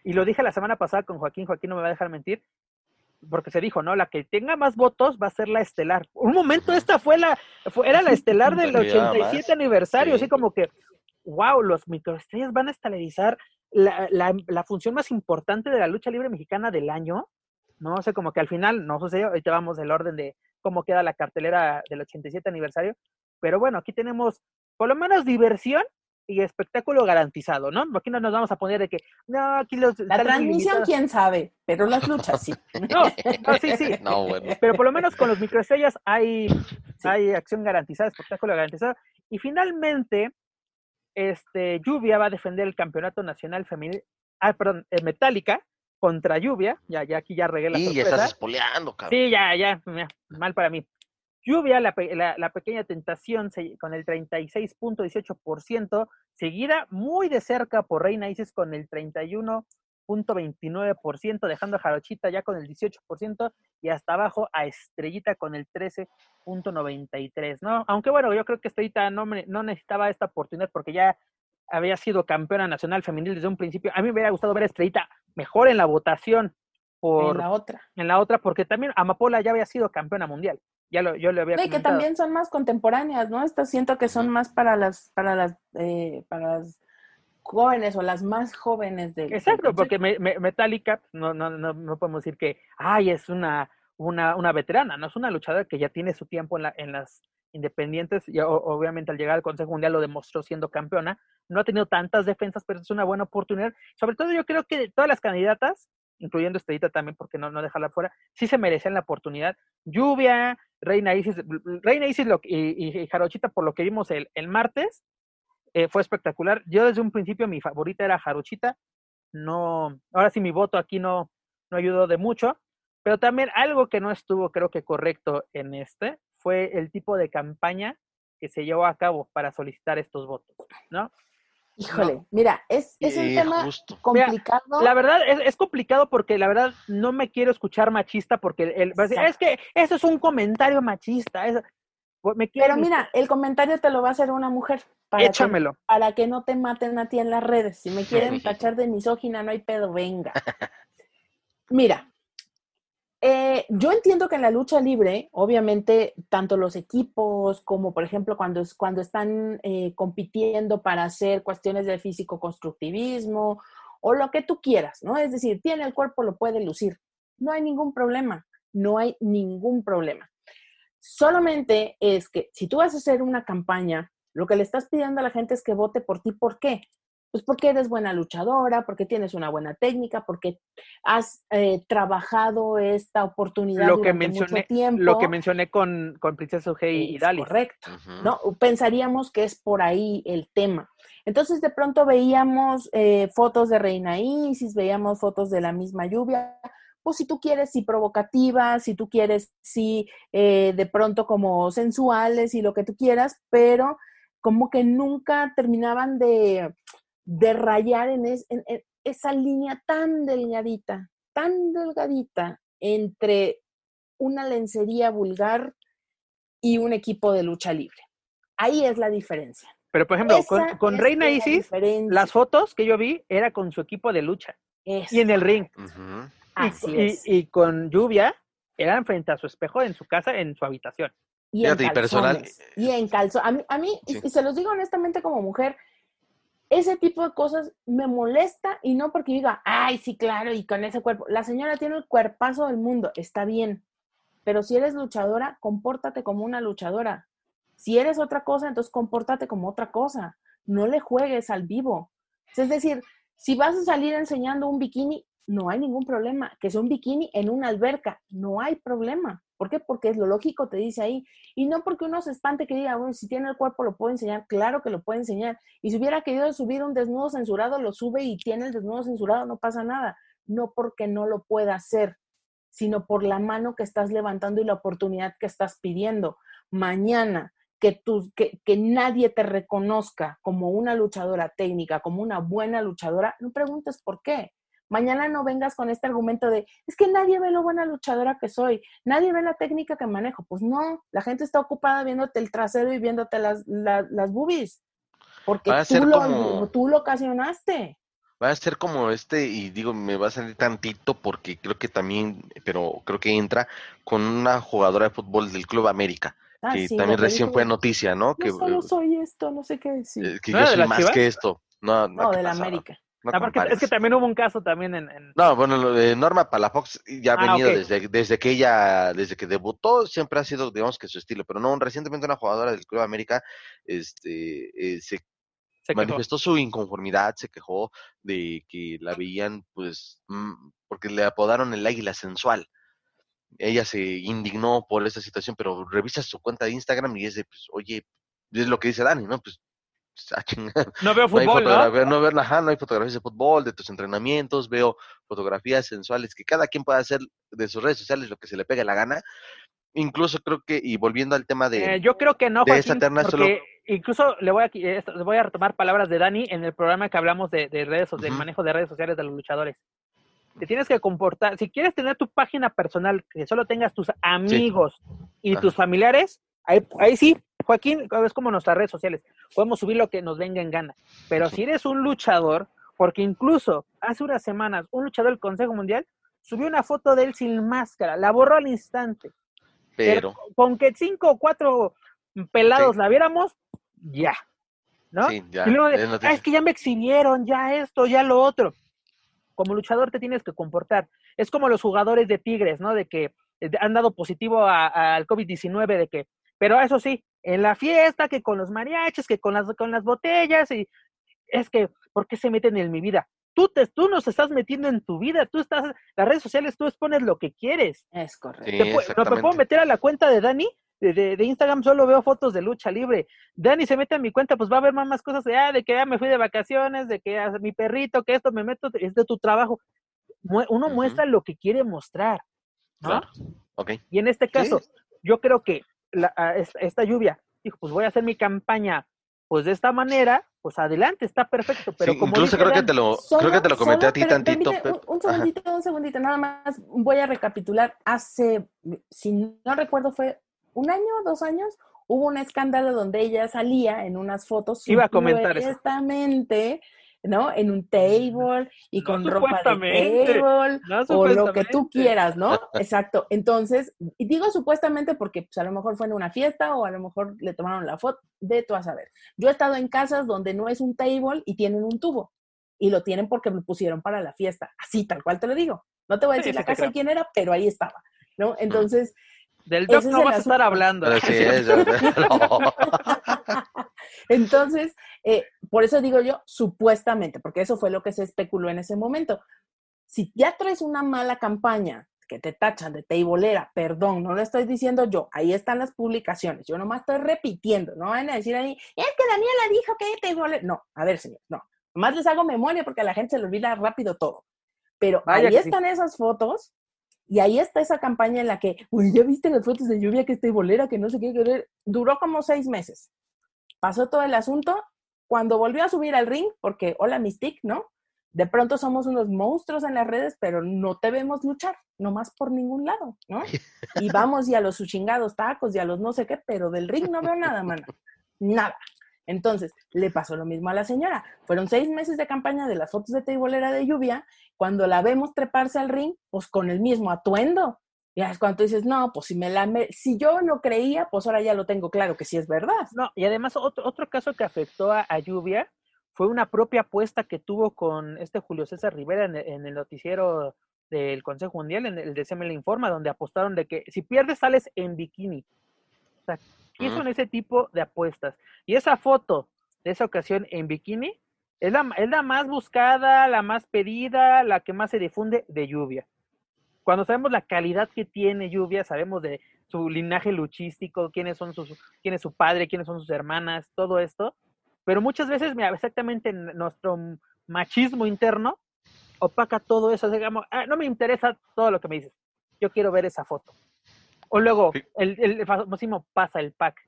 y lo dije la semana pasada con Joaquín, Joaquín no me va a dejar mentir, porque se dijo, ¿no? La que tenga más votos va a ser la estelar. Un momento esta fue la, fue, era la estelar del 87 aniversario, así como que wow, los microestrellas van a estelarizar la, la, función más importante de la lucha libre mexicana del año. No sé, como que al final no sucedió. Ahorita vamos del orden de cómo queda la cartelera del 87 aniversario. Pero bueno, aquí tenemos por lo menos diversión y espectáculo garantizado, ¿no? Aquí no nos vamos a poner de que, no, aquí los... La transmisión, quién sabe, pero las luchas sí. no, no, sí, sí. No, bueno. Pero por lo menos con los microestrellas hay, hay acción garantizada, espectáculo garantizado. Y finalmente, este, Lluvia va a defender el campeonato nacional femenil, ah, perdón, eh, Metallica contra Lluvia, ya, ya aquí ya regué la Sí, ya estás espoleando, cabrón. Sí, ya, ya, mal para mí. Lluvia, la, la, pequeña tentación con el 36.18%, seguida muy de cerca por Reina Isis con el 31.29%, dejando a Jarochita ya con el 18% y hasta abajo a Estrellita con el 13.93%, ¿no? Aunque bueno, yo creo que Estrellita no, no necesitaba esta oportunidad porque ya había sido campeona nacional femenil desde un principio. A mí me hubiera gustado ver a Estrellita mejor en la votación. Por, en la otra. En la otra, porque también Amapola ya había sido campeona mundial. Ya lo, yo le había Y que también son más contemporáneas, ¿no? Estas siento que son más para las, para las, eh, para las jóvenes o las más jóvenes de Exacto, porque Metallica, no, no, no, no podemos decir que, ay, es una, una, una veterana, no es una luchadora que ya tiene su tiempo en, la, en las independientes, y obviamente al llegar al Consejo Mundial lo demostró siendo campeona, no ha tenido tantas defensas, pero es una buena oportunidad. Sobre todo yo creo que todas las candidatas incluyendo Estrellita también, porque no, no dejarla fuera, sí se merecían la oportunidad. Lluvia, Reina Isis, Reina Isis y, Jarochita, por lo que vimos el, el martes, eh, fue espectacular. Yo desde un principio mi favorita era Jarochita, no, ahora sí mi voto aquí no, no ayudó de mucho, pero también algo que no estuvo creo que correcto en este fue el tipo de campaña que se llevó a cabo para solicitar estos votos, ¿no? Híjole, mira, es, es un tema complicado. la verdad es, complicado porque la verdad no me quiero escuchar machista porque el, es que eso es un comentario machista. Pero mira, el comentario te lo va a hacer una mujer. Para Échamelo. Que, para que no te maten a ti en las redes. Si me quieren tachar de misógina, no hay pedo, venga. Mira, eh, yo entiendo que en la lucha libre, obviamente, tanto los equipos como, por ejemplo, cuando, cuando están eh, compitiendo para hacer cuestiones de físico-constructivismo o lo que tú quieras, ¿no? Es decir, tiene el cuerpo, lo puede lucir. No hay ningún problema, no hay ningún problema. Solamente es que si tú vas a hacer una campaña, lo que le estás pidiendo a la gente es que vote por ti. ¿Por qué? Pues porque eres buena luchadora, porque tienes una buena técnica, porque has eh, trabajado esta oportunidad lo que mencioné, mucho tiempo. Lo que mencioné con, con Princesa Ugei y Dali. Correcto. ¿no? Pensaríamos que es por ahí el tema. Entonces de pronto veíamos eh, fotos de Reina Isis, veíamos fotos de la misma lluvia, pues si tú quieres, sí provocativas, si tú quieres, sí eh, de pronto como sensuales y lo que tú quieras, pero como que nunca terminaban de, de rayar en, esa línea tan delgadita, tan delgadita entre una lencería vulgar y un equipo de lucha libre. Ahí es la diferencia. Pero, por ejemplo, con, Reina Isis, las fotos que yo vi era con su equipo de lucha y en el ring. y, con Lluvia, eran frente a su espejo en su casa, en su habitación. Y en calzones. Y en calzones. A mí, a mí y se los digo honestamente como mujer, ese tipo de cosas me molesta y no porque diga, ay, sí, claro, y con ese cuerpo. La señora tiene el cuerpazo del mundo, está bien, pero si eres luchadora, compórtate como una luchadora. Si eres otra cosa, entonces compórtate como otra cosa. No le juegues al vivo. Es decir, si vas a salir enseñando un bikini, no hay ningún problema. Que sea un bikini en una alberca, no hay problema. ¿Por qué? Porque es lo lógico, te dice ahí. Y no porque uno se espante que diga, bueno, si tiene el cuerpo lo puedo enseñar. Claro que lo puede enseñar. Y si hubiera querido subir un desnudo censurado, lo sube y tiene el desnudo censurado, no pasa nada. No porque no lo pueda hacer, sino por la mano que estás levantando y la oportunidad que estás pidiendo. Mañana, que, tú, que, que nadie te reconozca como una luchadora técnica, como una buena luchadora, no preguntes por qué Mañana no vengas con este argumento de, es que nadie ve lo buena luchadora que soy, nadie ve la técnica que manejo. Pues no, la gente está ocupada viéndote el trasero y viéndote las, las, boobies. Porque tú lo, tú lo ocasionaste. Va a ser como este, y digo, me va a salir tantito porque creo que también, pero creo que entra con una jugadora de fútbol del Club América. Ah, que también recién fue noticia, ¿no? No que, solo soy esto, no sé qué decir. Eh, que yo soy más que esto. No, no, de la América. Es que también hubo un caso también en... No, bueno, lo de Norma Palafox ya ha ah, venido desde, desde que ella, desde que debutó, siempre ha sido, digamos que su estilo, pero no, recientemente una jugadora del Club América este, eh, se, manifestó su inconformidad, se quejó de que la veían, pues, mm, porque le apodaron el águila sensual. Ella se indignó por esa situación, pero revisa su cuenta de Instagram y es de, pues, oye, es lo que dice Dani, ¿no? Pues, ah, no veo fútbol, no, hay ¿no? no, ajá, no hay fotografías de fútbol, de tus entrenamientos, veo fotografías sensuales que cada quien puede hacer de sus redes sociales lo que se le pegue la gana. Incluso creo que, y volviendo al tema de... Eh, yo creo que no, Joaquín, porque incluso le voy, a, le voy a retomar palabras de Dani en el programa que hablamos de, de redes, del manejo de redes sociales de los luchadores. Te tienes que comportar, si quieres tener tu página personal, que solo tengas tus amigos y tus familiares, ahí, ahí sí, Joaquín, es como nuestras redes sociales, podemos subir lo que nos venga en gana. Pero si eres un luchador, porque incluso hace unas semanas un luchador del Consejo Mundial subió una foto de él sin máscara, la borró al instante. Pero, con que cinco o cuatro pelados la viéramos, ya. ¿No? Sí, ya. Ah, es que ya me exhibieron, ya esto, ya lo otro como luchador te tienes que comportar. Es como los jugadores de Tigres, ¿no? De que eh, han dado positivo al COVID-19, de que, pero eso sí, en la fiesta, que con los mariachis, que con las, con las botellas, y es que, ¿por qué se meten en mi vida? Tú, te, tú nos estás metiendo en tu vida, tú estás, las redes sociales, tú expones lo que quieres. Es correcto. me puedo meter a la cuenta de Dani de, Instagram solo veo fotos de lucha libre. Dani se mete a mi cuenta, pues va a ver más, cosas de, ah, de que ya me fui de vacaciones, de que mi perrito, que esto me meto, es de tu trabajo. Uno muestra lo que quiere mostrar, ¿no? Y en este caso, yo creo que la, esta, lluvia, dijo, pues voy a hacer mi campaña, pues de esta manera, pues adelante, está perfecto. Pero como incluso creo que te lo, creo que te lo comenté a ti tantito. Un, un, segundito, un segundito, nada más voy a recapitular. Hace, si no recuerdo, fue un año, dos años, hubo un escándalo donde ella salía en unas fotos Iba a comentar supuestamente, ¿no? En un table y con ropa de table o lo que tú quieras, ¿no? Exacto. Entonces, y digo supuestamente porque pues, a lo mejor fue en una fiesta o a lo mejor le tomaron la foto, de tú a saber. Yo he estado en casas donde no es un table y tienen un tubo y lo tienen porque lo pusieron para la fiesta, así tal cual te lo digo. No te voy a decir la casa de quién era, pero ahí estaba, ¿no? Entonces, del doc no vas a estar hablando. Entonces, eh, por eso digo yo, supuestamente, porque eso fue lo que se especuló en ese momento. Si ya traes una mala campaña que te tachan de teibolera, perdón, no lo estoy diciendo yo, ahí están las publicaciones, yo nomás estoy repitiendo, no van a decir ahí, es que Daniela dijo que teibolera. No, a ver, señor, no. Nomás les hago memoria porque a la gente se le olvida rápido todo. Pero ahí están esas fotos y ahí está esa campaña en la que, uy, ya viste las fotos de lluvia que está bolera, que no sé qué, duró como seis meses. Pasó todo el asunto. Cuando volvió a subir al ring, porque hola Mystic, ¿no? De pronto somos unos monstruos en las redes, pero no te vemos luchar, nomás por ningún lado, ¿no? Y vamos y a los chingados tacos y a los no sé qué, pero del ring no veo nada, mana. Nada. Entonces, le pasó lo mismo a la señora. Fueron seis meses de campaña de las fotos de teibolera de lluvia. Cuando la vemos treparse al ring, pues con el mismo atuendo. Y es cuando dices, no, pues si me la si yo lo creía, pues ahora ya lo tengo claro que sí es verdad. No, y además otro, otro caso que afectó a, Lluvia fue una propia apuesta que tuvo con este Julio César Rivera en el, noticiero del Consejo Mundial, en el de le Informa, donde apostaron de que si pierdes sales en bikini. O sea, ¿Qué son ese tipo de apuestas? Y esa foto de esa ocasión en bikini es la, es la más buscada, la más pedida, la que más se difunde de lluvia. Cuando sabemos la calidad que tiene lluvia, sabemos de su linaje luchístico, quiénes son sus, quién es su padre, quiénes son sus hermanas, todo esto. Pero muchas veces, mira, exactamente nuestro machismo interno opaca todo eso. Digamos, ah, no me interesa todo lo que me dices. Yo quiero ver esa foto. O luego, el, el famosísimo pasa el pack,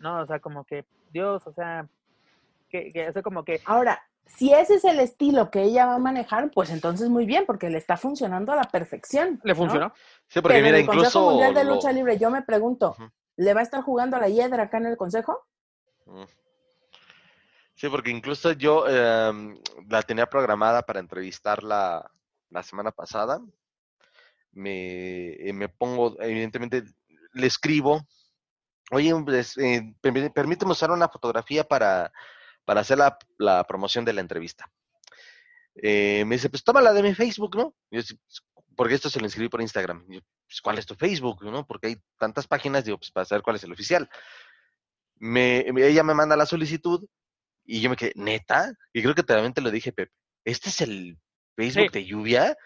¿no? O sea, como que, Dios, o sea, que, que como que... Ahora, si ese es el estilo que ella va a manejar, pues entonces muy bien, porque le está funcionando a la perfección. ¿Le funcionó? Sí, porque mira, en el incluso... Consejo Mundial de Lucha Libre, yo me pregunto, ¿le va a estar jugando a la hiedra acá en el Consejo? Sí, porque incluso yo em, la tenía programada para entrevistarla la semana pasada, me, me pongo, evidentemente, le escribo oye, pues, eh, permíteme usar una fotografía para, para hacer la, la, promoción de la entrevista. Eh, me dice, pues tómala de mi Facebook, ¿no? Yo, pues, porque esto se lo inscribí por Instagram. Yo, pues, ¿cuál es tu Facebook? ¿no? Porque hay tantas páginas, digo, pues para saber cuál es el oficial. Me, ella me manda la solicitud y yo me quedé, ¿neta? Y creo que también te lo dije, Pepe. ¿Este es el Facebook de lluvia?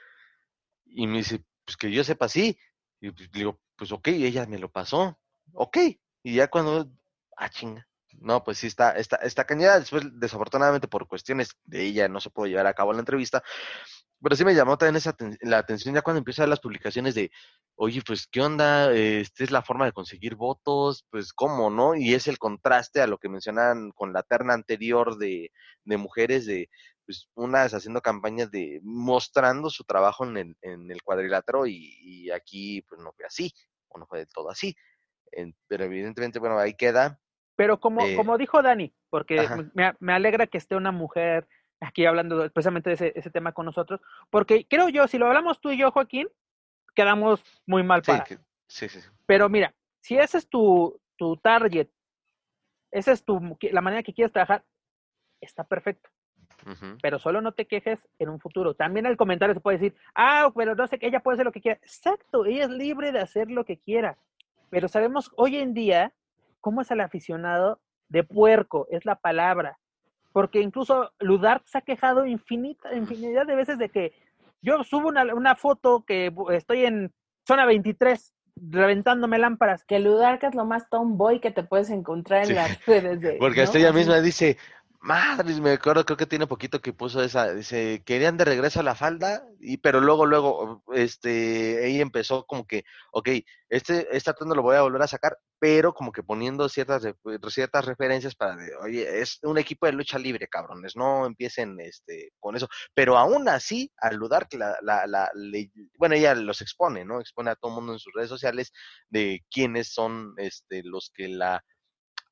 Y me dice, pues que yo sepa, sí. Y pues, digo, pues ok, ella me lo pasó. Ok. Y ya cuando, ah, chinga. No, pues sí está, está, está cañada. Después, desafortunadamente, por cuestiones de ella, no se pudo llevar a cabo la entrevista. Pero sí me llamó también esa, la atención ya cuando empiezan las publicaciones de, oye, pues, ¿qué onda? Esta es la forma de conseguir votos, pues, ¿cómo, no? Y es el contraste a lo que mencionan con la terna anterior de, de mujeres, de, pues, unas haciendo campañas de, mostrando su trabajo en el, en el cuadrilátero y, y aquí, pues, no fue así, o no fue del todo así. pero evidentemente, bueno, ahí queda. Pero como, eh como dijo Dani, porque me, me alegra que esté una mujer aquí hablando precisamente de ese, ese, tema con nosotros, porque creo yo, si lo hablamos tú y yo, Joaquín, quedamos muy mal para. Sí, sí, sí. Pero mira, si ese es tu, tu target, esa es tu, la manera que quieres trabajar, está perfecto. Pero solo no te quejes en un futuro. También el comentario se puede decir, ah, pero no sé ella puede hacer lo que quiera. Exacto, ella es libre de hacer lo que quiera. Pero sabemos hoy en día cómo es el aficionado de puerco, es la palabra. Porque incluso Ludart se ha quejado infinita, infinidad de veces de que yo subo una, una foto que estoy en zona 23 reventándome lámparas. Que Ludart es lo más tomboy que te puedes encontrar en las redes de... Porque hasta ella misma dice, Madre, me acuerdo, creo que tiene poquito que puso esa, dice, querían de regreso a la falda, y pero luego, luego, este, ahí empezó como que, ok, este, este atuendo lo voy a volver a sacar, pero como que poniendo ciertas, ciertas referencias para, oye, es un equipo de lucha libre, cabrones, no empiecen, este, con eso, pero aún así, al dudar que la, la, la, bueno, ella los expone, ¿no? Expone a todo el mundo en sus redes sociales de quiénes son, este, los que la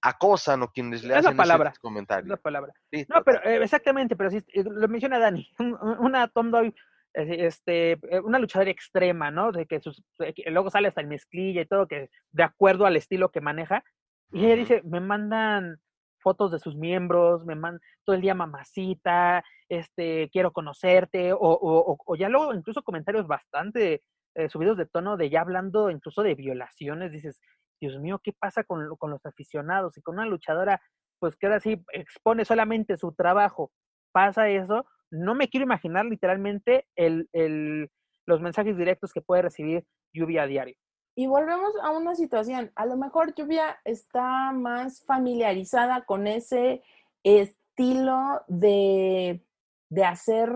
acosan o quienes le hacen palabra, comentarios. La palabra. no, pero eh, exactamente, pero sí, eh, lo menciona Dani, una Tom Doyle, este, eh, una luchadora extrema, ¿no? De que, sus, luego sale hasta el mezclilla y todo, que de acuerdo al estilo que maneja. Y ella dice, me mandan fotos de sus miembros, me mandan todo el día mamacita, este, quiero conocerte, o, o, o ya luego incluso comentarios bastante subidos de tono de ya hablando incluso de violaciones, dices, Dios mío, ¿qué pasa con, los aficionados? Y con una luchadora, pues que ahora sí expone solamente su trabajo, pasa eso, no me quiero imaginar literalmente el, el, los mensajes directos que puede recibir Lluvia a diario. Y volvemos a una situación, a lo mejor Lluvia está más familiarizada con ese estilo de, de hacer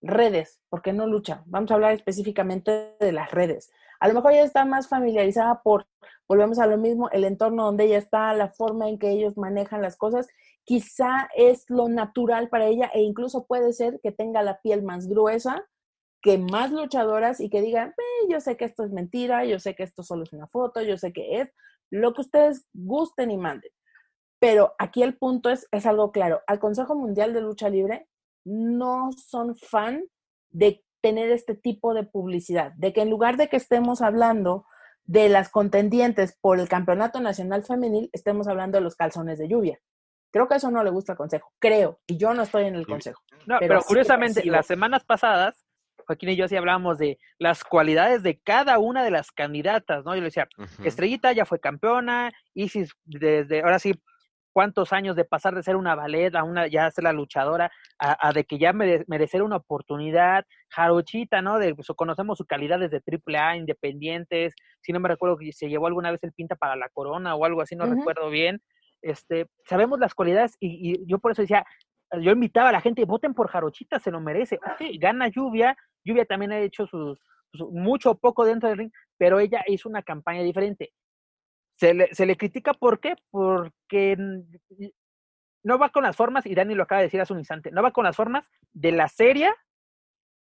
redes, porque no lucha. Vamos a hablar específicamente de las redes. A lo mejor ella está más familiarizada por, volvemos a lo mismo, el entorno donde ella está, la forma en que ellos manejan las cosas, quizá es lo natural para ella e incluso puede ser que tenga la piel más gruesa que más luchadoras y que digan, yo sé que esto es mentira, yo sé que esto solo es una foto, yo sé que es lo que ustedes gusten y manden. Pero aquí el punto es, es algo claro, al Consejo Mundial de Lucha Libre no son fan de tener este tipo de publicidad, de que en lugar de que estemos hablando de las contendientes por el Campeonato Nacional Femenil, estemos hablando de los calzones de lluvia. Creo que eso no le gusta al Consejo, creo, y yo no estoy en el Consejo. No, pero, curiosamente, las semanas pasadas, Joaquín y yo sí hablábamos de las cualidades de cada una de las candidatas, ¿no? Yo le decía, Estrellita ya fue campeona, Isis desde, ahora sí, cuántos años de pasar de ser una ballet a una ya ser la luchadora, a, de que ya merecer una oportunidad, Jarochita, ¿no? De, pues, conocemos su calidad desde AAA, independientes, si no me recuerdo que se llevó alguna vez el pinta para la corona o algo así, no recuerdo bien. Este, sabemos las cualidades y, yo por eso decía, yo invitaba a la gente, voten por Jarochita, se lo merece. gana Lluvia, Lluvia también ha hecho sus, mucho o poco dentro del ring, pero ella hizo una campaña diferente. Se le, se le critica, ¿por qué? Porque no va con las formas, y Dani lo acaba de decir hace un instante, no va con las formas de la serie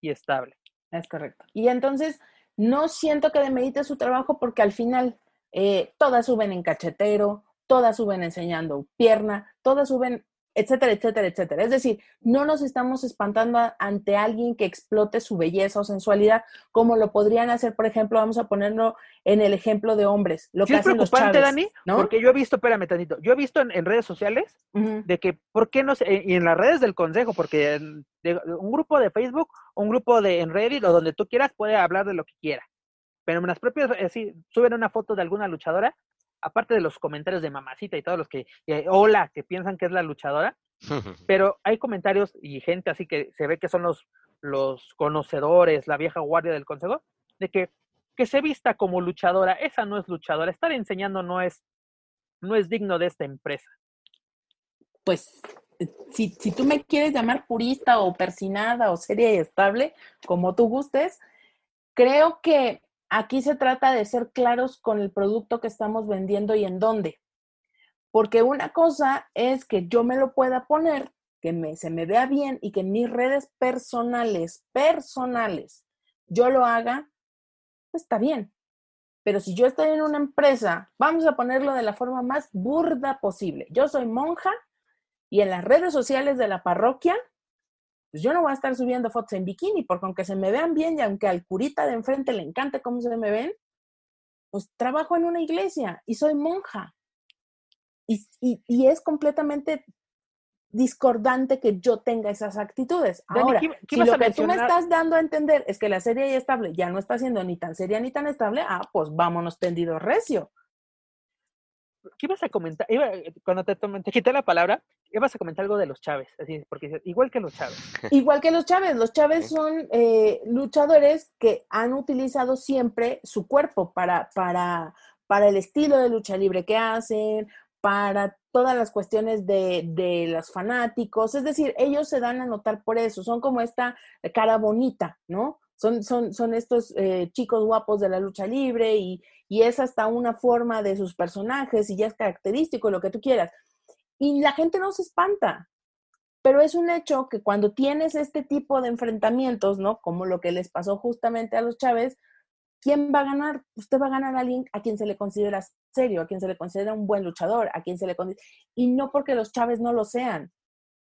y estable. Es correcto. Y entonces, no siento que demerite su trabajo porque al final eh, todas suben en cachetero, todas suben enseñando pierna, todas suben etcétera, etcétera, etcétera. Es decir, no nos estamos espantando ante alguien que explote su belleza o sensualidad, como lo podrían hacer, por ejemplo, vamos a ponerlo en el ejemplo de hombres. Lo que es preocupante, Dani, porque yo he visto, espérame tantito, yo he visto en, redes sociales de que, ¿por qué no sé? Y en las redes del consejo, porque un grupo de Facebook, un grupo de en Reddit o donde tú quieras puede hablar de lo que quiera. Pero en las propias, eh, sí, suben una foto de alguna luchadora aparte de los comentarios de mamacita y todos los que, hola, que piensan que es la luchadora, pero hay comentarios y gente así que se ve que son los, los conocedores, la vieja guardia del consejo, de que, que se vista como luchadora, esa no es luchadora, estar enseñando no es, no es digno de esta empresa. Pues si, si tú me quieres llamar purista o persinada o seria y estable, como tú gustes, creo que Aquí se trata de ser claros con el producto que estamos vendiendo y en dónde. Porque una cosa es que yo me lo pueda poner, que me, se me vea bien y que en mis redes personales, personales, yo lo haga, pues está bien. Pero si yo estoy en una empresa, vamos a ponerlo de la forma más burda posible. Yo soy monja y en las redes sociales de la parroquia pues yo no voy a estar subiendo fotos en bikini, porque aunque se me vean bien y aunque al curita de enfrente le encante cómo se me ven, pues trabajo en una iglesia y soy monja. Y, es completamente discordante que yo tenga esas actitudes. Ahora, si lo que tú me estás dando a entender es que la serie ya estable ya no está siendo ni tan seria ni tan estable, ah, pues vámonos tendido recio. ¿Qué ibas a comentar? cuando te, te quité la palabra, ibas a comentar algo de los Chávez, así, porque igual que los Chávez. Igual que los Chávez, los Chávez son eh, luchadores que han utilizado siempre su cuerpo para, para, para el estilo de lucha libre que hacen, para todas las cuestiones de, de, los fanáticos, es decir, ellos se dan a notar por eso, son como esta cara bonita, ¿no? Son, son, son estos eh, chicos guapos de la lucha libre y, y es hasta una forma de sus personajes y ya es característico, lo que tú quieras. Y la gente no se espanta, pero es un hecho que cuando tienes este tipo de enfrentamientos, ¿no? Como lo que les pasó justamente a los Chávez, ¿quién va a ganar? Usted va a ganar a alguien a quien se le considera serio, a quien se le considera un buen luchador, a quien se le considera... Y no porque los Chávez no lo sean,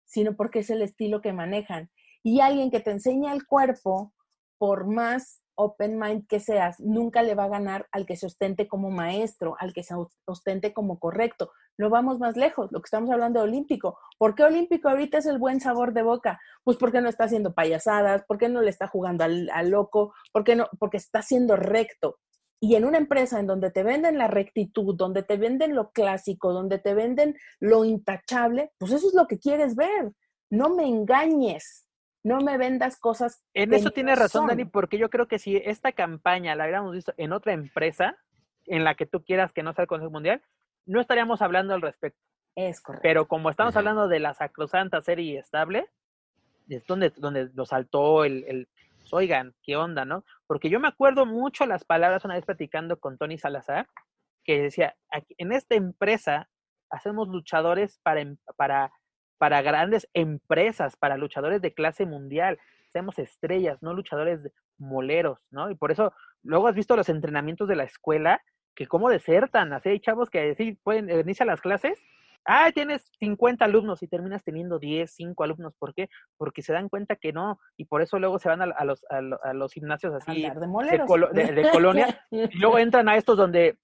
sino porque es el estilo que manejan. Y alguien que te enseña el cuerpo, por más open mind que seas, nunca le va a ganar al que se ostente como maestro, al que se ostente como correcto. No vamos más lejos, lo que estamos hablando de olímpico. ¿Por qué olímpico ahorita es el buen sabor de boca? Pues porque no está haciendo payasadas, porque no le está jugando al, loco, porque no, porque está siendo recto. Y en una empresa en donde te venden la rectitud, donde te venden lo clásico, donde te venden lo intachable, pues eso es lo que quieres ver. No me engañes no me vendas cosas. En eso tienes razón, Dani, porque yo creo que si esta campaña la hubiéramos visto en otra empresa, en la que tú quieras que no sea el Consejo Mundial, no estaríamos hablando al respecto. Es correcto. Pero como estamos hablando de la sacrosanta serie estable, es donde, donde lo saltó el, el pues, oigan, ¿qué onda, no? Porque yo me acuerdo mucho las palabras una vez platicando con Tony Salazar, que decía, en esta empresa hacemos luchadores para, em, para para grandes empresas, para luchadores de clase mundial. Seamos estrellas, no luchadores moleros, ¿no? Y por eso luego has visto los entrenamientos de la escuela, que cómo desertan, así hay chavos que sí pueden venirse a las clases, ah, tienes 50 alumnos y terminas teniendo 10, 5 alumnos, ¿por qué? Porque se dan cuenta que no, y por eso luego se van a, los, a, los gimnasios así de, de colonia, y luego entran a estos donde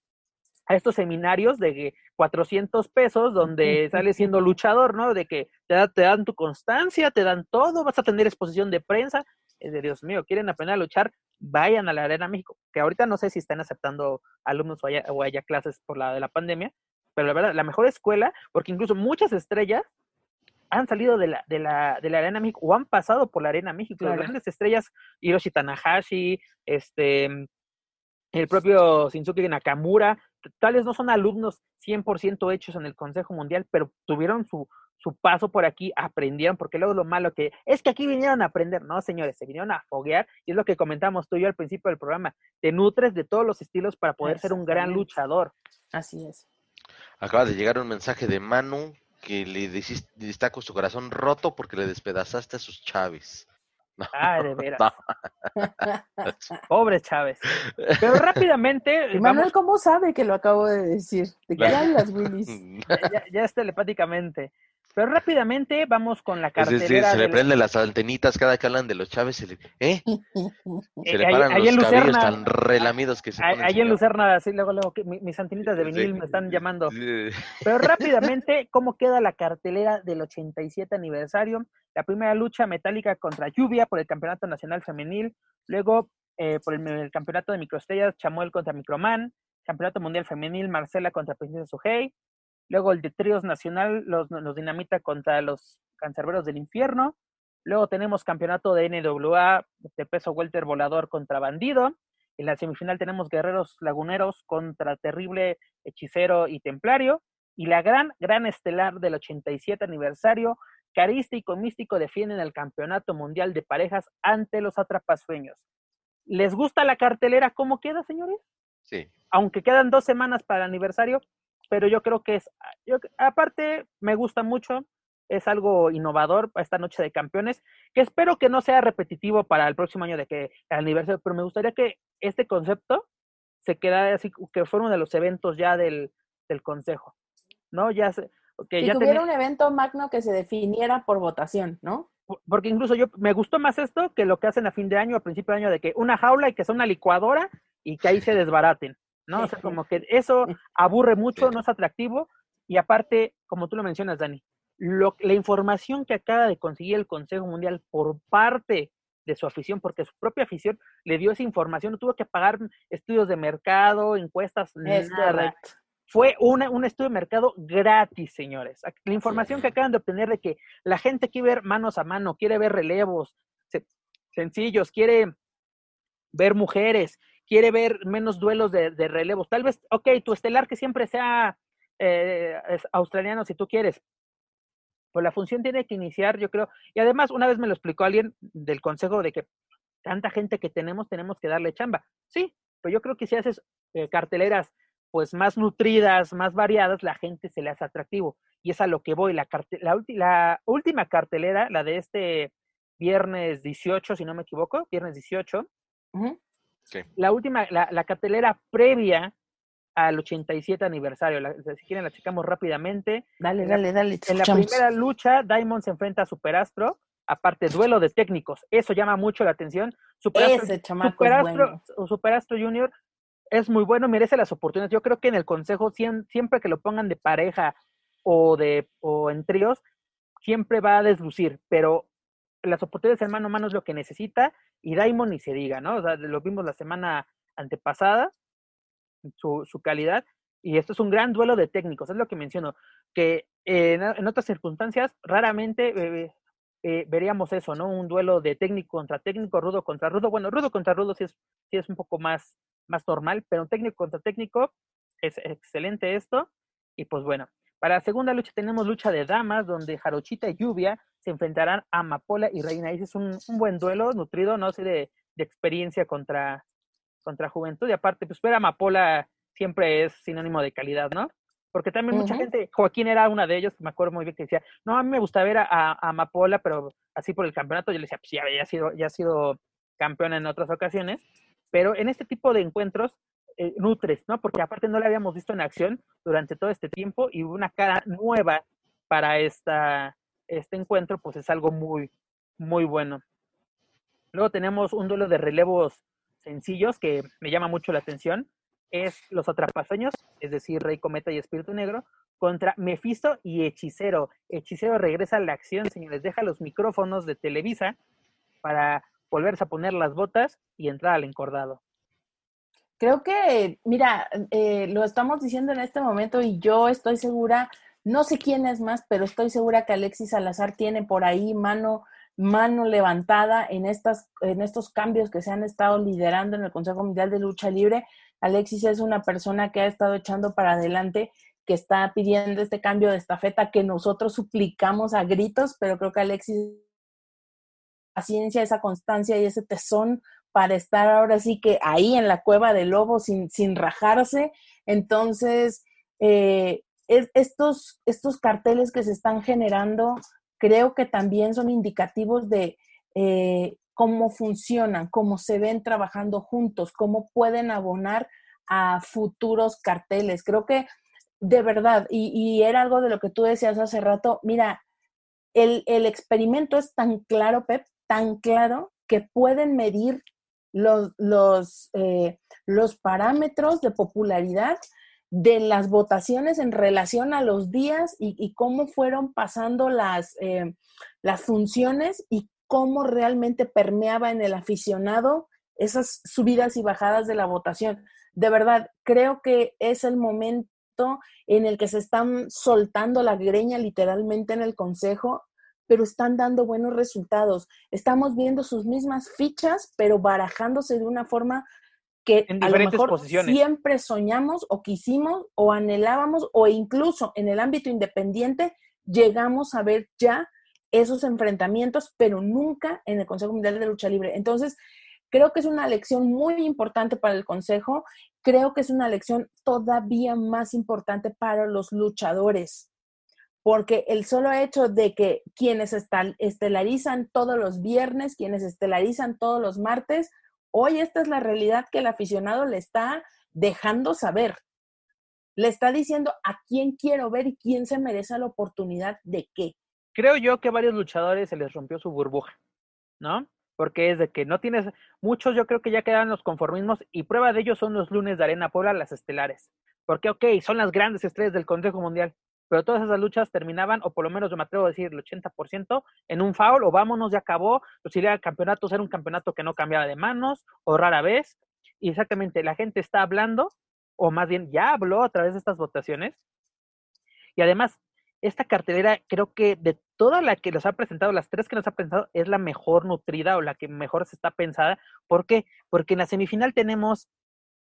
a estos seminarios de 400 pesos donde sales siendo luchador, ¿no? De que te, te, dan tu constancia, te dan todo, vas a tener exposición de prensa. Es de Dios mío, quieren aprender a luchar, vayan a la Arena México, que ahorita no sé si están aceptando alumnos o haya, o haya clases por la de la pandemia, pero la verdad, la mejor escuela, porque incluso muchas estrellas han salido de la, de la, de la Arena México o han pasado por la Arena México. Las grandes estrellas, Hiroshi Tanahashi, este, el propio Shinsuke Nakamura, tales no son alumnos 100% hechos en el Consejo Mundial, pero tuvieron su, su paso por aquí, aprendieron, porque luego lo malo que es que aquí vinieron a aprender, no señores, se vinieron a foguear, y es lo que comentamos tú y yo al principio del programa, te nutres de todos los estilos para poder ser un gran luchador. Así es. Acaba de llegar un mensaje de Manu que le, está con su corazón roto porque le despedazaste a sus chaves. Ah, de veras. Pobre Chávez. Pero rápidamente. Manuel, ¿cómo sabe que lo acabo de decir? ¿De qué hablas, Willis? Ya, es telepáticamente. Pero rápidamente vamos con la cartelera. Es decir, se le prenden las antenitas cada que hablan de los Chávez. Se le, ¿eh? se le paran ahí, los cabellos tan relamidos que se ponen. Ahí en Lucerna, así luego, luego, mis antenitas de vinil me están llamando. Pero rápidamente, ¿cómo queda la cartelera del 87 aniversario? La primera lucha metálica contra Lluvia por el Campeonato Nacional Femenil. Luego, eh, por el, Campeonato de Microestrellas, Chamuel contra Microman. Campeonato Mundial Femenil, Marcela contra Princesa Sujei. Luego el de Tríos Nacional, los, Dinamita contra los Cancerberos del Infierno. Luego tenemos campeonato de NWA de peso welter volador contra Bandido. En la semifinal tenemos Guerreros Laguneros contra Terrible Hechicero y Templario. Y la gran, gran estelar del 87 aniversario, Carístico Místico defienden el campeonato mundial de parejas ante los atrapasueños. ¿Les gusta la cartelera? ¿Cómo queda, señores? Sí. Aunque quedan dos semanas para el aniversario, pero yo creo que es, yo, aparte me gusta mucho, es algo innovador para esta noche de campeones, que espero que no sea repetitivo para el próximo año de que el aniversario, pero me gustaría que este concepto se quedara así, que fuera uno de los eventos ya del, del consejo, ¿no? Ya que ya tuviera un evento magno que se definiera por votación, ¿no? Porque incluso yo me gustó más esto que lo que hacen a fin de año, a principio de año, de que una jaula y que sea una licuadora y que ahí se desbaraten. ¿No? O sea, como que eso aburre mucho, no es atractivo. Y aparte, como tú lo mencionas, Dani, lo, la información que acaba de conseguir el Consejo Mundial por parte de su afición, porque su propia afición le dio esa información, no tuvo que pagar estudios de mercado, encuestas, nada. Fue una, un estudio de mercado gratis, señores. La información que acaban de obtener de que la gente quiere ver manos a mano, quiere ver relevos sencillos, quiere ver mujeres, quiere ver menos duelos de, relevos. Tal vez, ok, tu estelar que siempre sea eh, australiano si tú quieres. Pues la función tiene que iniciar, yo creo. Y además, una vez me lo explicó alguien del consejo de que tanta gente que tenemos, tenemos que darle chamba. Sí, pero yo creo que si haces eh, carteleras pues más nutridas, más variadas, la gente se le hace atractivo. Y es a lo que voy. La, la, la última cartelera, la de este viernes 18, si no me equivoco, viernes 18, la última, la, cartelera previa al 87 aniversario. si quieren, la checamos rápidamente. Dale, dale, dale. En la primera lucha, Diamond se enfrenta a Superastro. Aparte, duelo de técnicos. Eso llama mucho la atención. Superastro, Ese chamaco Superastro, Superastro Junior es muy bueno, merece las oportunidades. Yo creo que en el consejo, siempre que lo pongan de pareja o, de, o en tríos, siempre va a deslucir. Pero las oportunidades en mano a mano es lo que necesita y Diamond ni se diga, ¿no? O sea, lo vimos la semana antepasada, su, su calidad, y esto es un gran duelo de técnicos, es lo que menciono, que en, otras circunstancias raramente eh, eh, veríamos eso, ¿no? Un duelo de técnico contra técnico, rudo contra rudo, bueno, rudo contra rudo sí es, sí es un poco más, más normal, pero técnico contra técnico es excelente esto, y pues bueno, para la segunda lucha tenemos lucha de damas, donde Jarochita y Lluvia se enfrentarán a Amapola y Reina. Ese es un, buen duelo, nutrido, no sé, de, experiencia contra, contra Juventud. Y aparte, pues ver a Amapola siempre es sinónimo de calidad, ¿no? Porque también mucha gente, Joaquín era una de ellos, me acuerdo muy bien que decía, no, a mí me gusta ver a, Amapola, pero así por el campeonato, yo le decía, pues ya, ya, ha sido, ya ha sido campeona en otras ocasiones, pero en este tipo de encuentros eh, nutres, ¿no? Porque aparte no la habíamos visto en acción durante todo este tiempo y una cara nueva para esta, este encuentro, pues es algo muy, muy bueno. Luego tenemos un duelo de relevos sencillos que me llama mucho la atención. Es los atrapaseños, es decir, Rey Cometa y Espíritu Negro, contra Mefisto y Hechicero. Hechicero regresa a la acción, señores, deja los micrófonos de Televisa para volverse a poner las botas y entrar al encordado. Creo que, mira, eh, lo estamos diciendo en este momento y yo estoy segura no sé quién es más, pero estoy segura que Alexis Salazar tiene por ahí mano, mano levantada en, estas, en estos cambios que se han estado liderando en el Consejo Mundial de Lucha Libre. Alexis es una persona que ha estado echando para adelante, que está pidiendo este cambio de estafeta que nosotros suplicamos a gritos, pero creo que Alexis paciencia, esa constancia y ese tesón para estar ahora sí que ahí en la cueva del lobo sin, sin rajarse. Entonces, eh, estos, estos carteles que se están generando creo que también son indicativos de eh, cómo funcionan, cómo se ven trabajando juntos, cómo pueden abonar a futuros carteles. Creo que de verdad, y, era algo de lo que tú decías hace rato, mira, el, experimento es tan claro, Pep, tan claro, que pueden medir los, los, eh, los parámetros de popularidad de las votaciones en relación a los días y, cómo fueron pasando las, eh, las funciones y cómo realmente permeaba en el aficionado esas subidas y bajadas de la votación. De verdad, creo que es el momento en el que se están soltando la greña literalmente en el Consejo, pero están dando buenos resultados. Estamos viendo sus mismas fichas, pero barajándose de una forma que a lo mejor siempre soñamos o quisimos o anhelábamos o incluso en el ámbito independiente llegamos a ver ya esos enfrentamientos, pero nunca en el Consejo Mundial de Lucha Libre. Entonces, creo que es una lección muy importante para el Consejo, creo que es una lección todavía más importante para los luchadores, porque el solo hecho de que quienes estelarizan todos los viernes, quienes estelarizan todos los martes, hoy esta es la realidad que el aficionado le está dejando saber. Le está diciendo a quién quiero ver y quién se merece la oportunidad de qué creo yo que varios luchadores se les rompió su burbuja, ¿no? Porque es de que no tienes, muchos yo creo que ya quedan los conformismos y prueba de ello son los lunes de Arena Puebla, las estelares. Porque, ok, son las grandes estrellas del Consejo Mundial, pero todas esas luchas terminaban, o por lo menos yo me atrevo a decir el 80%, en un foul, o vámonos, ya acabó, pues iría al campeonato, era un campeonato que no cambiaba de manos, o rara vez, y exactamente, la gente está hablando, o más bien ya habló a través de estas votaciones, y además esta cartelera creo que de toda la que nos ha presentado, las tres que nos ha presentado, es la mejor nutrida o la que mejor se está pensada. ¿Por qué? Porque en la semifinal tenemos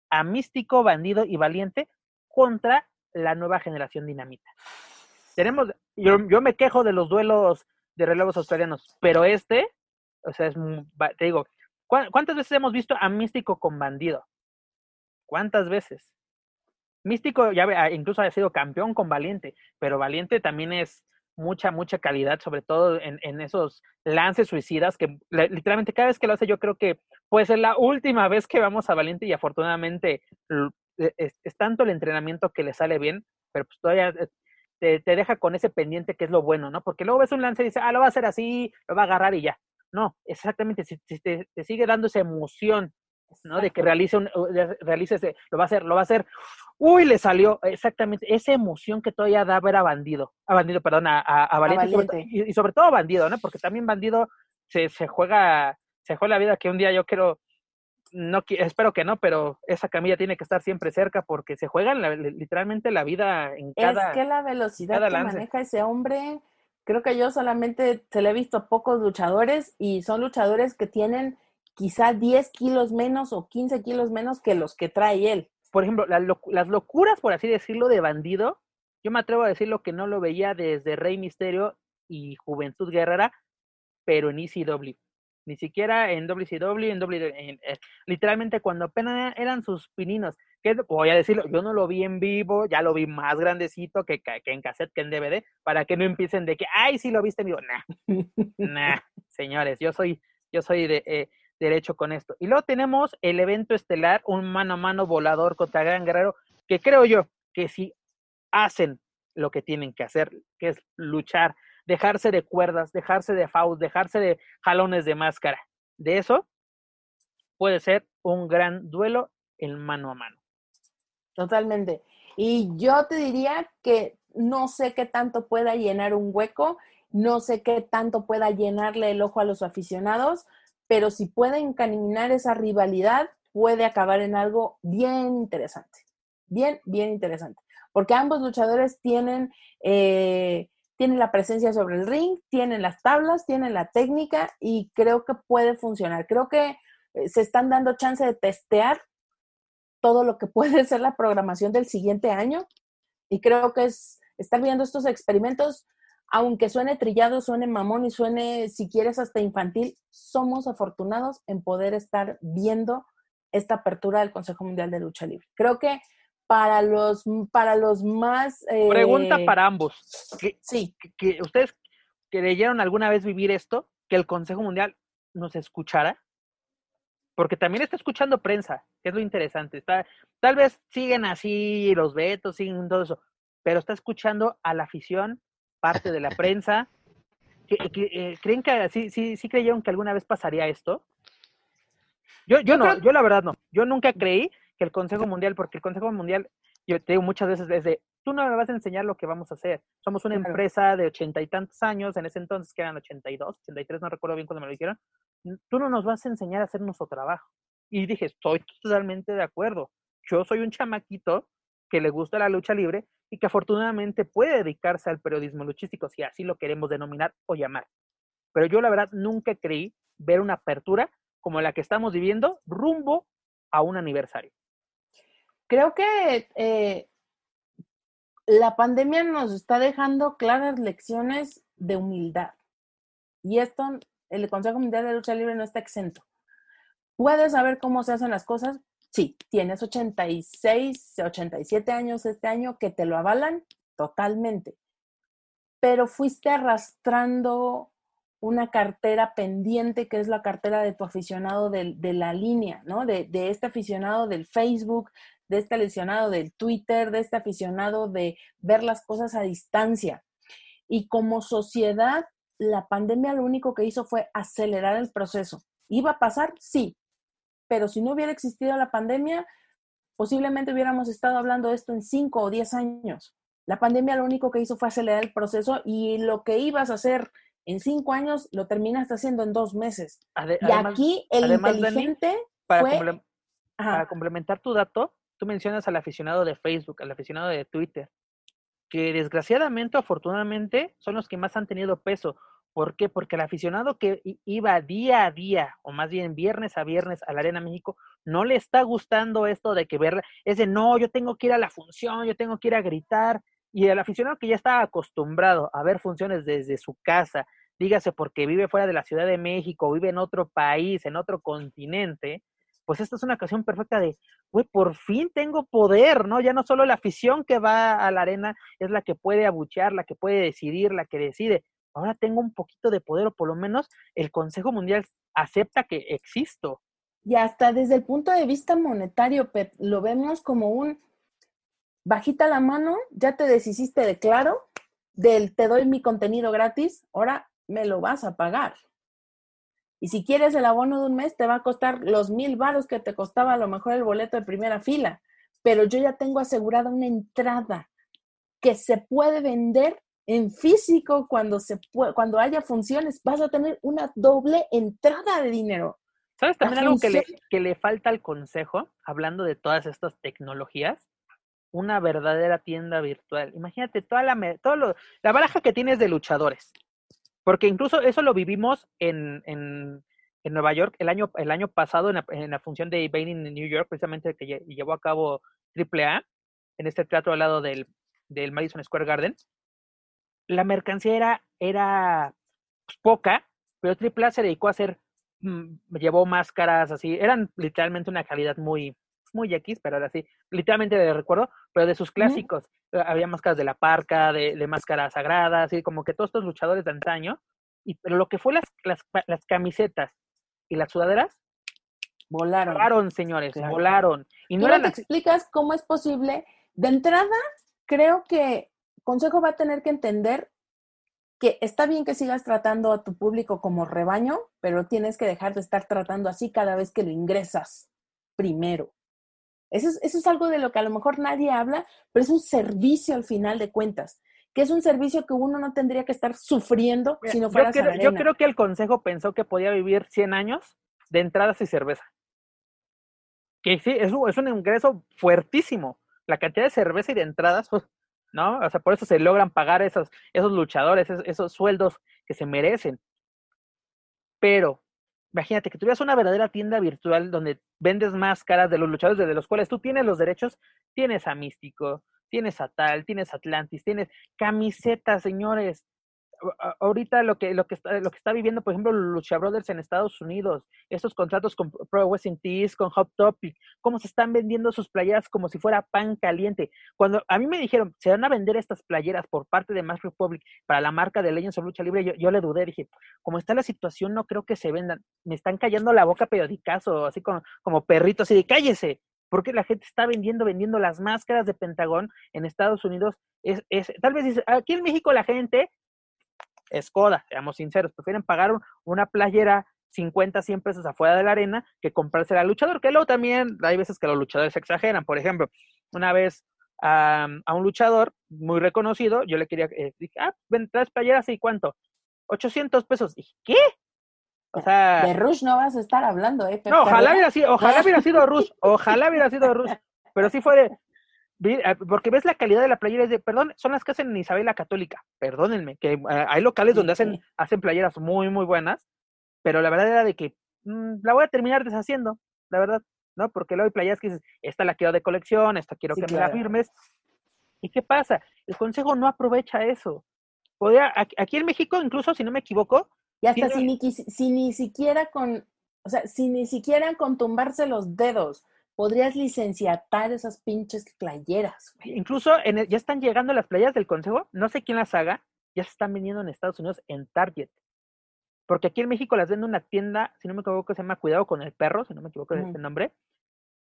a Místico, Bandido y Valiente contra la nueva generación dinamita. Tenemos, yo, yo me quejo de los duelos de relevos australianos, pero este, o sea, es, te digo, ¿cuántas veces hemos visto a Místico con Bandido? ¿Cuántas veces? Místico ya ah, incluso ha sido campeón con Valiente, pero Valiente también es mucha, mucha calidad, sobre todo en, esos lances suicidas que literalmente cada vez que lo hace yo creo que puede ser la última vez que vamos a Valiente y afortunadamente e, es, tanto el entrenamiento que le sale bien, pero pues todavía eh, te, deja con ese pendiente que es lo bueno, ¿no? Porque luego ves un lance y dices, ah, lo va a hacer así, lo va a agarrar y ya. No, exactamente, si, te, sigue dando esa emoción ¿no? De que realice, un, realice ese, lo va a hacer, lo va a hacer. Uy, le salió exactamente esa emoción que todavía da ver a Bandido, a Bandido, perdón, a, a, Valiente, Y, sobre todo a Bandido, ¿no? Porque también Bandido se, se juega, se juega la vida que un día yo quiero, no espero que no, pero esa camilla tiene que estar siempre cerca porque se juega literalmente la vida en cada. Es que la velocidad que maneja ese hombre, creo que yo solamente se le he visto a pocos luchadores y son luchadores que tienen quizá 10 kilos menos o 15 kilos menos que los que trae él. Por ejemplo, las locuras, por así decirlo, de bandido, yo me atrevo a decirlo que no lo veía desde Rey Misterio y Juventud Guerrera, pero en ECW. Ni siquiera en WCW, en W, eh, literalmente cuando apenas eran sus pininos. Que voy a decirlo, yo no lo vi en vivo, ya lo vi más grandecito que, que en cassette, que en DVD, para que no empiecen de que, ay, sí lo viste en vivo. Nah, nah, señores, yo soy, yo soy de, eh, derecho con esto. Y luego tenemos el evento estelar, un mano a mano volador contra Gran Guerrero, que creo yo que si hacen lo que tienen que hacer, que es luchar, dejarse de cuerdas, dejarse de faust, dejarse de jalones de máscara, de eso puede ser un gran duelo en mano a mano. Totalmente. Y yo te diría que no sé qué tanto pueda llenar un hueco, no sé qué tanto pueda llenarle el ojo a los aficionados, pero si puede encaminar esa rivalidad, puede acabar en algo bien interesante. Bien, bien interesante. Porque ambos luchadores tienen, eh, tienen la presencia sobre el ring, tienen las tablas, tienen la técnica y creo que puede funcionar. Creo que eh, se están dando chance de testear todo lo que puede ser la programación del siguiente año y creo que es estar viendo estos experimentos aunque suene trillado, suene mamón y suene, si quieres, hasta infantil, somos afortunados en poder estar viendo esta apertura del Consejo Mundial de Lucha Libre. Creo que para los, para los más... Eh, Pregunta para ambos. sí. Que, ¿Ustedes creyeron alguna vez vivir esto? ¿Que el Consejo Mundial nos escuchara? Porque también está escuchando prensa, que es lo interesante. Está, tal vez siguen así los vetos, siguen todo eso, pero está escuchando a la afición, parte de la prensa. Eh, ¿Creen que sí, sí, sí creyeron que alguna vez pasaría esto? Yo, yo, no, yo la verdad no. Yo nunca creí que el Consejo Mundial, porque el Consejo Mundial, yo te digo muchas veces desde, tú no me vas a enseñar lo que vamos a hacer. Somos una empresa de ochenta y tantos años, en ese entonces que eran 82, 83, no recuerdo bien cuando me lo dijeron. Tú no nos vas a enseñar a hacer nuestro trabajo. Y dije, estoy totalmente de acuerdo. Yo soy un chamaquito que le gusta la lucha libre y que afortunadamente puede dedicarse al periodismo luchístico, si así lo queremos denominar o llamar. Pero yo la verdad nunca creí ver una apertura como la que estamos viviendo rumbo a un aniversario. Creo que eh, la pandemia nos está dejando claras lecciones de humildad. Y esto, el Consejo Mundial de Lucha Libre no está exento. ¿Puedes saber cómo se hacen las cosas? Sí, tienes 86, 87 años este año que te lo avalan totalmente, pero fuiste arrastrando una cartera pendiente que es la cartera de tu aficionado de, la línea, ¿no? De, de, este aficionado del Facebook, de este aficionado del Twitter, de este aficionado de ver las cosas a distancia. Y como sociedad, la pandemia lo único que hizo fue acelerar el proceso. ¿Iba a pasar? Sí, pero si no hubiera existido la pandemia, posiblemente hubiéramos estado hablando de esto en cinco o diez años. La pandemia lo único que hizo fue acelerar el proceso y lo que ibas a hacer en cinco años lo terminaste haciendo en dos meses. y aquí el inteligente para, para complementar tu dato, tú mencionas al aficionado de Facebook, al aficionado de Twitter, que desgraciadamente, afortunadamente, son los que más han tenido peso. ¿Por qué? Porque el aficionado que iba día a día, o más bien viernes a viernes a la Arena México, no le está gustando esto de que ver, es de no, yo tengo que ir a la función, yo tengo que ir a gritar. Y el aficionado que ya está acostumbrado a ver funciones desde su casa, dígase porque vive fuera de la Ciudad de México, vive en otro país, en otro continente, pues esta es una ocasión perfecta de, güey, por fin tengo poder, ¿no? Ya no solo la afición que va a la arena es la que puede abuchear, la que puede decidir, la que decide, ahora tengo un poquito de poder o por lo menos el Consejo Mundial acepta que existo. Y hasta desde el punto de vista monetario, lo vemos como un bajita la mano, ya te deshiciste de claro, del te doy mi contenido gratis, ahora me lo vas a pagar. Y si quieres el abono de un mes, te va a costar los mil varos que te costaba a lo mejor el boleto de primera fila. Pero yo ya tengo asegurada una entrada que se puede vender en físico, cuando, se cuando haya funciones, vas a tener una doble entrada de dinero. ¿Sabes también algo que le, que le falta al consejo, hablando de todas estas tecnologías? Una verdadera tienda virtual. Imagínate toda la, todo lo, la baraja que tienes de luchadores. Porque incluso eso lo vivimos en, en, en Nueva York el año, el año pasado en la, función de Bane en New York, precisamente que llevó a cabo AAA en este teatro al lado del, del Madison Square Garden. La mercancía era, pues, poca, pero AAA se dedicó a hacer, mm, llevó máscaras así, eran literalmente una calidad muy, muy X, pero ahora sí, literalmente de recuerdo, pero de sus clásicos. Eh, había máscaras de la parca, de, de máscaras sagradas, y como que todos estos luchadores de antaño. Y, pero lo que fue las, las, las camisetas y las sudaderas, volaron. Volaron, señores, volaron. Y no, te explicas cómo es posible. De entrada, creo que Consejo va a tener que entender que está bien que sigas tratando a tu público como rebaño, pero tienes que dejar de estar tratando así cada vez que lo ingresas primero. Eso es, eso es algo de lo que a lo mejor nadie habla, pero es un servicio al final de cuentas, que es un servicio que uno no tendría que estar sufriendo si no fuera yo creo, yo creo que el consejo pensó que podía vivir 100 años de entradas y cerveza. Que sí, es, es un ingreso fuertísimo. La cantidad de cerveza y de entradas, ¿no? O sea, por eso se logran pagar esos, esos luchadores, esos, sueldos que se merecen. Pero, imagínate que tuvieras una verdadera tienda virtual donde vendes máscaras de los luchadores de los cuales tú tienes los derechos, tienes a Místico, tienes a Tal, tienes a Atlantis, tienes camisetas, señores, ahorita lo que, lo, que está, lo que está viviendo, por ejemplo, Lucha Brothers en Estados Unidos, estos contratos con Pro Wrestling Tees, con Hot Topic, cómo se están vendiendo sus playeras como si fuera pan caliente. Cuando a mí me dijeron, se van a vender estas playeras por parte de Mass Republic para la marca de Legends of Lucha Libre, yo, yo le dudé, dije, como está la situación, no creo que se vendan. Me están callando la boca periodicazo, así como, como perritos, así de cállese. porque la gente está vendiendo, vendiendo las máscaras de Pentagón en Estados Unidos. Es, es, tal vez dice, aquí en México la gente es coda, seamos sinceros, prefieren pagar una playera 50, 100 pesos afuera de la arena que comprarse al luchador, que luego también hay veces que los luchadores exageran. Por ejemplo, una vez a, un luchador muy reconocido, yo le quería, eh, dije, ah, ven, traes playeras y cuánto? 800 pesos. Dije, ¿qué? O sea, de Rush no vas a estar hablando, ¿eh? no, ojalá hubiera sido, ojalá hubiera sido Rush, ojalá hubiera sido Rush, pero sí fue de, porque ves la calidad de la playera, es de, perdón, son las que hacen en Isabel la Católica, perdónenme, que ah, hay locales donde hacen, hacen playeras muy, muy buenas, pero la verdad era de que mm, la voy a terminar deshaciendo, la verdad, ¿no? Porque luego hay playeras que dices, esta la quiero de colección, esta quiero que me la firmes. ¿Y qué pasa? El consejo no aprovecha eso. Podría, aquí en México, incluso, si no me equivoco, y hasta si, ni, si ni siquiera con, o sea, si ni siquiera con tumbarse los dedos, podrías licenciatar esas pinches playeras. Incluso en ya están llegando las playas del consejo, no sé quién las haga, ya se están vendiendo en Estados Unidos en Target. Porque aquí en México las vende una tienda, si no me equivoco, se llama Cuidado con el Perro, si no me equivoco de ese nombre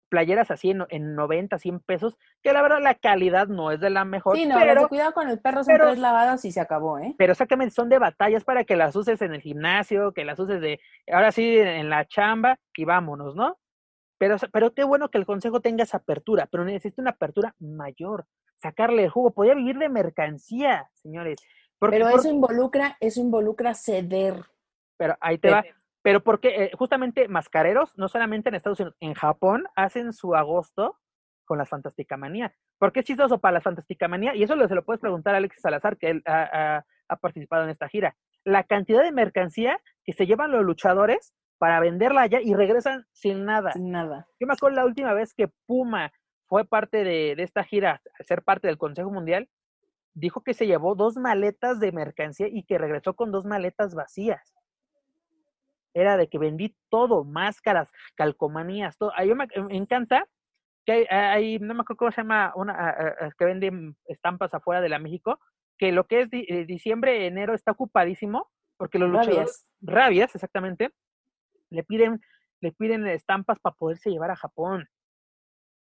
playeras así en, en, 90, 100 pesos, que la verdad la calidad no es de la mejor. Sí, no, pero, cuidado con el perro, son tres lavadas y se acabó, ¿eh? Pero exactamente, son de batallas para que las uses en el gimnasio, que las uses de, ahora sí, en la chamba y vámonos, ¿no? Pero, pero qué bueno que el consejo tenga esa apertura, pero necesita una apertura mayor, sacarle el jugo, podía vivir de mercancía, señores. pero eso involucra, eso involucra ceder. Pero ahí te va, pero porque eh, justamente mascareros, no solamente en Estados Unidos, en Japón hacen su agosto con la Fantástica Manía. ¿Por qué es chistoso para la Fantástica Manía? Y eso se lo puedes preguntar a Alexis Salazar, que él ha, participado en esta gira. La cantidad de mercancía que se llevan los luchadores para venderla allá y regresan sin nada. Sin nada. Yo me acuerdo la última vez que Puma fue parte de, de esta gira, al ser parte del Consejo Mundial, dijo que se llevó dos maletas de mercancía y que regresó con dos maletas vacías era de que vendí todo, máscaras, calcomanías, todo. A mí me, encanta que hay, no me acuerdo cómo se llama, una que venden estampas afuera de la México, que lo que es eh, diciembre, enero está ocupadísimo, porque los luchadores, rabias, exactamente, le piden, le piden estampas para poderse llevar a Japón.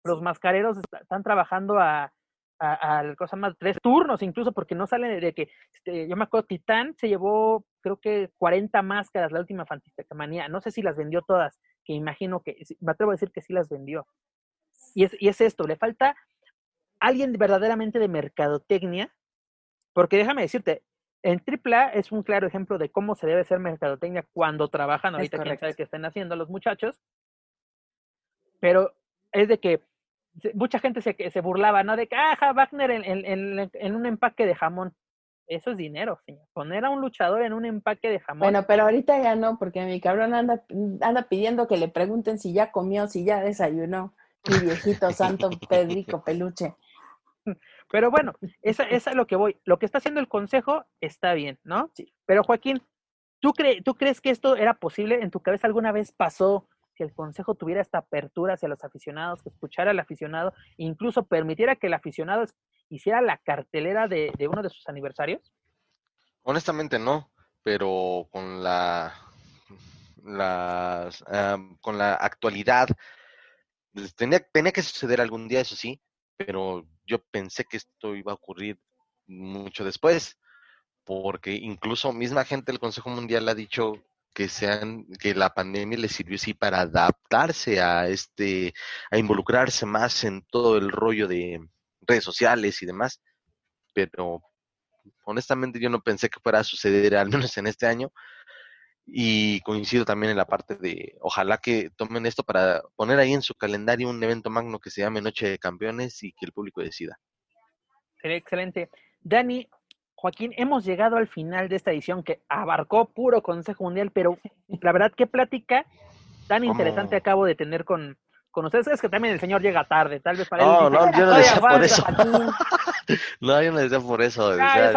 Los mascareros están trabajando a, a, cosa más, tres turnos incluso, porque no sale de que, este, yo me acuerdo, Titán se llevó, creo que 40 máscaras la última Fantástica Manía, no sé si las vendió todas, que imagino que, me atrevo a decir que sí las vendió. Y es, y es esto, le falta alguien verdaderamente de mercadotecnia, porque déjame decirte, en AAA es un claro ejemplo de cómo se debe hacer mercadotecnia cuando trabajan, ahorita quién sabe qué están haciendo los muchachos, pero es de que mucha gente se, se burlaba, ¿no? De que, ah, Wagner en, un empaque de jamón. Eso es dinero, señor. Poner a un luchador en un empaque de jamón. Bueno, pero ahorita ya no, porque mi cabrón anda, anda pidiendo que le pregunten si ya comió, si ya desayunó. Mi viejito santo Pedrico Peluche. Pero bueno, esa, esa es lo que voy. Lo que está haciendo el consejo está bien, ¿no? Sí. Pero Joaquín, ¿tú, ¿tú crees que esto era posible? ¿En tu cabeza alguna vez pasó que el consejo tuviera esta apertura hacia los aficionados, que escuchara al aficionado, incluso permitiera que el aficionado hiciera la cartelera de, uno de sus aniversarios? Honestamente no, pero con la, con la actualidad pues, tenía, tenía que suceder algún día, eso sí, pero yo pensé que esto iba a ocurrir mucho después, porque incluso misma gente del Consejo Mundial ha dicho que sean, que la pandemia les sirvió sí para adaptarse a este, a involucrarse más en todo el rollo de redes sociales y demás. Pero honestamente yo no pensé que fuera a suceder, al menos en este año. Y coincido también en la parte de, ojalá que tomen esto para poner ahí en su calendario un evento magno que se llame Noche de Campeones y que el público decida. Sería excelente. Dani, Joaquín, hemos llegado al final de esta edición que abarcó puro Consejo Mundial, pero la verdad, qué plática tan interesante acabo de tener con, con ustedes. Es que también el señor llega tarde, tal vez para él. No, no, yo no decía por eso. no, yo no decía por eso. Ah,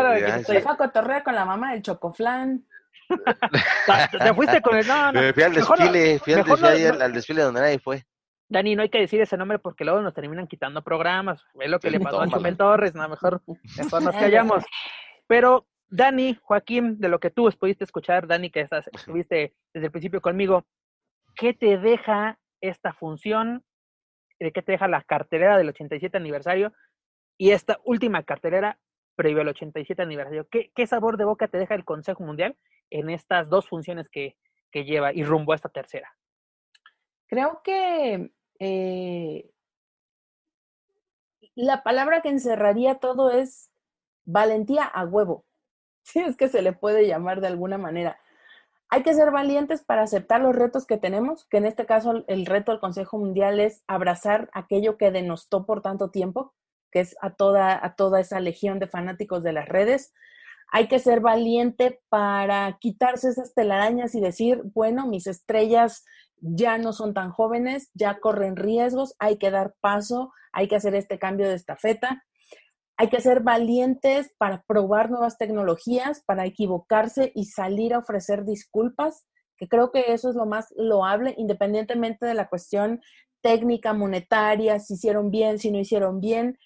se fue a cotorrear con la mamá del chocoflán. Te fuiste con el. No, no. fui al desfile, fui, al, desfile, al desfile donde nadie fue. Dani, no hay que decir ese nombre porque luego nos terminan quitando programas. Es lo que le pasó a Chumel Torres, no, mejor, mejor nos callamos. Pero, Dani, Joaquín, de lo que tú pudiste escuchar, Dani, que estás, estuviste desde el principio conmigo, ¿qué te deja esta función? de qué te deja la cartelera del 87 aniversario y esta última cartelera previo al 87 aniversario. ¿Qué, ¿Qué, sabor de boca te deja el Consejo Mundial en estas dos funciones que, que lleva y rumbo a esta tercera? Creo que eh, la palabra que encerraría todo es valentía a huevo, si es que se le puede llamar de alguna manera. Hay que ser valientes para aceptar los retos que tenemos, que en este caso el reto del Consejo Mundial es abrazar aquello que denostó por tanto tiempo, que es a toda, a toda esa legión de fanáticos de las redes. Hay que ser valiente para quitarse esas telarañas y decir, bueno, mis estrellas ya no son tan jóvenes, ya corren riesgos, hay que dar paso, hay que hacer este cambio de estafeta. Hay que ser valientes para probar nuevas tecnologías, para equivocarse y salir a ofrecer disculpas, que creo que eso es lo más loable, independientemente de la cuestión técnica, monetaria, si hicieron bien, si no hicieron bien.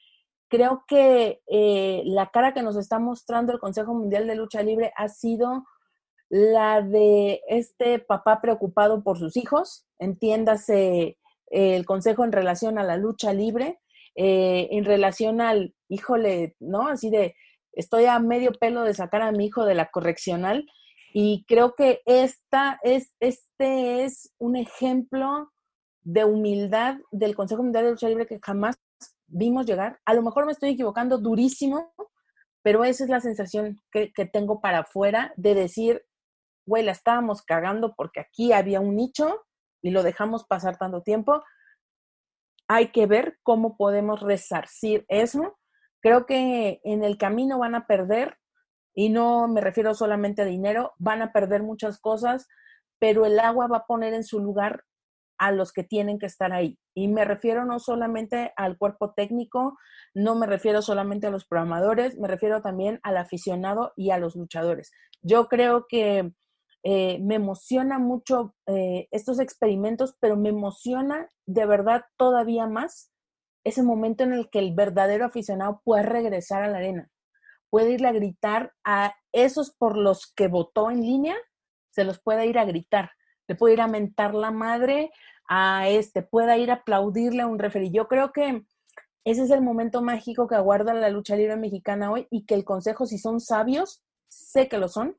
Creo que eh, la cara que nos está mostrando el Consejo Mundial de Lucha Libre ha sido la de este papá preocupado por sus hijos, entiéndase el consejo en relación a la lucha libre, eh, en relación al, híjole, ¿no? Así de, estoy a medio pelo de sacar a mi hijo de la correccional y creo que esta es, este es un ejemplo de humildad del Consejo Mundial de Lucha Libre que jamás vimos llegar. A lo mejor me estoy equivocando durísimo, pero esa es la sensación que, que tengo para afuera de decir, güey, la estábamos cagando porque aquí había un nicho y lo dejamos pasar tanto tiempo. Hay que ver cómo podemos resarcir eso. Creo que en el camino van a perder, y no me refiero solamente a dinero, van a perder muchas cosas, pero el agua va a poner en su lugar a los que tienen que estar ahí. Y me refiero no solamente al cuerpo técnico, no me refiero solamente a los programadores, me refiero también al aficionado y a los luchadores. Yo creo que eh, me emociona mucho eh, estos experimentos, pero me emociona de verdad todavía más ese momento en el que el verdadero aficionado puede regresar a la arena, puede irle a gritar a esos por los que votó en línea, se los puede ir a gritar, le puede ir a mentar la madre a este, pueda ir a aplaudirle a un referee. Yo creo que ese es el momento mágico que aguarda la lucha libre mexicana hoy y que el consejo, si son sabios, sé que lo son,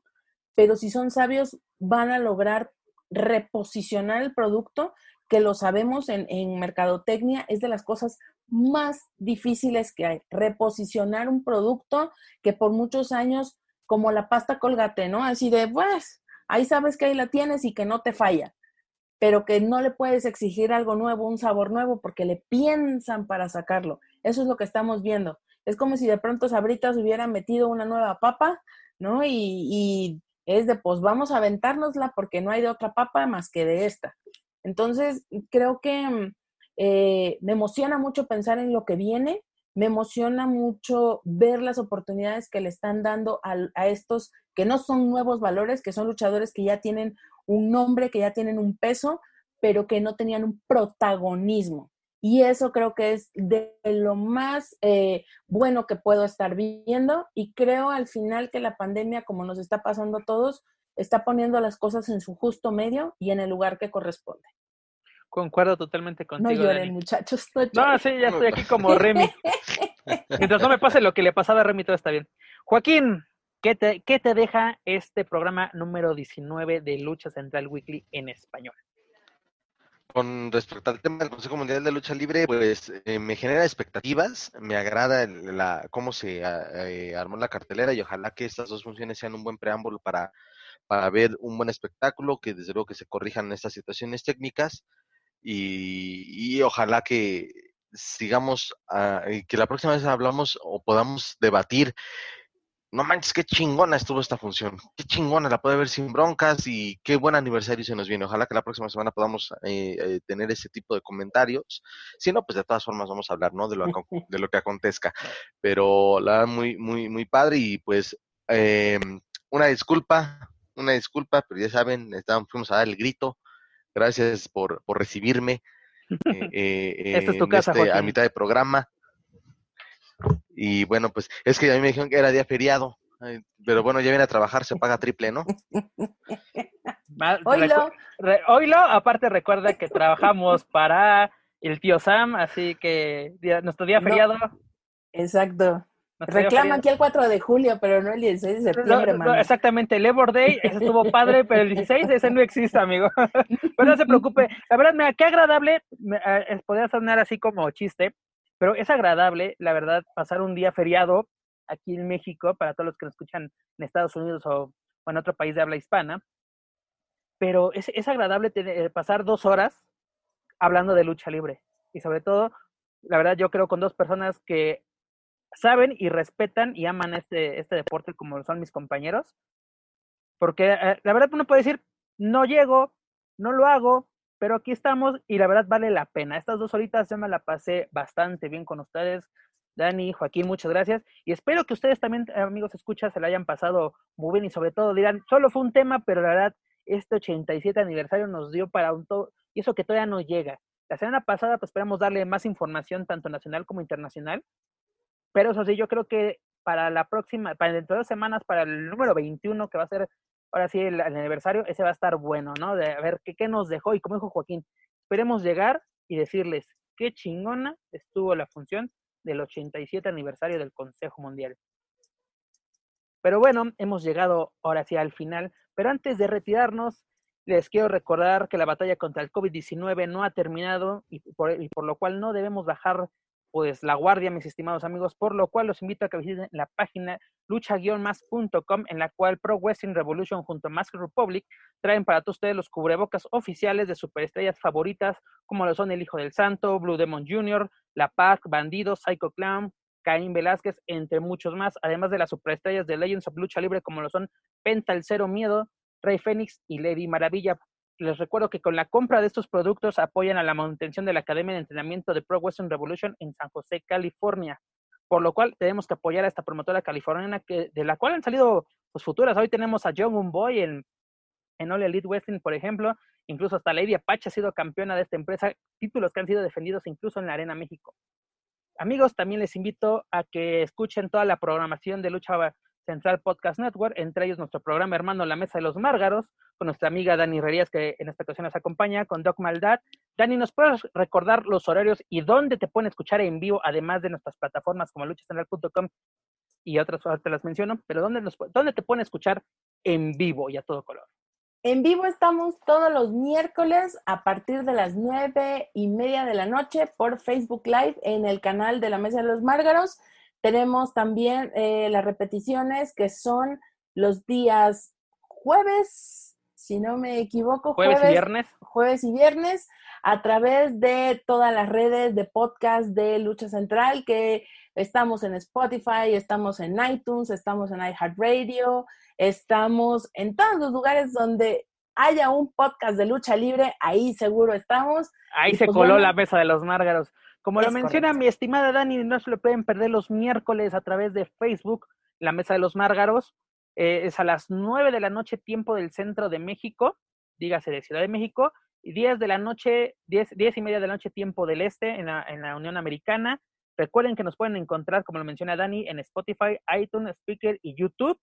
pero si son sabios van a lograr reposicionar el producto, que lo sabemos en, mercadotecnia, es de las cosas más difíciles que hay. Reposicionar un producto que por muchos años, como la pasta colgate, ¿no? Así de, pues, ahí sabes que ahí la tienes y que no te falla, pero que no le puedes exigir algo nuevo, un sabor nuevo, porque le piensan para sacarlo. Eso es lo que estamos viendo. Es como si de pronto Sabritas hubiera metido una nueva papa, ¿no? Y, y es de, pues vamos a aventárnosla porque no hay de otra papa más que de esta. Entonces, creo que eh, me emociona mucho pensar en lo que viene, me emociona mucho ver las oportunidades que le están dando a, estos que no son nuevos valores, que son luchadores que ya tienen un nombre, que ya tienen un peso, pero que no tenían un protagonismo. Y eso creo que es de lo más eh, bueno que puedo estar viendo y creo al final que la pandemia, como nos está pasando a todos, está poniendo las cosas en su justo medio y en el lugar que corresponde. Concuerdo totalmente contigo. No lloren, muchachos. No, sí, ya estoy aquí como Remy. Mientras no me pase lo que le pasaba a Remy, todo está bien. Joaquín, ¿qué te, ¿qué te deja este programa número 19 de Lucha Central Weekly en español? Con respecto al tema del Consejo Mundial de Lucha Libre, pues eh, me genera expectativas, me agrada la, cómo se ah, eh, armó la cartelera y ojalá que estas dos funciones sean un buen preámbulo para, para ver un buen espectáculo, que desde luego que se corrijan estas situaciones técnicas y, y ojalá que sigamos, ah, que la próxima vez hablamos o podamos debatir no manches, qué chingona estuvo esta función, qué chingona, la puede ver sin broncas y qué buen aniversario se nos viene. Ojalá que la próxima semana podamos eh, eh, tener ese tipo de comentarios. Si no, pues de todas formas vamos a hablar, ¿no? De lo, de lo que acontezca. Pero la muy, muy, muy padre y pues eh, una disculpa, una disculpa, pero ya saben, fuimos a dar el grito. Gracias por, por recibirme. Esta es tu casa, este, A mitad de programa. Y bueno, pues es que a mí me dijeron que era día feriado. Pero bueno, ya viene a trabajar, se paga triple, ¿no? Oilo. Oilo, aparte recuerda que trabajamos para el tío Sam, así que nuestro día feriado. Exacto. Reclama aquí el 4 de julio, pero no el 16 de septiembre, exactamente, el Labor Day, ese estuvo padre, pero el 16 ese no existe, amigo. pero no se preocupe. La verdad, mira, qué agradable, eh, podría sonar así como chiste, pero es agradable, la verdad, pasar un día feriado aquí en México, para todos los que nos escuchan en Estados Unidos o, en otro país de habla hispana. Pero es, es agradable tener, pasar dos horas hablando de lucha libre. Y sobre todo, la verdad, yo creo con dos personas que saben y respetan y aman este, este deporte como son mis compañeros. Porque eh, la verdad uno puede decir, no llego, no lo hago, pero aquí estamos y la verdad vale la pena. Estas dos horitas yo me la pasé bastante bien con ustedes. Dani, Joaquín, muchas gracias. Y espero que ustedes también, amigos escuchas, se la hayan pasado muy bien y sobre todo dirán, solo fue un tema, pero la verdad, este 87 aniversario nos dio para un todo, y eso que todavía no llega. La semana pasada, pues esperamos darle más información, tanto nacional como internacional, pero eso sí, yo creo que para la próxima, para dentro de dos semanas, para el número 21, que va a ser ahora sí el, aniversario, ese va a estar bueno, ¿no? De ver qué, qué nos dejó. Y como dijo Joaquín, esperemos llegar y decirles qué chingona estuvo la función del 87 aniversario del Consejo Mundial. Pero bueno, hemos llegado ahora sí al final. Pero antes de retirarnos, les quiero recordar que la batalla contra el COVID-19 no ha terminado y por, y por, lo cual no debemos bajar pues la guardia, mis estimados amigos, por lo cual los invito a que visiten la página lucha-más.com en la cual Pro Wrestling Revolution junto a Mask Republic traen para todos ustedes los cubrebocas oficiales de superestrellas favoritas como lo son El Hijo del Santo, Blue Demon Jr., La Paz, Bandido, Psycho Clown, Caín Velázquez, entre muchos más, además de las superestrellas de Legends of Lucha Libre como lo son Penta el Cero Miedo, Rey Fénix y Lady Maravilla les recuerdo que con la compra de estos productos apoyan a la manutención de la Academia de Entrenamiento de Pro Western Revolution en San José, California. Por lo cual tenemos que apoyar a esta promotora californiana que, de la cual han salido pues, futuras. Hoy tenemos a John Boy en, en All Elite Wrestling, por ejemplo. Incluso hasta Lady Apache ha sido campeona de esta empresa. Títulos que han sido defendidos incluso en la Arena México. Amigos, también les invito a que escuchen toda la programación de Lucha Central Podcast Network, entre ellos nuestro programa hermano La Mesa de los Márgaros, con nuestra amiga Dani Rerías, que en esta ocasión nos acompaña, con Doc Maldad. Dani, ¿nos puedes recordar los horarios y dónde te pueden escuchar en vivo, además de nuestras plataformas como luchacentral.com y otras, te las menciono, pero ¿dónde, nos, dónde te pueden escuchar en vivo y a todo color? En vivo estamos todos los miércoles a partir de las nueve y media de la noche por Facebook Live en el canal de la Mesa de los Márgaros. Tenemos también eh, las repeticiones que son los días jueves, si no me equivoco. Jueves, y viernes. Jueves y viernes a través de todas las redes de podcast de Lucha Central, que estamos en Spotify, estamos en iTunes, estamos en iHeartRadio, estamos en todos los lugares donde haya un podcast de lucha libre, ahí seguro estamos. Ahí se pues coló la mesa de los márgaros. Como lo menciona mi estimada Dani, no se lo pueden perder los miércoles a través de Facebook, la Mesa de los Márgaros. Eh, es a las 9 de la noche, tiempo del centro de México, dígase de Ciudad de México, y 10 de la noche, 10, y media de la noche, tiempo del este, en la, en la Unión Americana. Recuerden que nos pueden encontrar, como lo menciona Dani, en Spotify, iTunes, Speaker y YouTube.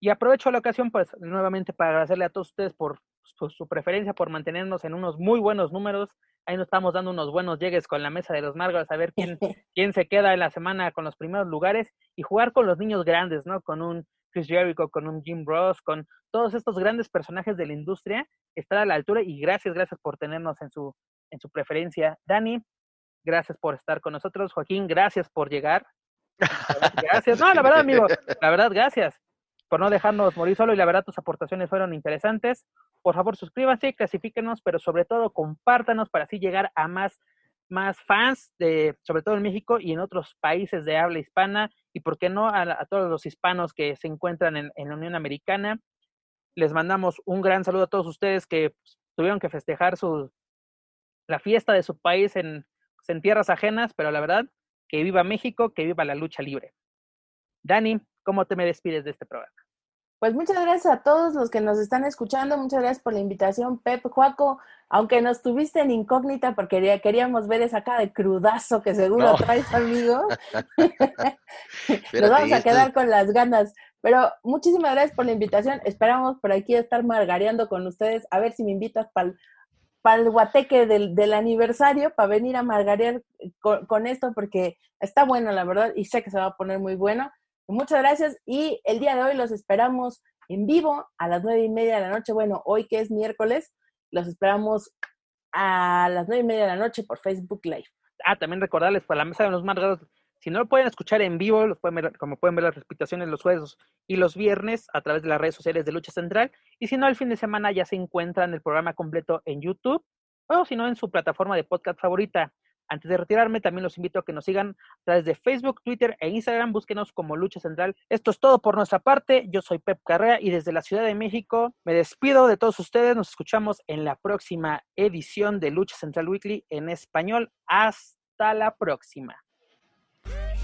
Y aprovecho la ocasión, pues, nuevamente para agradecerle a todos ustedes por, por su preferencia, por mantenernos en unos muy buenos números Ahí nos estamos dando unos buenos llegues con la mesa de los Margos, a ver quién, quién se queda en la semana con los primeros lugares y jugar con los niños grandes, ¿no? Con un Chris Jericho, con un Jim Ross, con todos estos grandes personajes de la industria, estar a la altura y gracias, gracias por tenernos en su, en su preferencia. Dani, gracias por estar con nosotros. Joaquín, gracias por llegar. Gracias. No, la verdad, amigo, la verdad, gracias por no dejarnos morir solo y la verdad tus aportaciones fueron interesantes. Por favor, suscríbanse, clasifíquenos, pero sobre todo compártanos para así llegar a más, más fans, de, sobre todo en México y en otros países de habla hispana, y por qué no a, todos los hispanos que se encuentran en, la Unión Americana. Les mandamos un gran saludo a todos ustedes que pues, tuvieron que festejar su, la fiesta de su país en, pues, en tierras ajenas, pero la verdad, que viva México, que viva la lucha libre. Dani, ¿cómo te me despides de este programa? Pues muchas gracias a todos los que nos están escuchando, muchas gracias por la invitación, Pep, Juaco, aunque nos tuviste en incógnita porque queríamos ver esa cara de crudazo que seguro traes, amigo. nos vamos a quedar con las ganas. Pero muchísimas gracias por la invitación. Esperamos por aquí estar margareando con ustedes. A ver si me invitas para para el guateque del, aniversario, para venir a margarear con, esto, porque está bueno, la verdad, y sé que se va a poner muy bueno. Muchas gracias y el día de hoy los esperamos en vivo a las nueve y media de la noche. Bueno, hoy que es miércoles, los esperamos a las nueve y media de la noche por Facebook Live. Ah, también recordarles para la mesa de los margados, si no lo pueden escuchar en vivo, los pueden ver, como pueden ver las repeticiones los jueves y los viernes a través de las redes sociales de Lucha Central. Y si no, el fin de semana ya se encuentran el programa completo en YouTube o si no, en su plataforma de podcast favorita. Antes de retirarme, también los invito a que nos sigan a través de Facebook, Twitter e Instagram. Búsquenos como Lucha Central. Esto es todo por nuestra parte. Yo soy Pep Carrera y desde la Ciudad de México me despido de todos ustedes. Nos escuchamos en la próxima edición de Lucha Central Weekly en español. Hasta la próxima.